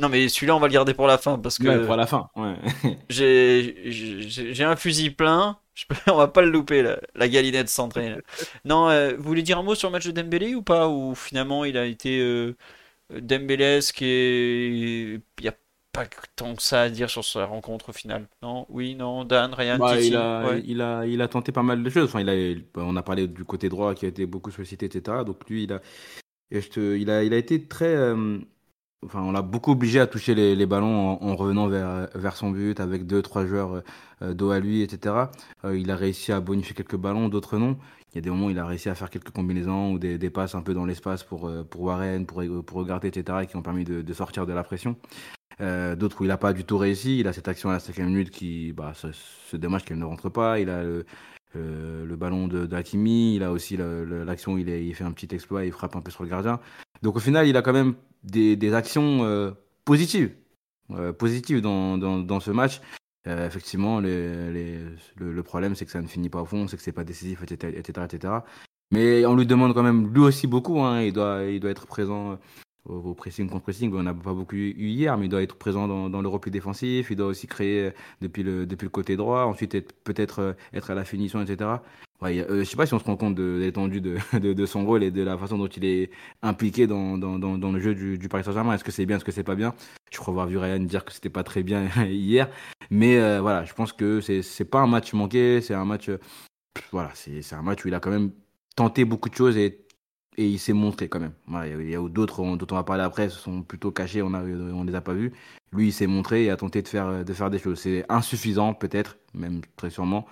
Non, mais celui-là, on va le garder pour la fin parce que Ouais, pour la fin. Ouais. j'ai un fusil plein. Je peux, on va pas le louper, la, la galinette centrée. là. Non, euh, vous voulez dire un mot sur le match de Dembélé ou pas? Ou finalement, il a été euh, et il n'y a pas tant que ça à dire sur sa rencontre au final. Non Oui, non Dan, Ryan, Bah, Titi il, a, ouais. il, a, il a tenté pas mal de choses. Enfin, il a, on a parlé du côté droit qui a été beaucoup sollicité, etc. Donc lui, il a, il a, il a été très. euh, enfin, on l'a beaucoup obligé à toucher les, les ballons en, en revenant vers, vers son but avec deux, trois joueurs euh, dos à lui, etc. Euh, il a réussi à bonifier quelques ballons, d'autres non. Il y a des moments où il a réussi à faire quelques combinaisons ou des, passes un peu dans l'espace pour, euh, pour Warren, pour, pour regarder, etc. qui ont permis de, sortir de la pression. Euh, D'autres où il n'a pas du tout réussi. Il a cette action à la cinquième minute qui, bah, c'est dommage qu'elle ne rentre pas. Il a le, euh, le ballon de d'Hakimi. Il a aussi l'action où il, fait un petit exploit, il frappe un peu sur le gardien. Donc au final, il a quand même des, actions euh, positives, positives dans, dans, dans ce match. Euh, effectivement, le, le problème, c'est que ça ne finit pas au fond, c'est que c'est pas décisif, etc., etc., etc. Mais on lui demande quand même lui aussi beaucoup. hein. il doit, il doit être présent euh, au, au pressing contre pressing. On n'a pas beaucoup eu hier, mais il doit être présent dans, dans le repli défensif. Il doit aussi créer euh, depuis le, depuis le côté droit. Ensuite, être- peut-être euh, être à la finition, etc. Ouais, euh, je sais pas si on se rend compte de, l'étendue de, de, son rôle et de la façon dont il est impliqué dans, dans, dans, le jeu du, du Paris Saint-Germain. Est-ce que c'est bien, est-ce que c'est pas bien? Je crois avoir vu Ryan dire que c'était pas très bien hier. Mais euh, voilà, je pense que c'est pas un match manqué. C'est un match. voilà, c'est un match où il a quand même tenté beaucoup de choses et, et il s'est montré quand même. Il y a- a d'autres on- dont on va parler après, se sont plutôt cachés, on, a, on les a pas vus. Lui, il s'est montré et a tenté de faire, de faire des choses. C'est insuffisant, peut-être, même très sûrement,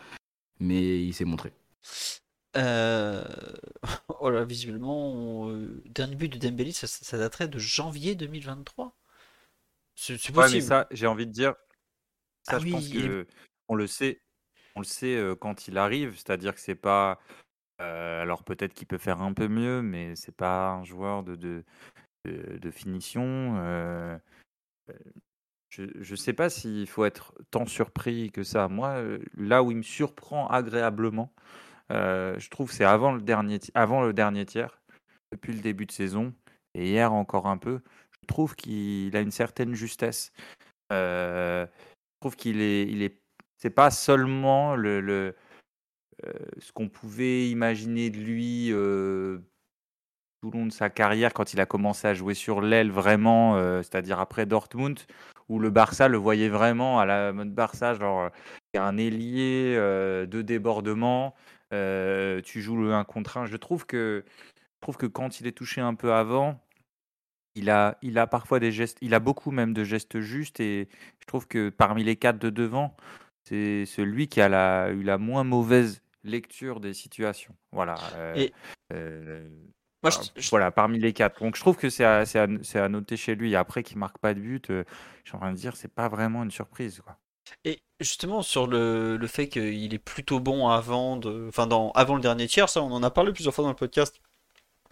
mais il s'est montré. Euh, Oh là, visuellement, on- euh, dernier but de Dembélé, ça, ça daterait de janvier 2023. C'est c'est Ouais, mais possible. ça, j'ai envie de dire, ça, Ah je pense oui, que on le sait, on le sait euh, quand il arrive, c'est-à-dire que c'est pas. euh, alors peut-être qu'il peut faire un peu mieux, mais c'est pas un joueur de, de, de, de finition. euh, je ne sais pas s'il faut être tant surpris que ça. Moi, là où il me surprend agréablement, je trouve que c'est avant le dernier, avant le dernier tiers, depuis le début de saison, et hier encore un peu. Je trouve qu'il a une certaine justesse. Euh, je trouve qu'il est, il est, c'est pas seulement le, le euh, ce qu'on pouvait imaginer de lui euh, tout le long de sa carrière quand il a commencé à jouer sur l'aile vraiment, euh, c'est-à-dire après Dortmund, où le Barça le voyait vraiment à la mode Barça, genre euh, un ailier, euh, deux débordements, euh, tu joues le 1 contre 1. Je trouve que, je trouve que quand il est touché un peu avant, il a, il a parfois des gestes, il a beaucoup même de gestes justes et je trouve que parmi les quatre de devant, c'est celui qui a la, eu la moins mauvaise lecture des situations. Voilà. euh, Et- euh, Moi, ah, je- je- voilà, parmi les quatre. Donc je trouve que c'est à, noter chez lui. Après qu'il marque pas de but, euh, je suis en train de dire, c'est pas vraiment une surprise. Quoi. Et justement, sur le, le fait qu'il est plutôt bon avant, de, enfin dans, avant le dernier tiers, ça on en a parlé plusieurs fois dans le podcast.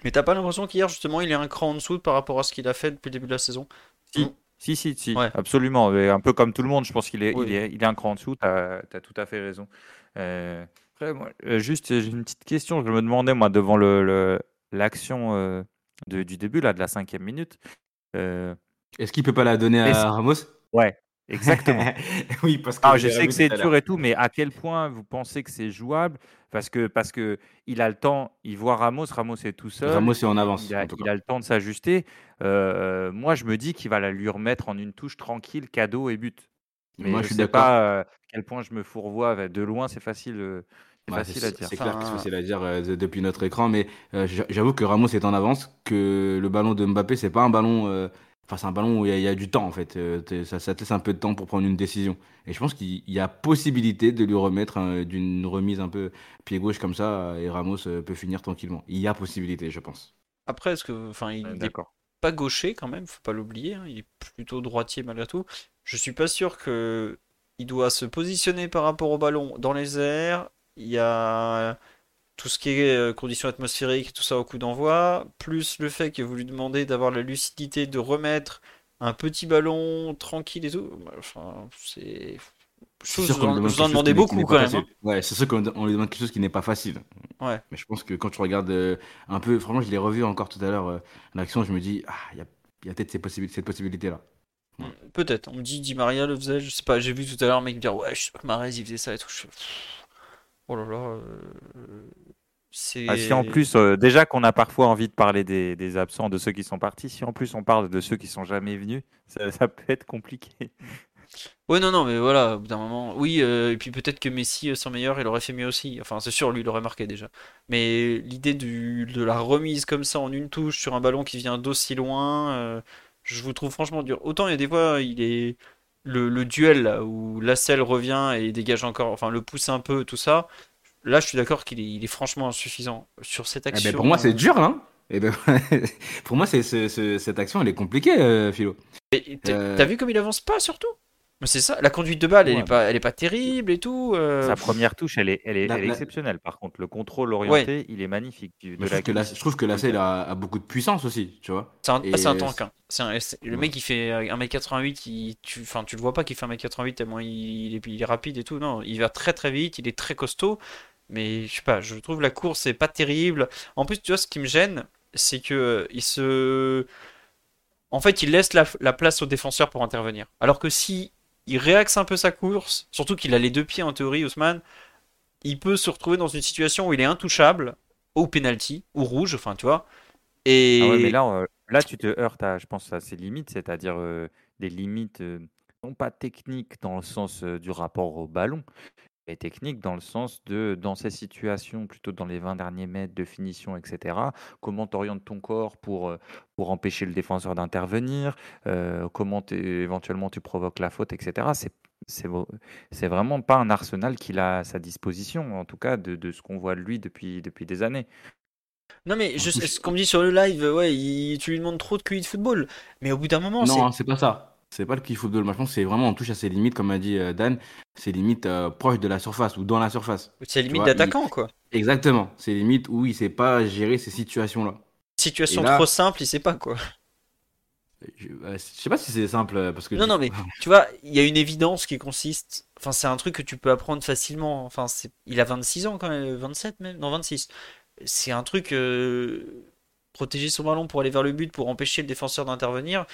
Mais t'as pas l'impression qu'hier, justement, il est un cran en dessous par rapport à ce qu'il a fait depuis le début de la saison? Si, si, si, si, Ouais. absolument. Mais un peu comme tout le monde, je pense qu'il est, Oui. il est, il est un cran en dessous. Tu as, tout à fait raison. Euh, après, moi, euh, juste, j'ai une petite question. Je me demandais, moi, devant le, le- l'action euh, de- du début, là, de la cinquième minute. euh, Est-ce qu'il peut pas la donner à Ramos? Ouais, exactement. Oui, parce que Ah, je sais que c'est dur et tout, mais à quel point vous pensez que c'est jouable? Parce que parce que il a le temps, il voit Ramos, Ramos est tout seul. Ramos est en avance. Il a, en tout il cas. a le temps de s'ajuster. Euh, moi, je me dis qu'il va la lui remettre en une touche tranquille, cadeau et but. Mais Moi, je je suis sais d'accord. pas euh, à quel point je me fourvoie. De loin, c'est facile, euh, c'est Ouais, facile à dire. c'est clair que c'est facile à dire euh, de- depuis notre écran, mais euh, j'a- j'avoue que Ramos est en avance, que le ballon de Mbappé, c'est pas un ballon. euh, Enfin, c'est un ballon où il y, a- il y a du temps en fait. Euh, ça, ça te laisse un peu de temps pour prendre une décision. Et je pense qu'il y a possibilité de lui remettre d'une remise un peu pied gauche comme ça, et Ramos euh, peut finir tranquillement. Il y a possibilité, je pense. Après, est-ce que, enfin, il Ouais, est D'accord. pas gaucher quand même, faut pas l'oublier, hein, il est plutôt droitier malgré tout. Je suis pas sûr que il doit se positionner par rapport au ballon dans les airs. Il y a tout ce qui est euh, conditions atmosphériques, tout ça au coup d'envoi, plus le fait que vous lui demandez d'avoir la lucidité de remettre un petit ballon tranquille et tout. Enfin, c'est. Sûr que qu'on vous en, chose demandez beaucoup quand même. hein. Ouais, c'est sûr qu'on on lui demande quelque chose qui n'est pas facile. Ouais. Mais je pense que quand tu regardes euh, un peu, franchement, je l'ai revu encore tout à l'heure, euh, l'action, je me dis, ah, il y a, y a peut-être ces possibil- cette possibilité-là. Peut-être. On me dit Di Maria le faisait, je sais pas. J'ai vu tout à l'heure un mec me dire ouais, je sais pas que Mahrez il faisait ça et tout. Je Oh là là. euh, C'est. Ah, si en plus, euh, déjà qu'on a parfois envie de parler des, des absents, de ceux qui sont partis, si en plus on parle de ceux qui sont jamais venus, ça, ça peut être compliqué. Ouais, non, non, mais voilà, au bout d'un moment. Oui, euh, et puis peut-être que Messi, euh, sans meilleur, il aurait fait mieux aussi. Enfin, c'est sûr, lui, il aurait marqué déjà. Mais l'idée de la remise comme ça en une touche sur un ballon qui vient d'aussi loin, je vous trouve franchement dur. Autant il y a des fois, il est. Le, le duel là, où Lascelles revient et dégage encore, enfin le pousse un peu, tout ça. Là, je suis d'accord qu'il est, il est franchement insuffisant sur cette Eh action. ben, pour moi, euh, c'est dur, hein. Eh ben, pour moi, c'est, cette action, elle est compliquée, euh, Philo. T'as Euh, t'as vu comme il avance pas surtout? Mais c'est ça, la conduite de balle, elle est pas, elle est pas terrible et tout. euh, Sa première touche, elle est, elle est, La- elle est la- exceptionnelle. Par contre, le contrôle orienté, il est magnifique. de je, la trouve que la, je trouve que Lascelles a, a beaucoup de puissance aussi, tu vois. C'est un, Et ah, un euh, tank. hein. Un- le mec, il fait 1m88, il, tu, enfin, tu le vois pas qu'il fait 1m88 tellement il, il est, il est rapide et tout. Non, il va très très vite, il est très costaud. Mais je sais pas, je trouve la course c'est pas terrible. En plus, tu vois, ce qui me gêne, c'est que euh, il se. En fait, il laisse la, la place aux défenseurs pour intervenir. Alors que si il réaxe un peu sa course, surtout qu'il a les deux pieds en théorie, Ousmane, il peut se retrouver dans une situation où il est intouchable, au penalty, ou rouge, enfin, tu vois. Et. Ah mais là, euh, là, tu te heurtes à, je pense, à ses limites, c'est-à-dire euh, des limites euh, non pas techniques dans le sens du rapport au ballon, mais techniques dans le sens de, dans ces situations, plutôt dans les 20 derniers mètres de finition, etc., comment tu orientes ton corps pour, euh, pour empêcher le défenseur d'intervenir, euh, comment t'es- éventuellement tu provoques la faute, etc. C'est c'est vo- c'est vraiment pas un arsenal qu'il a à sa disposition, en tout cas de, de ce qu'on voit de lui depuis, depuis des années. Non mais je ce qu'on me dit sur le live, ouais, il- tu lui demandes trop de QI de football. Mais au bout d'un moment, c'est Non, hein, c'est pas ça. C'est pas le kiff football. Moi, je pense que c'est vraiment, on touche à ses limites, comme a dit euh, Dan, ses limites euh, proches de la surface ou dans la surface. c'est limite d'attaquant quoi. Exactement. C'est limite où il sait pas gérer ces situations-là. Situation là- trop simple, il sait pas quoi. Je, euh, je sais pas si c'est simple euh, parce que Non non mais tu vois, il y a une évidence qui consiste, enfin c'est un truc que tu peux apprendre facilement. Enfin c'est, il a 26 ans quand même, 27 même, non 26. C'est un truc euh, protéger son ballon pour aller vers le but, pour empêcher le défenseur d'intervenir.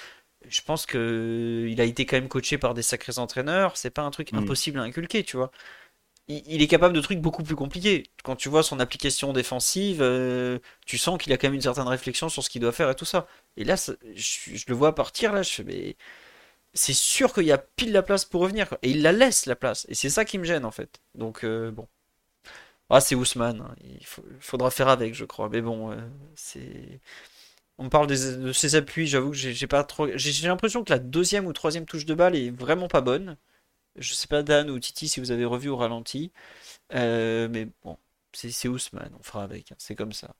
Je pense que il a été quand même coaché par des sacrés entraîneurs. C'est pas un truc Mm. impossible à inculquer, tu vois. Il, il est capable de trucs beaucoup plus compliqués. Quand tu vois son application défensive, euh, tu sens qu'il a quand même une certaine réflexion sur ce qu'il doit faire et tout ça. Et là, ça- je, je le vois partir là, je fais mais c'est sûr qu'il y a pile la place pour revenir quoi. Et il la laisse la place. Et c'est ça qui me gêne en fait. Donc euh, bon. Ah c'est Ousmane, hein. il faut- faudra faire avec je crois. Mais bon, euh, c'est... on parle de ses appuis, j'avoue que j'ai pas trop. J'ai l'impression que la deuxième ou troisième touche de balle est vraiment pas bonne. Je sais pas, Dan ou Titi, si vous avez revu au ralenti. Euh, mais bon, c'est Ousmane, on fera avec. Hein, c'est comme ça.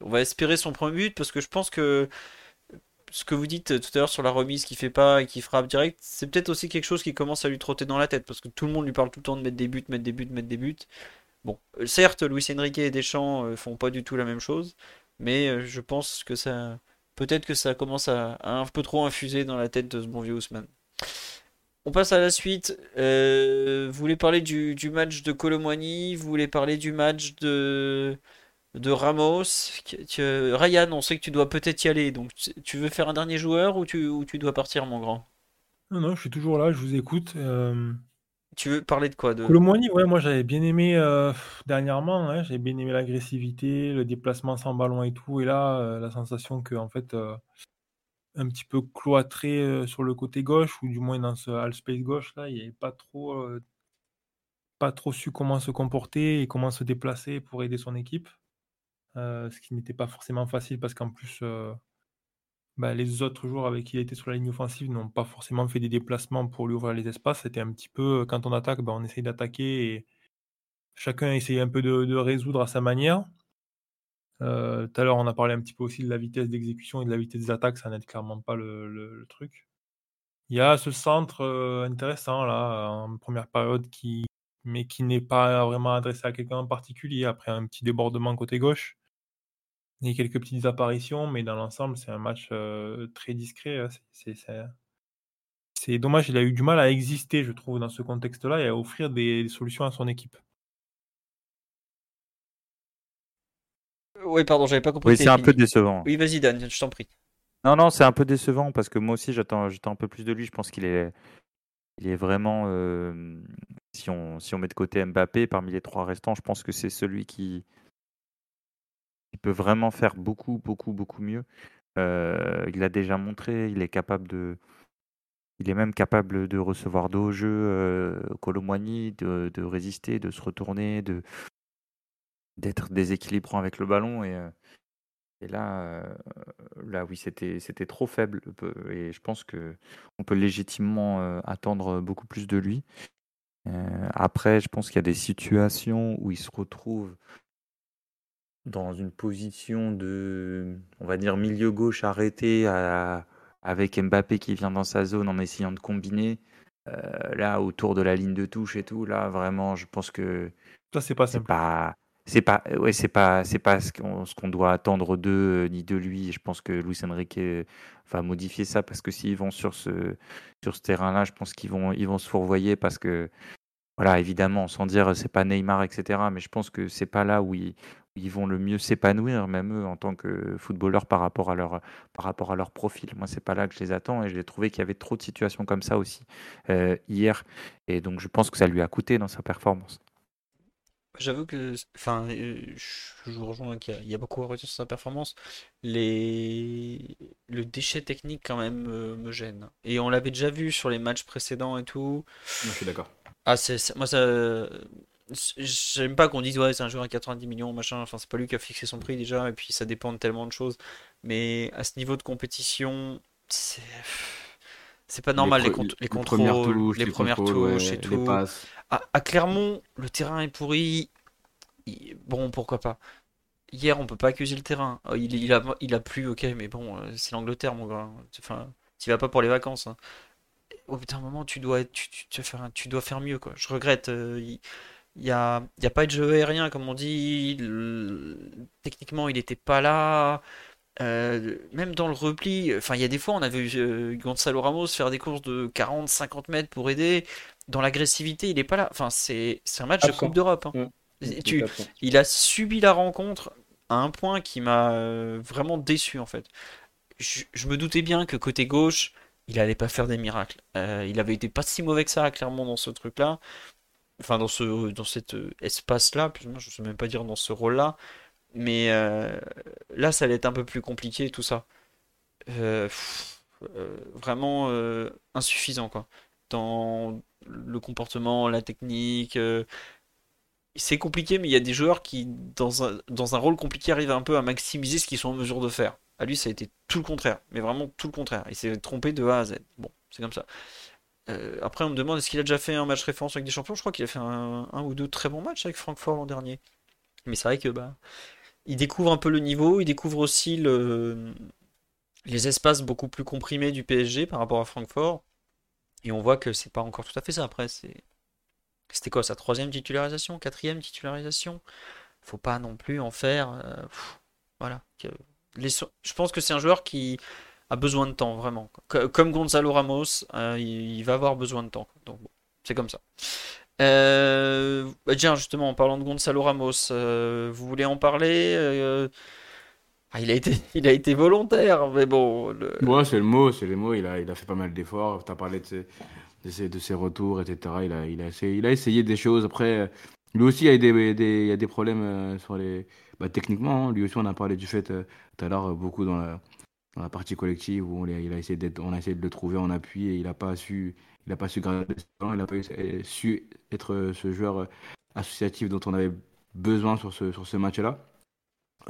On va espérer son premier but parce que je pense que ce que vous dites tout à l'heure sur la remise qui fait pas et qui frappe direct, c'est peut-être aussi quelque chose qui commence à lui trotter dans la tête parce que tout le monde lui parle tout le temps de mettre des buts, mettre des buts, mettre des buts. Bon, certes, Luis Enrique et Deschamps euh, font pas du tout la même chose, mais euh, je pense que ça, peut-être que ça commence à, un peu trop infuser dans la tête de ce bon vieux Ousmane. On passe à la suite. vous voulez parler du, match de Colomwani Vous voulez parler du match de, de Ramos Ryan, on sait que tu dois peut-être y aller. Donc, tu veux faire un dernier joueur ou tu, ou tu dois partir, mon grand? Non, non, je suis toujours là, je vous écoute. Tu veux parler de quoi de... Colomboigny, ouais, moi j'avais bien aimé euh, dernièrement, hein, j'avais bien aimé l'agressivité, le déplacement sans ballon et tout. Et là, euh, la sensation que en fait, euh, un petit peu cloîtré sur le côté gauche, ou du moins dans ce half space gauche là, il n'avait pas trop, pas trop su comment se comporter et comment se déplacer pour aider son équipe. ce qui n'était pas forcément facile parce qu'en plus, bah, les autres joueurs avec qui il était sur la ligne offensive n'ont pas forcément fait des déplacements pour lui ouvrir les espaces. C'était un petit peu, euh, quand on attaque, bah, on essaye d'attaquer et chacun essaye un peu de, résoudre à sa manière. Euh, tout à l'heure, on a parlé un petit peu aussi de la vitesse d'exécution et de la vitesse des attaques, ça n'aide clairement pas le, truc. Il y a ce centre euh, intéressant là, en première période, mais qui n'est pas vraiment adressé à quelqu'un en particulier, après un petit débordement côté gauche. Il y a quelques petites apparitions, mais dans l'ensemble, c'est un match très discret. Hein. C'est dommage, il a eu du mal à exister, je trouve, dans ce contexte-là et à offrir des, solutions à son équipe. Oui, pardon, j'avais pas compris. Oui, c'est un peu décevant. Oui, vas-y, Dan, je t'en prie. Non, non, c'est un peu décevant parce que moi aussi, j'attends un peu plus de lui. Je pense qu'il est, il est vraiment. si, on, si on met de côté Mbappé, parmi les trois restants, je pense que c'est celui qui, il peut vraiment faire beaucoup, beaucoup, beaucoup mieux. Il a déjà montré, il est capable de. Il est même capable de recevoir dos au jeu, euh, de, résister, de se retourner, de d'être déséquilibrant avec le ballon. Et, là, là, oui, c'était c'était trop faible. Et je pense que on peut légitimement attendre beaucoup plus de lui. après, je pense qu'il y a des situations où il se retrouve dans une position de, on va dire, milieu gauche arrêté avec Mbappé qui vient dans sa zone en essayant de combiner. Euh, là, autour de la ligne de touche et tout, là, vraiment, je pense que. Ça, c'est pas simple. Pas, c'est pas, ouais, c'est pas, c'est pas ce qu'on, ce qu'on doit attendre d'eux ni de lui. Je pense que Luis Enrique va modifier ça parce que s'ils vont sur ce, sur ce terrain-là, je pense qu'ils vont, ils vont se fourvoyer parce que, voilà, évidemment, sans dire c'est pas Neymar, etc. Mais je pense que c'est pas là où ils vont le mieux s'épanouir, même eux, en tant que footballeurs par rapport à leur, par rapport à leur profil. Moi, c'est pas là que je les attends et j'ai trouvé qu'il y avait trop de situations comme ça aussi euh, hier. Et donc, je pense que ça lui a coûté dans sa performance. J'avoue que, enfin, euh, je vous rejoins qu'il y, a beaucoup à redire sur sa performance. Les... Le déchet technique, quand même, me gêne. Et on l'avait déjà vu sur les matchs précédents et tout. je suis d'accord. Ah, c'est, moi, ça, J'aime pas qu'on dise ouais c'est un joueur à 90 millions machin, enfin c'est pas lui qui a fixé son prix déjà et puis ça dépend de tellement de choses. Mais à ce niveau de compétition, c'est c'est pas normal les, les, contrôles, les, premières touches et tout. À, Clermont, le terrain est pourri. Bon pourquoi pas. Hier on peut pas accuser le terrain. Oh, il, il, a, il a plu ok mais bon euh, c'est l'Angleterre mon gars. Enfin tu vas pas pour les vacances. Hein. Au bout d'un moment tu dois tu, tu, faire, tu dois faire mieux quoi. Je regrette. Euh, il n'y a, y a pas de jeu aérien, comme on dit. techniquement, il n'était pas là. Euh, même dans le repli, enfin, il y a des fois, on avait vu euh, Gonzalo Ramos faire des courses de 40-50 mètres pour aider. Dans l'agressivité, il n'est pas là. Enfin, c'est un match de Coupe d'Europe. Hein. Mmh. il a subi la rencontre à un point qui m'a euh, vraiment déçu, en fait. Je, je, me doutais bien que côté gauche, il allait pas faire des miracles. il avait été pas si mauvais que ça, clairement, dans ce truc-là enfin dans ce dans cet euh, espace-là, je ne sais même pas dire dans ce rôle-là, mais euh, là ça allait être un peu plus compliqué tout ça. Euh, vraiment insuffisant quoi. Dans le comportement, la technique, c'est compliqué, mais il y a des joueurs qui dans un, dans un rôle compliqué arrivent un peu à maximiser ce qu'ils sont en mesure de faire. À lui, ça a été tout le contraire, mais vraiment tout le contraire. Il s'est trompé de A à Z. Bon, c'est comme ça. Euh, après, on me demande est-ce qu'il a déjà fait un match référence avec des champions? Je crois qu'il a fait un, ou deux très bons matchs avec Francfort l'an dernier. Mais c'est vrai que bah, il découvre un peu le niveau, il découvre aussi le, les espaces beaucoup plus comprimés du PSG par rapport à Francfort. Et on voit que c'est pas encore tout à fait ça. Après, c'était quoi sa troisième titularisation, quatrième titularisation? Faut pas non plus en faire. Euh, voilà. je pense que c'est un joueur qui a besoin de temps, vraiment. Comme Gonzalo Ramos, euh, il, va avoir besoin de temps. Donc c'est comme ça. Euh, bah, tiens, justement, en parlant de Gonzalo Ramos, euh, vous voulez en parler ah, il, a été, il a été volontaire, mais bon. Le... c'est le mot, c'est les mots. Il a, il a fait pas mal d'efforts. Tu as parlé de ses, de, ses, de ses, retours, etc. Il a, il, a essayé, il a essayé des choses. Après, lui aussi, il a des, il a des problèmes sur les. Bah, techniquement, hein. lui aussi, on a parlé du fait tout à l'heure, beaucoup dans la dans la partie collective où on, a essayé de le trouver en appui et il n'a pas su il a pas su garder il n'a pas su être ce joueur associatif dont on avait besoin sur ce, match-là.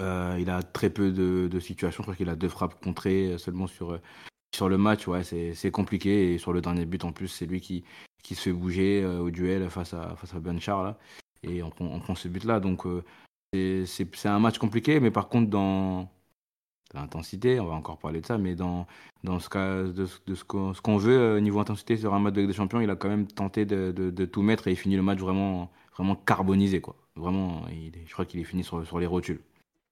Euh, il a très peu de, situations, je crois qu'il a deux frappes contrées seulement sur, sur le match, c'est compliqué et sur le dernier but en plus c'est lui qui, se fait bouger euh, au duel face à, face Ben et on, prend ce but là donc euh, c'est un match compliqué mais par contre dans l'intensité, on va encore parler de ça, mais dans, dans ce cas, de, ce qu'on veut euh, niveau intensité sur un match de Ligue des Champions, il a quand même tenté de, de, tout mettre et il finit le match vraiment, vraiment carbonisé. Quoi. Vraiment, il, je crois qu'il est fini sur, sur les rotules.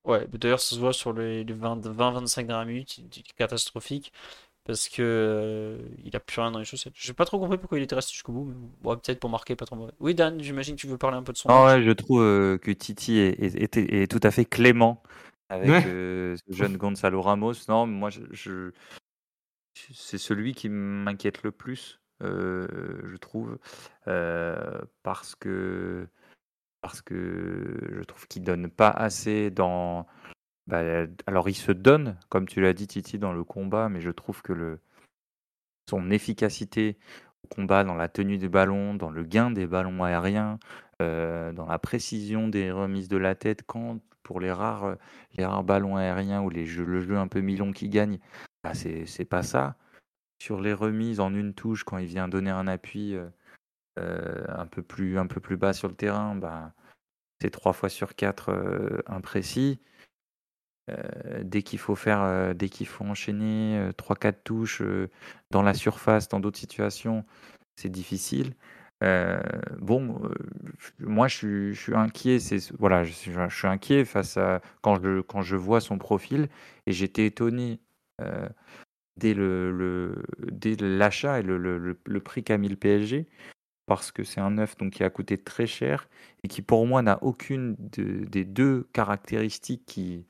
Ouais, d'ailleurs, ça se voit sur les 20-25 dernières minutes, catastrophique, parce que euh, il a plus rien dans les chaussettes. J'ai pas trop compris pourquoi il était resté jusqu'au bout, mais peut-être pour marquer pas trop mauvais. Oui, Dan, j'imagine que tu veux parler un peu de son. Ah ouais, je trouve euh, que Titi est, est, est, tout à fait clément avec ce jeune Gonzalo Ramos. Non, moi, je, c'est celui qui m'inquiète le plus, je trouve, parce que parce que je trouve qu'il donne pas assez dans. Bah, alors, il se donne, comme tu l'as dit, Titi, dans le combat, mais je trouve que le son efficacité au combat, dans la tenue des ballons, dans le gain des ballons aériens, dans la précision des remises de la tête, quand pour les rares, euh, les rares ballons aériens ou les jeux, le jeu un peu milon qui gagne, bah c'est pas ça. Sur les remises en une touche, quand il vient donner un appui euh, euh, un, peu plus, un peu plus bas sur le terrain, bah, c'est trois fois sur quatre imprécis. dès qu'il faut faire, dès qu'il faut enchaîner trois quatre touches dans la surface, dans d'autres situations, c'est difficile. Euh, bon, euh, moi je suis, inquiet. Voilà, je suis, inquiet face à quand je vois son profil et j'étais étonné euh, dès l'achat et le, prix qu'a mis le PSG parce que c'est un neuf donc qui a coûté très cher et qui pour moi n'a aucune des deux caractéristiques qui,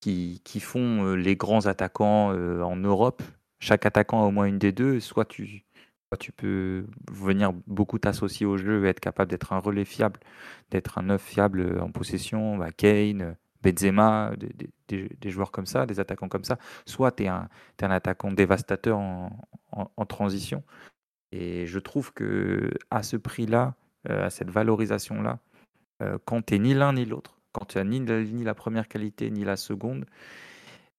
qui font les grands attaquants en Europe. Chaque attaquant a au moins une des deux. Soit tu tu peux venir beaucoup t'associer au jeu et être capable d'être un relais fiable, d'être un neuf fiable en possession, bah Kane, Benzema, des, joueurs comme ça, des attaquants comme ça. Soit tu es, un attaquant dévastateur en, transition. Et je trouve que à ce prix-là, euh, à cette valorisation-là, euh, quand tu ni l'un ni l'autre, quand tu as ni, ni la première qualité ni la seconde,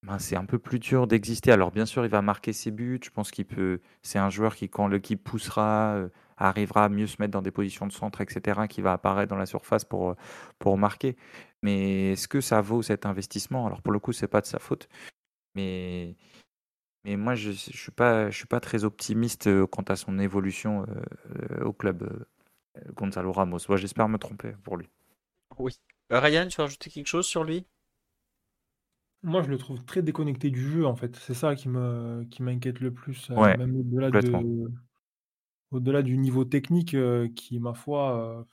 ben, c'est un peu plus dur d'exister. Alors bien sûr, il va marquer ses buts. Je pense qu'il peut. C'est un joueur qui, quand l'équipe poussera, euh, arrivera à mieux se mettre dans des positions de centre, etc., qui va apparaître dans la surface pour, euh, pour marquer. Mais est-ce que ça vaut cet investissement? Alors pour le coup, c'est pas de sa faute. Mais, mais moi, je ne suis, pas, je suis pas très optimiste euh, quant à son évolution au club Gonzalo Ramos. J'espère me tromper pour lui. Oui. Ryan, tu veux rajouter quelque chose sur lui? Moi, je le trouve très déconnecté du jeu, en fait. C'est ça qui me qui m'inquiète le plus, euh, même au-delà de au-delà du niveau technique, euh, qui, ma foi, euh,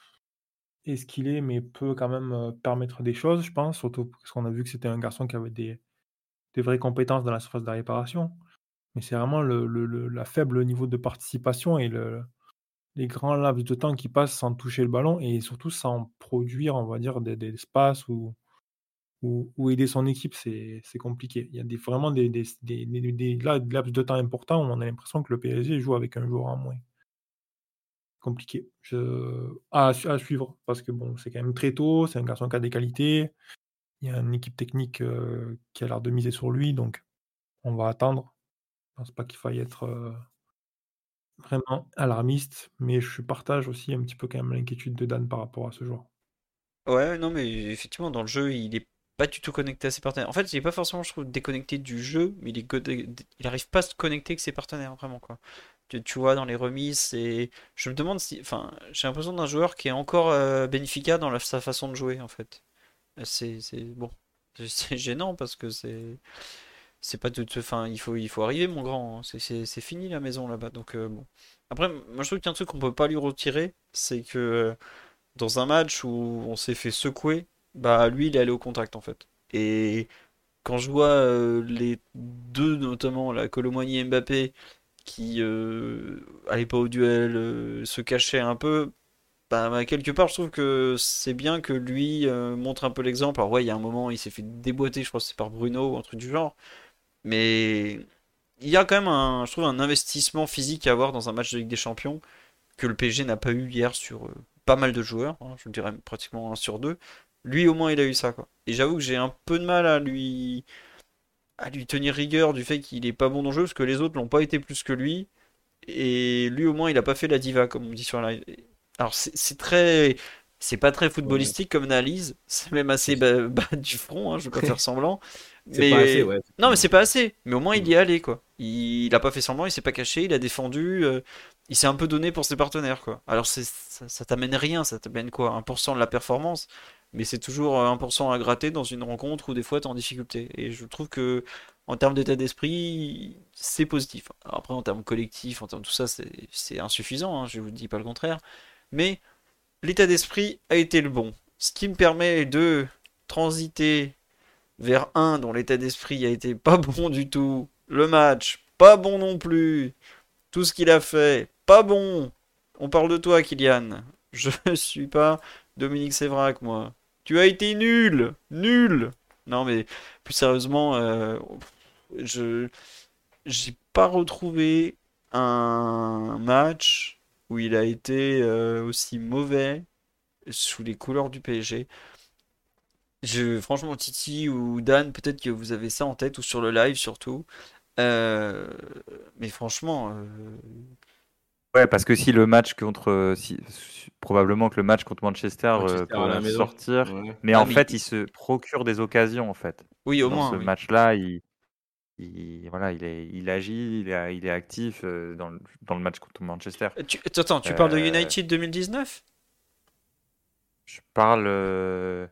est ce qu'il est, mais peut quand même, permettre des choses, je pense. Surtout parce qu'on a vu que c'était un garçon qui avait des des vraies compétences dans la surface de réparation. Mais c'est vraiment le le la faible niveau de participation et le les grands laps de temps qui passent sans toucher le ballon et surtout sans produire, on va dire, des des espaces ou ou, aider son équipe, c'est compliqué. Il y a des, vraiment des, des, des, des, laps de temps importants où on a l'impression que le PSG joue avec un joueur en moins. Compliqué. À, suivre, parce que bon, c'est quand même très tôt, c'est un garçon qui a des qualités. il y a une équipe technique qui a l'air de miser sur lui, donc on va attendre. Je pense pas qu'il faille être vraiment alarmiste, mais je partage aussi un petit peu quand même l'inquiétude de Dan par rapport à ce joueur. Ouais, non, mais effectivement, dans le jeu, il est pas du tout connecté à ses partenaires. En fait, il est pas forcément, déconnecté du jeu, mais il, est arrive pas à se connecter avec ses partenaires, vraiment, quoi. Tu, vois, dans les remises, je me demande si. Enfin, j'ai l'impression d'un joueur qui est encore euh, dans sa façon de jouer, en fait. C'est bon. C'est gênant parce que c'est. Pas tout. Enfin, il faut, il faut arriver, mon grand. Hein. C'est fini la maison là-bas. Donc, euh, bon. Après, moi je trouve qu'il y a un truc qu'on peut pas lui retirer, c'est que euh, dans un match où on s'est fait secouer, bah lui il est allé au contact en fait. Et quand je vois euh, les deux, notamment la Colomboigny et Mbappé, qui euh, allaient pas au duel, euh, se cachaient un peu, bah, bah, quelque part je trouve que c'est bien que lui montre un peu l'exemple. Alors ouais, il y a un moment il s'est fait déboîter, je crois que c'est par Bruno ou un truc du genre. Mais il y a quand même un, je trouve, un investissement physique à avoir dans un match de Ligue des Champions que le PSG n'a pas eu hier sur pas mal de joueurs, hein, je dirais pratiquement un sur deux. Lui au moins il a eu ça quoi. Et j'avoue que j'ai un peu de mal à lui à lui tenir rigueur du fait qu'il est pas bon dans le jeu parce que les autres l'ont pas été plus que lui. Et lui au moins il a pas fait la diva comme on dit sur la. Alors c'est très c'est pas très footballistique comme analyse, c'est même assez bas, du front, hein, je vais pas faire semblant. Mais... Pas assez, ouais. Non mais c'est pas assez, mais au moins il y est allé quoi. Il, il a pas fait semblant, il s'est pas caché, il a défendu. Euh, il s'est un peu donné pour ses partenaires, quoi. Alors ça, ça t'amène rien, ça t'amène quoi? 1% de la performance, mais c'est toujours 1% à gratter dans une rencontre où des fois t'es en difficulté. Et je trouve que en termes d'état d'esprit, c'est positif. après, en termes collectifs, en termes de tout ça, c'est insuffisant, hein, je vous dis pas le contraire. Mais l'état d'esprit a été le bon. Ce qui me permet de transiter vers un dont l'état d'esprit a été pas bon du tout. Le match, pas bon non plus. Tout ce qu'il a fait, pas bon. On parle de toi, Kylian. Je suis pas Dominique Sévrac, moi. Tu as été nul, nul. Non, mais plus sérieusement, euh, je j'ai pas retrouvé un match où il a été euh, aussi mauvais sous les couleurs du PSG. Je, franchement, Titi ou Dan, peut-être que vous avez ça en tête, ou sur le live surtout. Euh, mais franchement, Ouais, parce que si le match contre, si, probablement que le match contre Manchester, euh, peut sortir, mais en fait, il se procure des occasions en fait. Oui, au moins. ce match-là, il, voilà, il est, il agit, il est, il est actif euh, dans, le, dans le match contre Manchester. Euh, tu, attends, tu parles de United 2019 Je parle.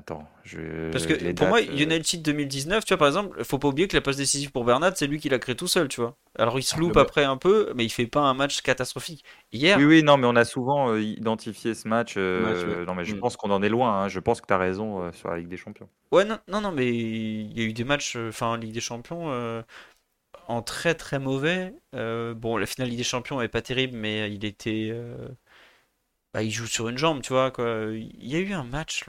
Attends, je. Parce que pour moi, euh, United 2019, tu vois, par exemple, faut pas oublier que la passe décisive pour Bernat, c'est lui qui l'a créé tout seul, tu vois. Alors il se loupe après un peu, mais il fait pas un match catastrophique. Hier. Oui, oui, non, mais on a souvent euh, identifié ce match. Euh, non, mais je mm. pense qu'on en est loin. Hein. Je pense que tu as raison sur la Ligue des Champions. Ouais, non, non, non mais il y a eu des matchs, enfin, Ligue des Champions. En très très mauvais. bon, la finale Ligue des Champions est pas terrible, mais il était bah, il joue sur une jambe, tu vois. Quoi. Il y a eu un match,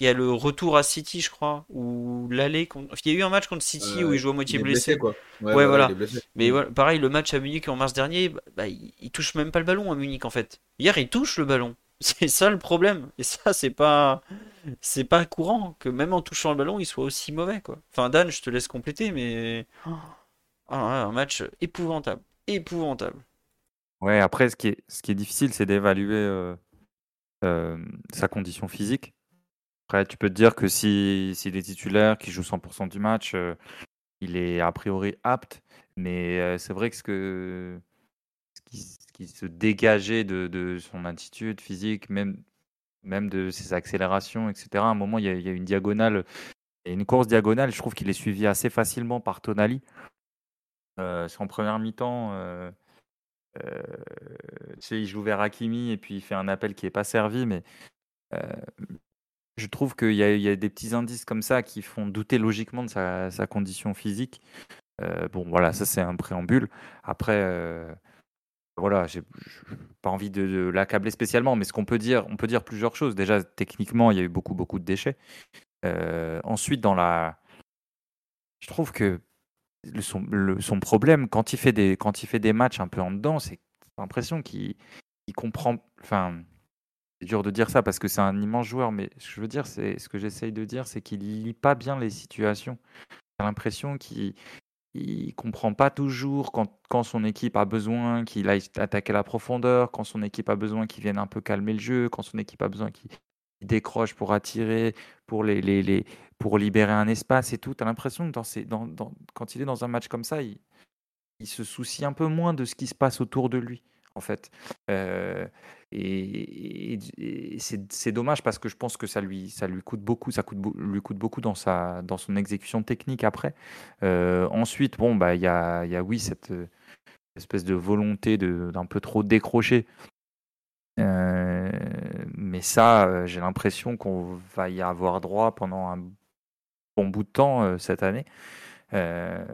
il y a le retour à City, je crois, ou l'aller. Contre... Il y a eu un match contre City où il joue à moitié blessé. quoi. Ouais, voilà. Mais pareil, le match à Munich en mars dernier, bah, il, touche même pas le ballon à Munich en fait. Hier, il touche le ballon. C'est ça le problème. Et ça, c'est pas, c'est pas courant que même en touchant le ballon, il soit aussi mauvais, quoi. Enfin, Dan, je te laisse compléter, mais ah, un match épouvantable, épouvantable. Ouais, après, ce qui est, qui difficile, c'est d'évaluer sa condition physique. Après, tu peux te dire que si, s'il est titulaire, qu'il joue 100% du match, il est a priori apte. Mais c'est vrai que ce, que ce, qui, se dégageait de, son attitude physique, même, de ses accélérations, etc. À un moment, il y a, une diagonale, une course diagonale. Je trouve qu'il est suivi assez facilement par Tonali. en première mi-temps. Tu sais, il joue vers Hakimi et puis il fait un appel qui n'est pas servi, mais euh, je trouve qu'il y, y, a des petits indices comme ça qui font douter logiquement de sa, condition physique. Euh, bon, voilà, ça c'est un préambule. Après, euh, voilà, j'ai pas envie de, de l'accabler spécialement, mais ce qu'on peut dire, on peut dire plusieurs choses. Déjà, techniquement, il y a eu beaucoup, beaucoup de déchets. Euh, ensuite, dans la, je trouve que son, son, problème, quand il, fait des, quand il fait des matchs un peu en dedans, c'est l'impression qu'il il comprend. Enfin, c'est dur de dire ça parce que c'est un immense joueur, mais ce que je veux dire, c'est ce que j'essaye de dire, c'est qu'il lit pas bien les situations. J'ai l'impression qu'il il comprend pas toujours quand, quand son équipe a besoin qu'il aille attaquer la profondeur, quand son équipe a besoin qu'il vienne un peu calmer le jeu, quand son équipe a besoin qu'il décroche pour attirer, pour, les, les, pour libérer un espace et tout. Tu as l'impression que quand il est dans un match comme ça, il, se soucie un peu moins de ce qui se passe autour de lui, en fait. Euh, et, et- c'est dommage parce que je pense que ça lui, ça lui coûte beaucoup, ça coûte, lui coûte beaucoup dans, sa, dans son exécution technique après. Euh, ensuite, bon, bah, il y a, y a, oui, cette espèce de volonté d'un peu trop décrocher. Euh, mais ça, j'ai l'impression qu'on va y avoir droit pendant un bon bout de temps euh, cette année. Euh,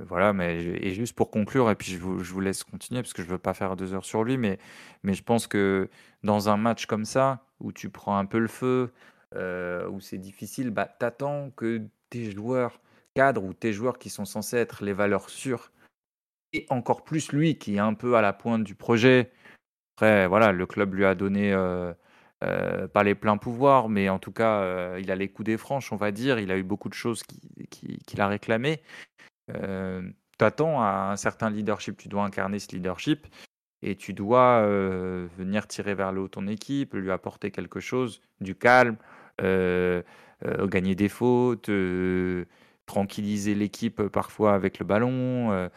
voilà, mais et juste pour conclure, et puis je vous, laisse continuer parce que je veux pas faire deux heures sur lui, mais, mais je pense que dans un match comme ça, où tu prends un peu le feu, euh, où c'est difficile, bah, t'attends que tes joueurs cadres ou tes joueurs qui sont censés être les valeurs sûres, et encore plus lui qui est un peu à la pointe du projet. Après, voilà, le club lui a donné euh, pas les pleins pouvoirs, mais en tout cas, euh, il a les coups des franches, on va dire. Il a eu beaucoup de choses qui- qui- qu'il a réclamées. Euh, T'attends à un certain leadership, tu dois incarner ce leadership et tu dois euh, venir tirer vers le haut ton équipe, lui apporter quelque chose, du calme, gagner des fautes, tranquilliser l'équipe parfois avec le ballon,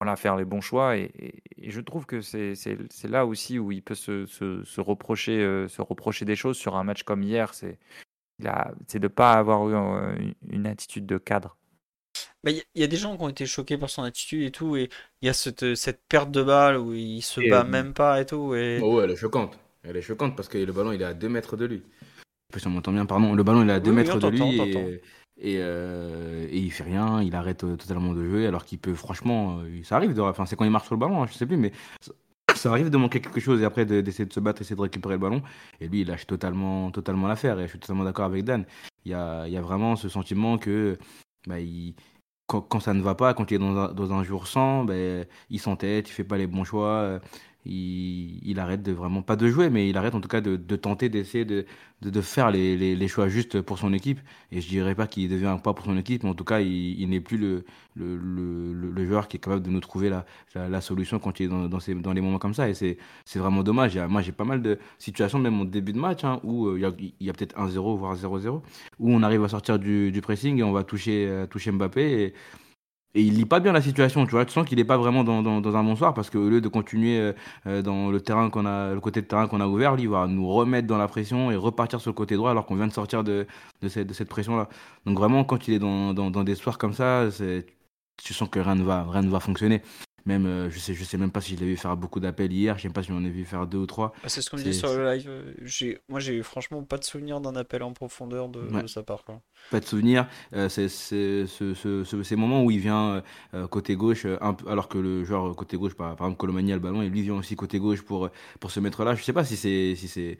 voilà, faire les bons choix. Et, et- et je trouve que c'est là aussi où il peut se, se- se reprocher, euh, se reprocher des choses sur un match comme hier. C'est de ne pas avoir eu euh, une, une attitude de cadre. Bah, Il y, a des gens qui ont été choqués par son attitude et tout, et il y a cette, cette perte de balle où il se Et, bat euh, même pas et tout. Et... Oh ouais, elle est choquante. Elle est choquante parce que le ballon il est à 2 mètres de lui. Pas si on m'entend bien, pardon. Le ballon il est à 2 Oui, oui, mètres de lui et. Et, euh, et il fait rien, il arrête euh, totalement de jouer alors qu'il peut, franchement, euh, ça arrive de. Enfin, c'est quand il marche sur le ballon, hein, je sais plus, mais ça, arrive de manquer quelque chose et après de- d'essayer de se battre, essayer de récupérer le ballon. Et lui il lâche totalement, totalement l'affaire et je suis totalement d'accord avec Dan. Il y a, y a vraiment ce sentiment que bah, quand, ça ne va pas, quand il est dans un, jour sans, ben, il s'entête, il fait pas les bons choix, euh, il, arrête de vraiment, pas de jouer, mais il arrête en tout cas de, tenter d'essayer de, faire les, choix justes pour son équipe. Et je dirais pas qu'il devient un pas pour son équipe, mais en tout cas, il, n'est plus le, joueur qui est capable de nous trouver la, solution quand il est dans, dans, les moments comme ça. Et c'est vraiment dommage. Moi, j'ai pas mal de situations, même au début de match, hein, où euh, il y a, peut-être 1-0, voire 0-0, où on arrive à sortir du, pressing et on va toucher, euh, Mbappé. Et il lit pas bien la situation, tu vois. Tu sens qu'il est pas vraiment dans, dans, dans un bon soir parce qu'au lieu de continuer euh, euh, dans le terrain qu'on a, le côté de terrain qu'on a ouvert, il va nous remettre dans la pression et repartir sur le côté droit alors qu'on vient de sortir de, de cette, de cette pression-là. Donc vraiment, quand il est dans, dans, dans des soirs comme ça, tu sens que rien ne va, rien ne va fonctionner. Même, euh, je sais, je sais même pas si je l'ai vu faire beaucoup d'appels hier. Je sais pas si on a vu faire deux ou trois. Bah, c'est ce qu'on C'est- dit sur le live. euh, J'ai, moi, j'ai franchement pas de souvenir d'un appel en profondeur de, Ouais. de sa part. Quoi. pas de souvenir. Euh, c'est ce, ce, ce- ces moments où il vient euh, côté gauche, un peu- alors que le joueur côté gauche, par, par exemple Colomani a le ballon, et lui vient aussi côté gauche pour, pour se mettre là. Je sais pas si c'est si c'est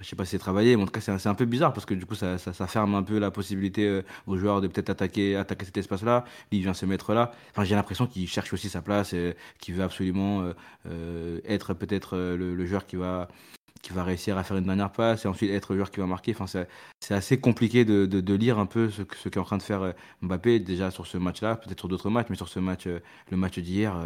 je sais pas si c'est travaillé, mais en tout cas c'est un, peu bizarre parce que du coup ça, ferme un peu la possibilité euh, aux joueurs de peut-être attaquer, cet espace-là. Il vient se mettre là. Enfin j'ai l'impression qu'il cherche aussi sa place, et qu'il veut absolument euh, euh, être peut-être euh, le, joueur qui va réussir à faire une dernière passe et ensuite être le joueur qui va marquer. Enfin, c'est assez compliqué de, lire un peu ce, ce qu'est en train de faire Mbappé déjà sur ce match-là, peut-être sur d'autres matchs, mais sur ce match, le match d'hier,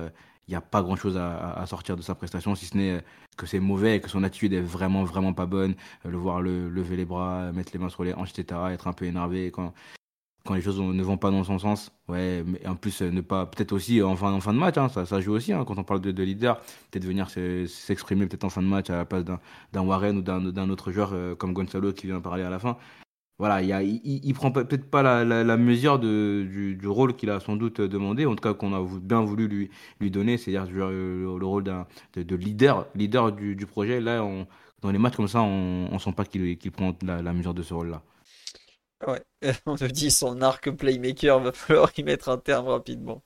il n'y a pas grand-chose à, sortir de sa prestation, si ce n'est euh, que c'est mauvais et que son attitude est vraiment, vraiment pas bonne. Euh, le voir le, lever les bras, euh, mettre les mains sur les hanches, etc., être un peu énervé quand, quand les choses ne vont pas dans son sens. Ouais, mais en plus, ne pas, peut-être aussi en fin, en fin de match, hein, ça, ça joue aussi, hein, quand on parle de, de leader, peut-être venir se- s'exprimer peut-être en fin de match à la place d'un Warren ou d'un autre joueur comme Gonzalo qui vient parler à la fin. Voilà, il, a, il, il- prend peut-être pas la, la, mesure de, du, rôle qu'il a sans doute demandé, en tout cas qu'on a bien voulu lui, donner, c'est-à-dire le, le- le rôle de, de leader, leader du, projet. Là, on, dans les matchs comme ça, on, on sent pas qu'il prend la, la mesure de ce rôle-là. Ouais, on nous dit son arc playmaker, va falloir y mettre un terme rapidement.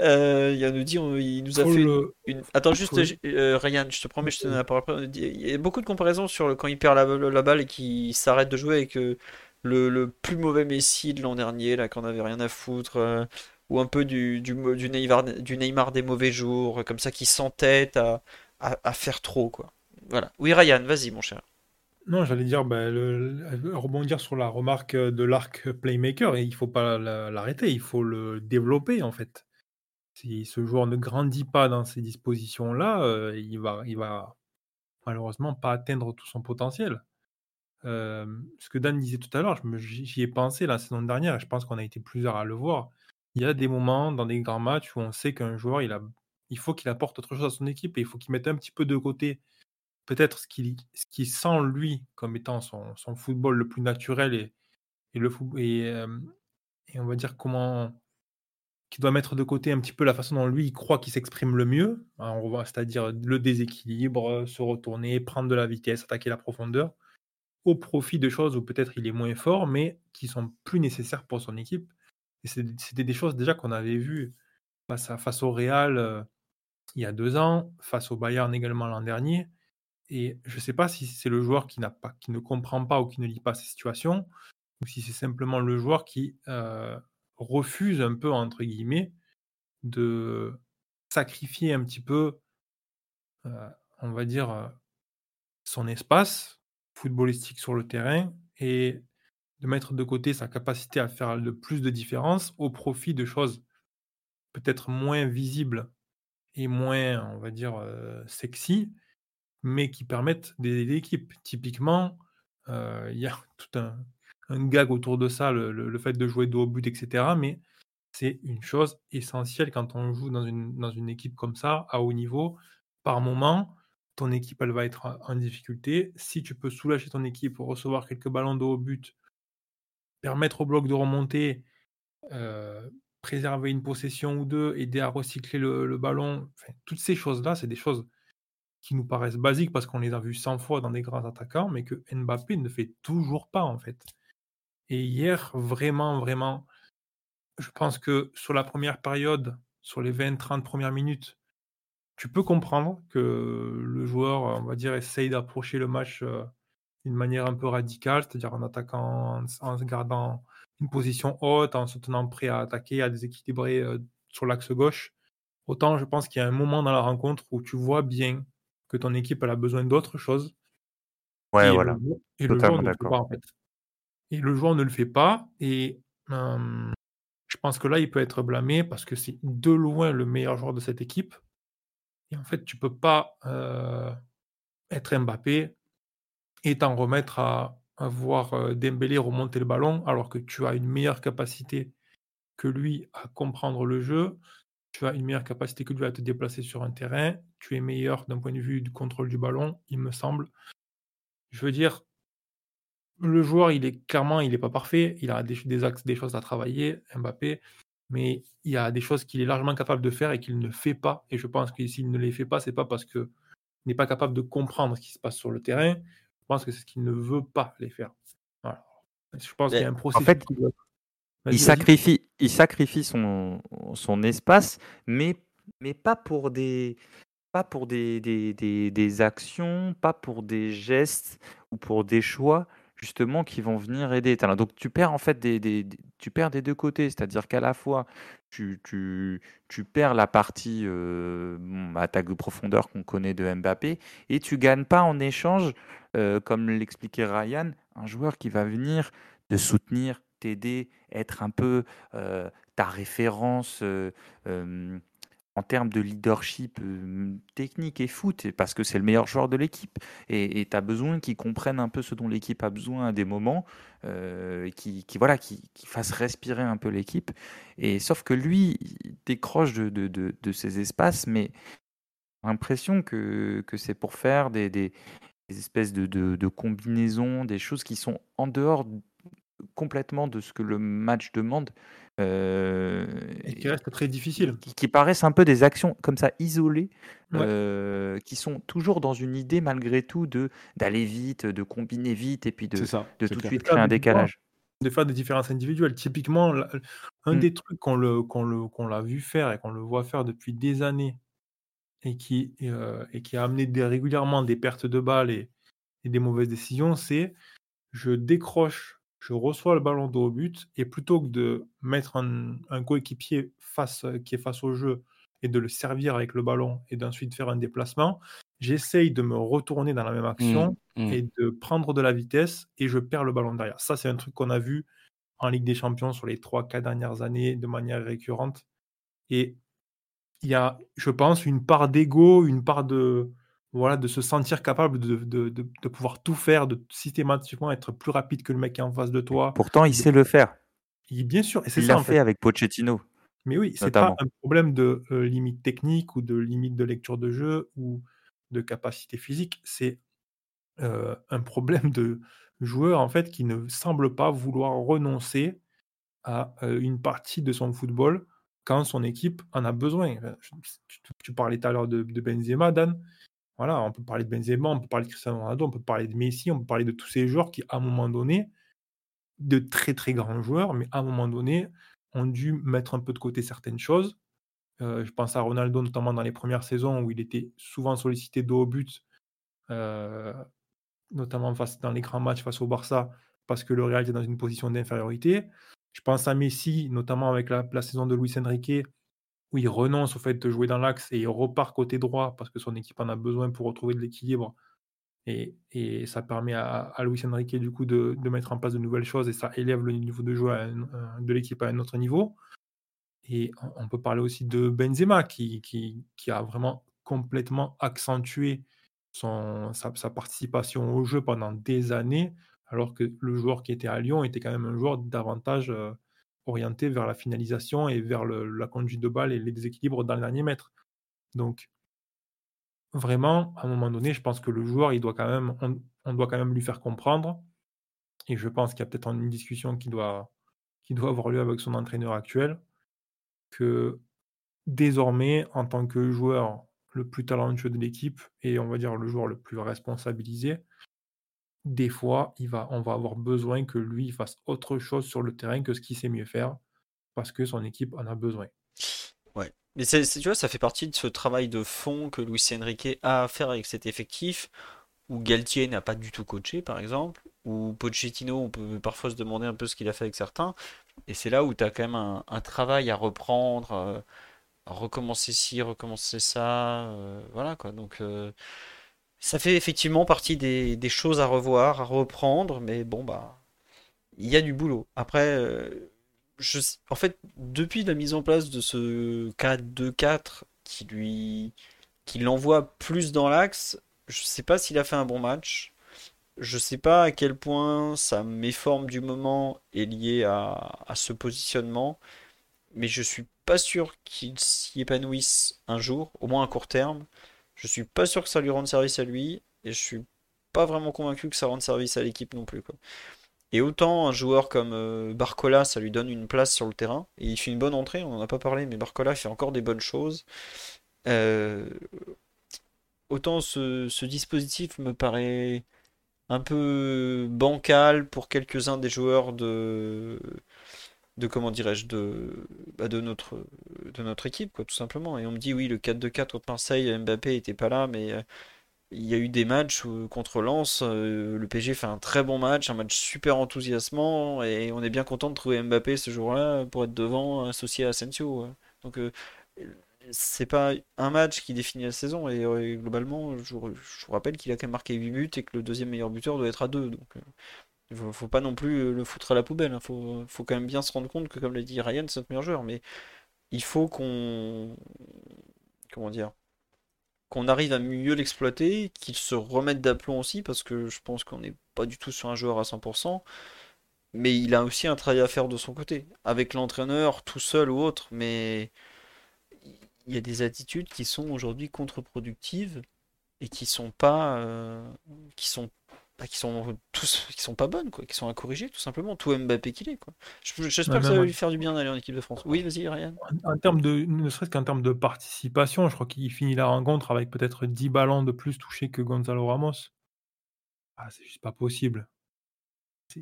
Euh, il nous dit, on- il nous a fait une, le- une- Attends, juste, euh, Ryan, je te promets, je te donne la parole après. Il y a beaucoup de comparaisons sur le, quand il perd la, la balle et qu'il s'arrête de jouer avec euh, le, le plus mauvais Messi de l'an dernier, là, qu'on avait rien à foutre, euh, ou un peu du, du, Neymar, du Neymar des mauvais jours, comme ça, qui s'entête à, à, à faire trop, quoi. Voilà. Oui, Ryan, vas-y, mon cher. Non, j'allais dire, bah, rebondir sur la remarque de l'arc playmaker, et il faut pas l'arrêter, il faut le développer en fait. Si ce joueur ne grandit pas dans ces dispositions-là, euh, il va, il va malheureusement pas atteindre tout son potentiel. Euh, ce que Dan disait tout à l'heure, j'y ai pensé la saison dernière, et je pense qu'on a été plusieurs à le voir. Il y a des moments dans des grands matchs où on sait qu'un joueur, il, a, il faut qu'il apporte autre chose à son équipe et il faut qu'il mette un petit peu de côté peut-être ce qu'il ce sent lui comme étant son, football le plus naturel et, et le et, on va dire comment qui doit mettre de côté un petit peu la façon dont lui il croit qu'il s'exprime le mieux, hein, c'est-à-dire le déséquilibre, se retourner, prendre de la vitesse, attaquer la profondeur, au profit de choses où peut-être il est moins fort, mais qui sont plus nécessaires pour son équipe. C'était des choses déjà qu'on avait vues face, au Real il y a deux ans, face au Bayern également l'an dernier. Et je ne sais pas si c'est le joueur qui, pas, qui ne comprend pas ou qui ne lit pas ces situations, ou si c'est simplement le joueur qui euh, refuse un peu, entre guillemets, de sacrifier un petit peu, euh, on va dire, euh, son espace footballistique sur le terrain et de mettre de côté sa capacité à faire le plus de différence au profit de choses peut-être moins visibles et moins, on va dire, sexy, mais qui permettent d'aider l'équipe. Typiquement, il y a tout un, gag autour de ça, le, fait de jouer dos au but, etc. Mais c'est une chose essentielle quand on joue dans une, dans une équipe comme ça, à haut niveau. Par moment, ton équipe, elle va être en difficulté. Si tu peux soulager ton équipe, recevoir quelques ballons dos au but, permettre au bloc de remonter, euh, préserver une possession ou deux, aider à recycler le, ballon, toutes ces choses-là, c'est des choses qui nous paraissent basiques parce qu'on les a vues 100 fois dans des grands attaquants, mais que Mbappé ne fait toujours pas en fait. Et hier, vraiment, vraiment, je pense que sur la première période, sur les 20-30 premières minutes, tu peux comprendre que le joueur, on va dire, essaye d'approcher le match euh, d'une manière un peu radicale, c'est-à-dire en attaquant, en, gardant une position haute, en se tenant prêt à attaquer, à déséquilibrer euh, sur l'axe gauche. Autant je pense qu'il y a un moment dans la rencontre où tu vois bien que ton équipe elle a besoin d'autre chose. Ouais, voilà. et le joueur ne pas, en fait. Et le joueur ne le fait pas. Et je pense que là, il peut être blâmé parce que c'est de loin le meilleur joueur de cette équipe. Et en fait, tu ne peux pas être Mbappé et t'en remettre à, voir Dembélé remonter le ballon alors que tu as une meilleure capacité que lui à comprendre le jeu. Tu as une meilleure capacité que lui à te déplacer sur un terrain. Tu es meilleur d'un point de vue du contrôle du ballon, il me semble. Je veux dire, le joueur, il est clairement, il n'est pas parfait. Il a des, axes, des choses à travailler, Mbappé. Mais il y a des choses qu'il est largement capable de faire et qu'il ne fait pas. Et je pense que s'il ne les fait pas, c'est pas parce qu'il n'est pas capable de comprendre ce qui se passe sur le terrain. Je pense que c'est qu'il ne veut pas les faire. Je pense qu'il y a un processus. En fait, il sacrifie, il sacrifie son, son espace, mais, mais pas pour des, pas pour des, des, des, des, actions, pas pour des gestes ou pour des choix justement qui vont venir aider. Donc tu perds en fait des, tu perds des deux côtés, c'est-à-dire qu'à la fois tu, tu, tu, perds la partie euh, attaque de profondeur qu'on connaît de Mbappé et tu gagnes pas en échange, euh, comme l'expliquait Ryan, un joueur qui va venir te soutenir, t'aider, être un peu euh, ta référence. Euh, en termes de leadership technique et foot, parce que c'est le meilleur joueur de l'équipe. Et tu as besoin qu'il comprenne un peu ce dont l'équipe a besoin à des moments, euh, qui, voilà, qui, fasse respirer un peu l'équipe. Et sauf que lui, il décroche de, de, ces espaces, mais l'impression que, c'est pour faire des, espèces de, combinaisons, des choses qui sont en dehors complètement de ce que le match demande. Euh, et qui reste très difficile. Qui, paraissent un peu des actions comme ça isolées, euh, qui sont toujours dans une idée malgré tout de d'aller vite, de combiner vite et puis de, de tout de suite créer un décalage. De faire des différences individuelles. Typiquement, un mmh. des trucs qu'on le, qu'on le, qu'on l'a vu faire et qu'on le voit faire depuis des années et qui, euh, et qui a amené des, régulièrement des pertes de balles et, et des mauvaises décisions, c'est je décroche je reçois le ballon de au but et plutôt que de mettre un, coéquipier face, qui est face au jeu et de le servir avec le ballon et d'ensuite faire un déplacement, j'essaye de me retourner dans la même action Mmh, mmh. et de prendre de la vitesse et je perds le ballon derrière. Ça, c'est un truc qu'on a vu en Ligue des Champions sur les 3-4 dernières années de manière récurrente. Et il y a, je pense, une part d'ego, une part de, voilà, de se sentir capable de, de, de- de pouvoir tout faire, de systématiquement être plus rapide que le mec qui est en face de toi. Pourtant, il sait le faire. Il- bien sûr, et c'est Il l'a fait fait. avec Pochettino. Mais oui, c'est pas un problème de euh, limite technique ou de limite de lecture de jeu ou de capacité physique. C'est euh, un problème de joueur en fait qui ne semble pas vouloir renoncer à euh, une partie de son football quand son équipe en a besoin. Enfin, tu- tu parlais tout à l'heure de, de Benzema, Dan. Voilà, on peut parler de Benzema, on peut parler de Cristiano Ronaldo, on peut parler de Messi, on peut parler de tous ces joueurs qui, à un moment donné, de très très grands joueurs, mais à un moment donné, ont dû mettre un peu de côté certaines choses. Euh, je pense à Ronaldo, notamment dans les premières saisons où il était souvent sollicité dos au but, euh, notamment face, dans les grands matchs face au Barça, parce que le Real était dans une position d'infériorité. Je pense à Messi, notamment avec la, la saison de Luis Enrique, où il renonce au fait de jouer dans l'axe et il repart côté droit parce que son équipe en a besoin pour retrouver de l'équilibre. Et, ça permet à, à Luis Enrique du coup de, mettre en place de nouvelles choses et ça élève le niveau de jeu de l'équipe à un autre niveau. Et on, peut parler aussi de Benzema qui, qui, a vraiment complètement accentué sa participation au jeu pendant des années, alors que le joueur qui était à Lyon était quand même un joueur davantage euh, orienté vers la finalisation et vers la conduite de balle et les déséquilibres dans le dernier mètre. Donc, vraiment, à un moment donné, je pense que le joueur, il doit quand même, on, on doit quand même lui faire comprendre. Et je pense qu'il y a peut-être une discussion qui doit, qui doit avoir lieu avec son entraîneur actuel, que désormais, en tant que joueur le plus talentueux de l'équipe et on va dire le joueur le plus responsabilisé, des fois, on va avoir besoin que lui fasse autre chose sur le terrain que ce qu'il sait mieux faire parce que son équipe en a besoin. Ouais. Mais tu vois, ça fait partie de ce travail de fond que Luis Enrique a à faire avec cet effectif, où Galtier n'a pas du tout coaché, par exemple, où Pochettino, on peut parfois se demander un peu ce qu'il a fait avec certains, et c'est là où tu as quand même un, travail à reprendre, euh, recommencer ci, recommencer ça, euh, voilà quoi. Donc euh, ça fait effectivement partie des, choses à revoir, à reprendre, mais bon bah il y a du boulot. Après, euh, en fait, depuis la mise en place de ce 4-2-4 qui lui, qui l'envoie plus dans l'axe, je sais pas s'il a fait un bon match. Je sais pas à quel point sa méforme du moment est liée à, à ce positionnement, mais je suis pas sûr qu'il s'y épanouisse un jour, au moins à court terme. Je suis pas sûr que ça lui rende service à lui, et je suis pas vraiment convaincu que ça rende service à l'équipe non plus, quoi. Et autant un joueur comme euh, Barcola, ça lui donne une place sur le terrain, et il fait une bonne entrée, on en a pas parlé, mais Barcola fait encore des bonnes choses. Euh, autant ce dispositif me paraît un peu bancal pour quelques-uns des joueurs de, de comment dirais-je, de, bah, de notre, de notre équipe, quoi, tout simplement. Et on me dit, oui, le 4-2-4 contre Marseille, Mbappé était pas là, mais euh, il y a eu des matchs où, contre Lens, euh, le PSG fait un très bon match, un match super enthousiasmant, et on est bien content de trouver Mbappé ce jour-là pour être devant, associé à Asensio. Donc, euh, c'est pas un match qui définit la saison, et euh, globalement, je, vous rappelle qu'il a quand même marqué 8 buts et que le deuxième meilleur buteur doit être à 2. Donc, euh, il faut, faut pas non plus euh, le foutre à la poubelle. Il faut, faut quand même bien se rendre compte que, comme l'a dit Ryan, c'est notre meilleur joueur. Mais il faut qu'on. Comment dire? Qu'on arrive à mieux l'exploiter, qu'il se remette d'aplomb aussi, parce que je pense qu'on n'est pas du tout sur un joueur à 100%. Mais il a aussi un travail à faire de son côté, avec l'entraîneur, tout seul ou autre. Mais il y a des attitudes qui sont aujourd'hui contre-productives et qui sont pas. euh, qui sont bah, qui sont tous qui sont pas bonnes quoi, qui sont à corriger tout simplement, tout Mbappé qu'il est quoi. Je- J'espère Ouais, que ça va lui faire du bien d'aller en équipe de France. Oui, vas-y Ryan. en- en termes de, ne serait-ce qu'en termes de participation, je crois qu'il finit la rencontre avec peut-être 10 ballons de plus touchés que Gonzalo Ramos. Ah, c'est juste pas possible.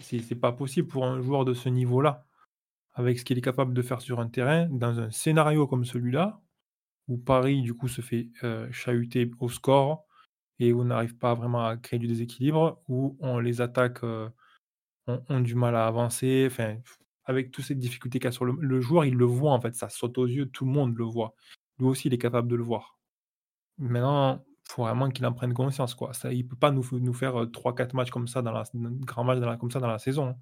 C'est pas possible pour un joueur de ce niveau-là, avec ce qu'il est capable de faire sur un terrain, dans un scénario comme celui-là, où Paris, du coup, se fait euh, chahuter au score et où on n'arrive pas vraiment à créer du déséquilibre, où on les attaques euh, ont, ont du mal à avancer. Enfin, avec toutes ces difficultés qu'a sur le, le joueur, il le voit en fait, ça saute aux yeux, tout le monde le voit. Lui aussi, il est capable de le voir. Maintenant, faut vraiment qu'il en prenne conscience. Quoi. Ça, il ne peut pas nous, nous faire 3-4 matchs comme ça, dans la, grand match dans la, comme ça dans la saison. Hein.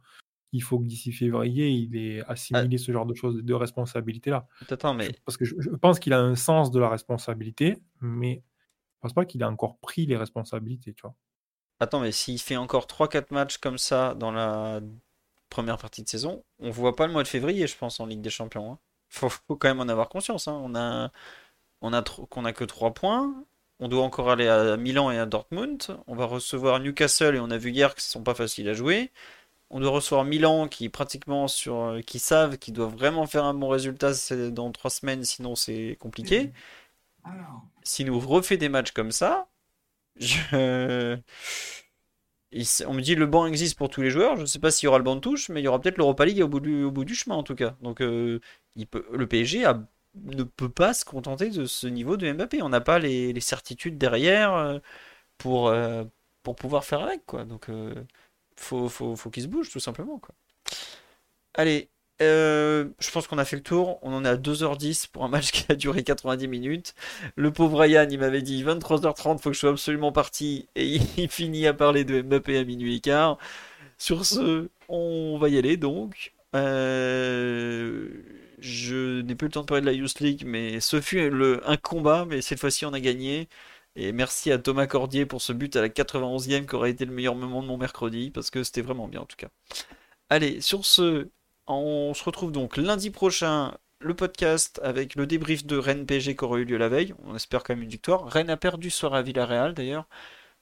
Il faut que d'ici février, il ait Ah. assimilé ce genre de choses, de responsabilité-là. Mais Parce que je, je pense qu'il a un sens de la responsabilité, mais je pense pas qu'il a encore pris les responsabilités. Tu vois. Attends, mais s'il fait encore 3-4 matchs comme ça dans la première partie de saison, on voit pas le mois de février, je pense, en Ligue des Champions. hein. Faut, faut quand même en avoir conscience. hein. On a, on a tro- qu'on a que 3 points. On doit encore aller à Milan et à Dortmund. On va recevoir Newcastle et on a vu hier que ce sont pas faciles à jouer. On doit recevoir Milan qui pratiquement sur, euh, qui savent qu'ils doivent vraiment faire un bon résultat dans 3 semaines, sinon c'est compliqué. S'il nous refait des matchs comme ça, On me dit le banc existe pour tous les joueurs. Je ne sais pas s'il y aura le banc de touche, mais il y aura peut-être l'Europa League au bout du, chemin en tout cas. Donc euh, le PSG ne peut pas se contenter de ce niveau de Mbappé. On n'a pas les, certitudes derrière euh, pour, euh, pour pouvoir faire avec quoi. Donc euh, faut, qu'il se bouge tout simplement. Allez, euh, je pense qu'on a fait le tour. On en est à 2h10 pour un match qui a duré 90 minutes. Le pauvre Ryan, il m'avait dit 23h30, faut que je sois absolument parti. Et il finit à parler de Mbappé à minuit et quart. Sur ce, on va y aller donc. Euh, je n'ai plus le temps de parler de la Youth League, mais ce fut un combat, mais cette fois-ci on a gagné. Et merci à Thomas Cordier pour ce but à la 91e qui aurait été le meilleur moment de mon mercredi, parce que c'était vraiment bien en tout cas. Allez, sur ce, on se retrouve donc lundi prochain, le podcast avec le débrief de Rennes PSG qui aurait eu lieu la veille. On espère quand même une victoire. Rennes a perdu ce soir à Villarreal d'ailleurs.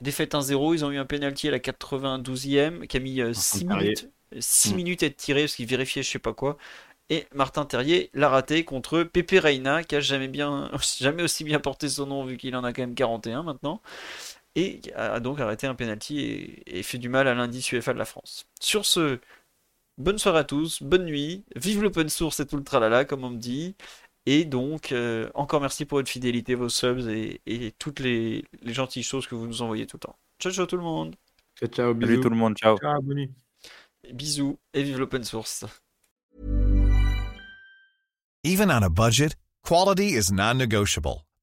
Défaite 1-0, ils ont eu un penalty à la 92e qui a mis 6 Terrier. minutes, 6 minutes à être tiré parce qu'il vérifiait je sais pas quoi. Et Martin Terrier l'a raté contre Pepe Reina qui a jamais, bien, jamais aussi bien porté son nom vu qu'il en a quand même 41 maintenant. Et a donc arrêté un penalty et, et fait du mal à l'indice UEFA de la France. Sur ce, bonne soirée à tous, bonne nuit, vive l'open source et tout le tralala comme on me dit. Et donc, euh, encore merci pour votre fidélité, vos subs et, et toutes les, les gentilles choses que vous nous envoyez tout le temps. Ciao, ciao tout le monde. Ciao, ciao, Salut bisous. tout le monde, ciao. Bonne nuit. Bisous et vive l'open source. Even on a budget, quality is non-negotiable.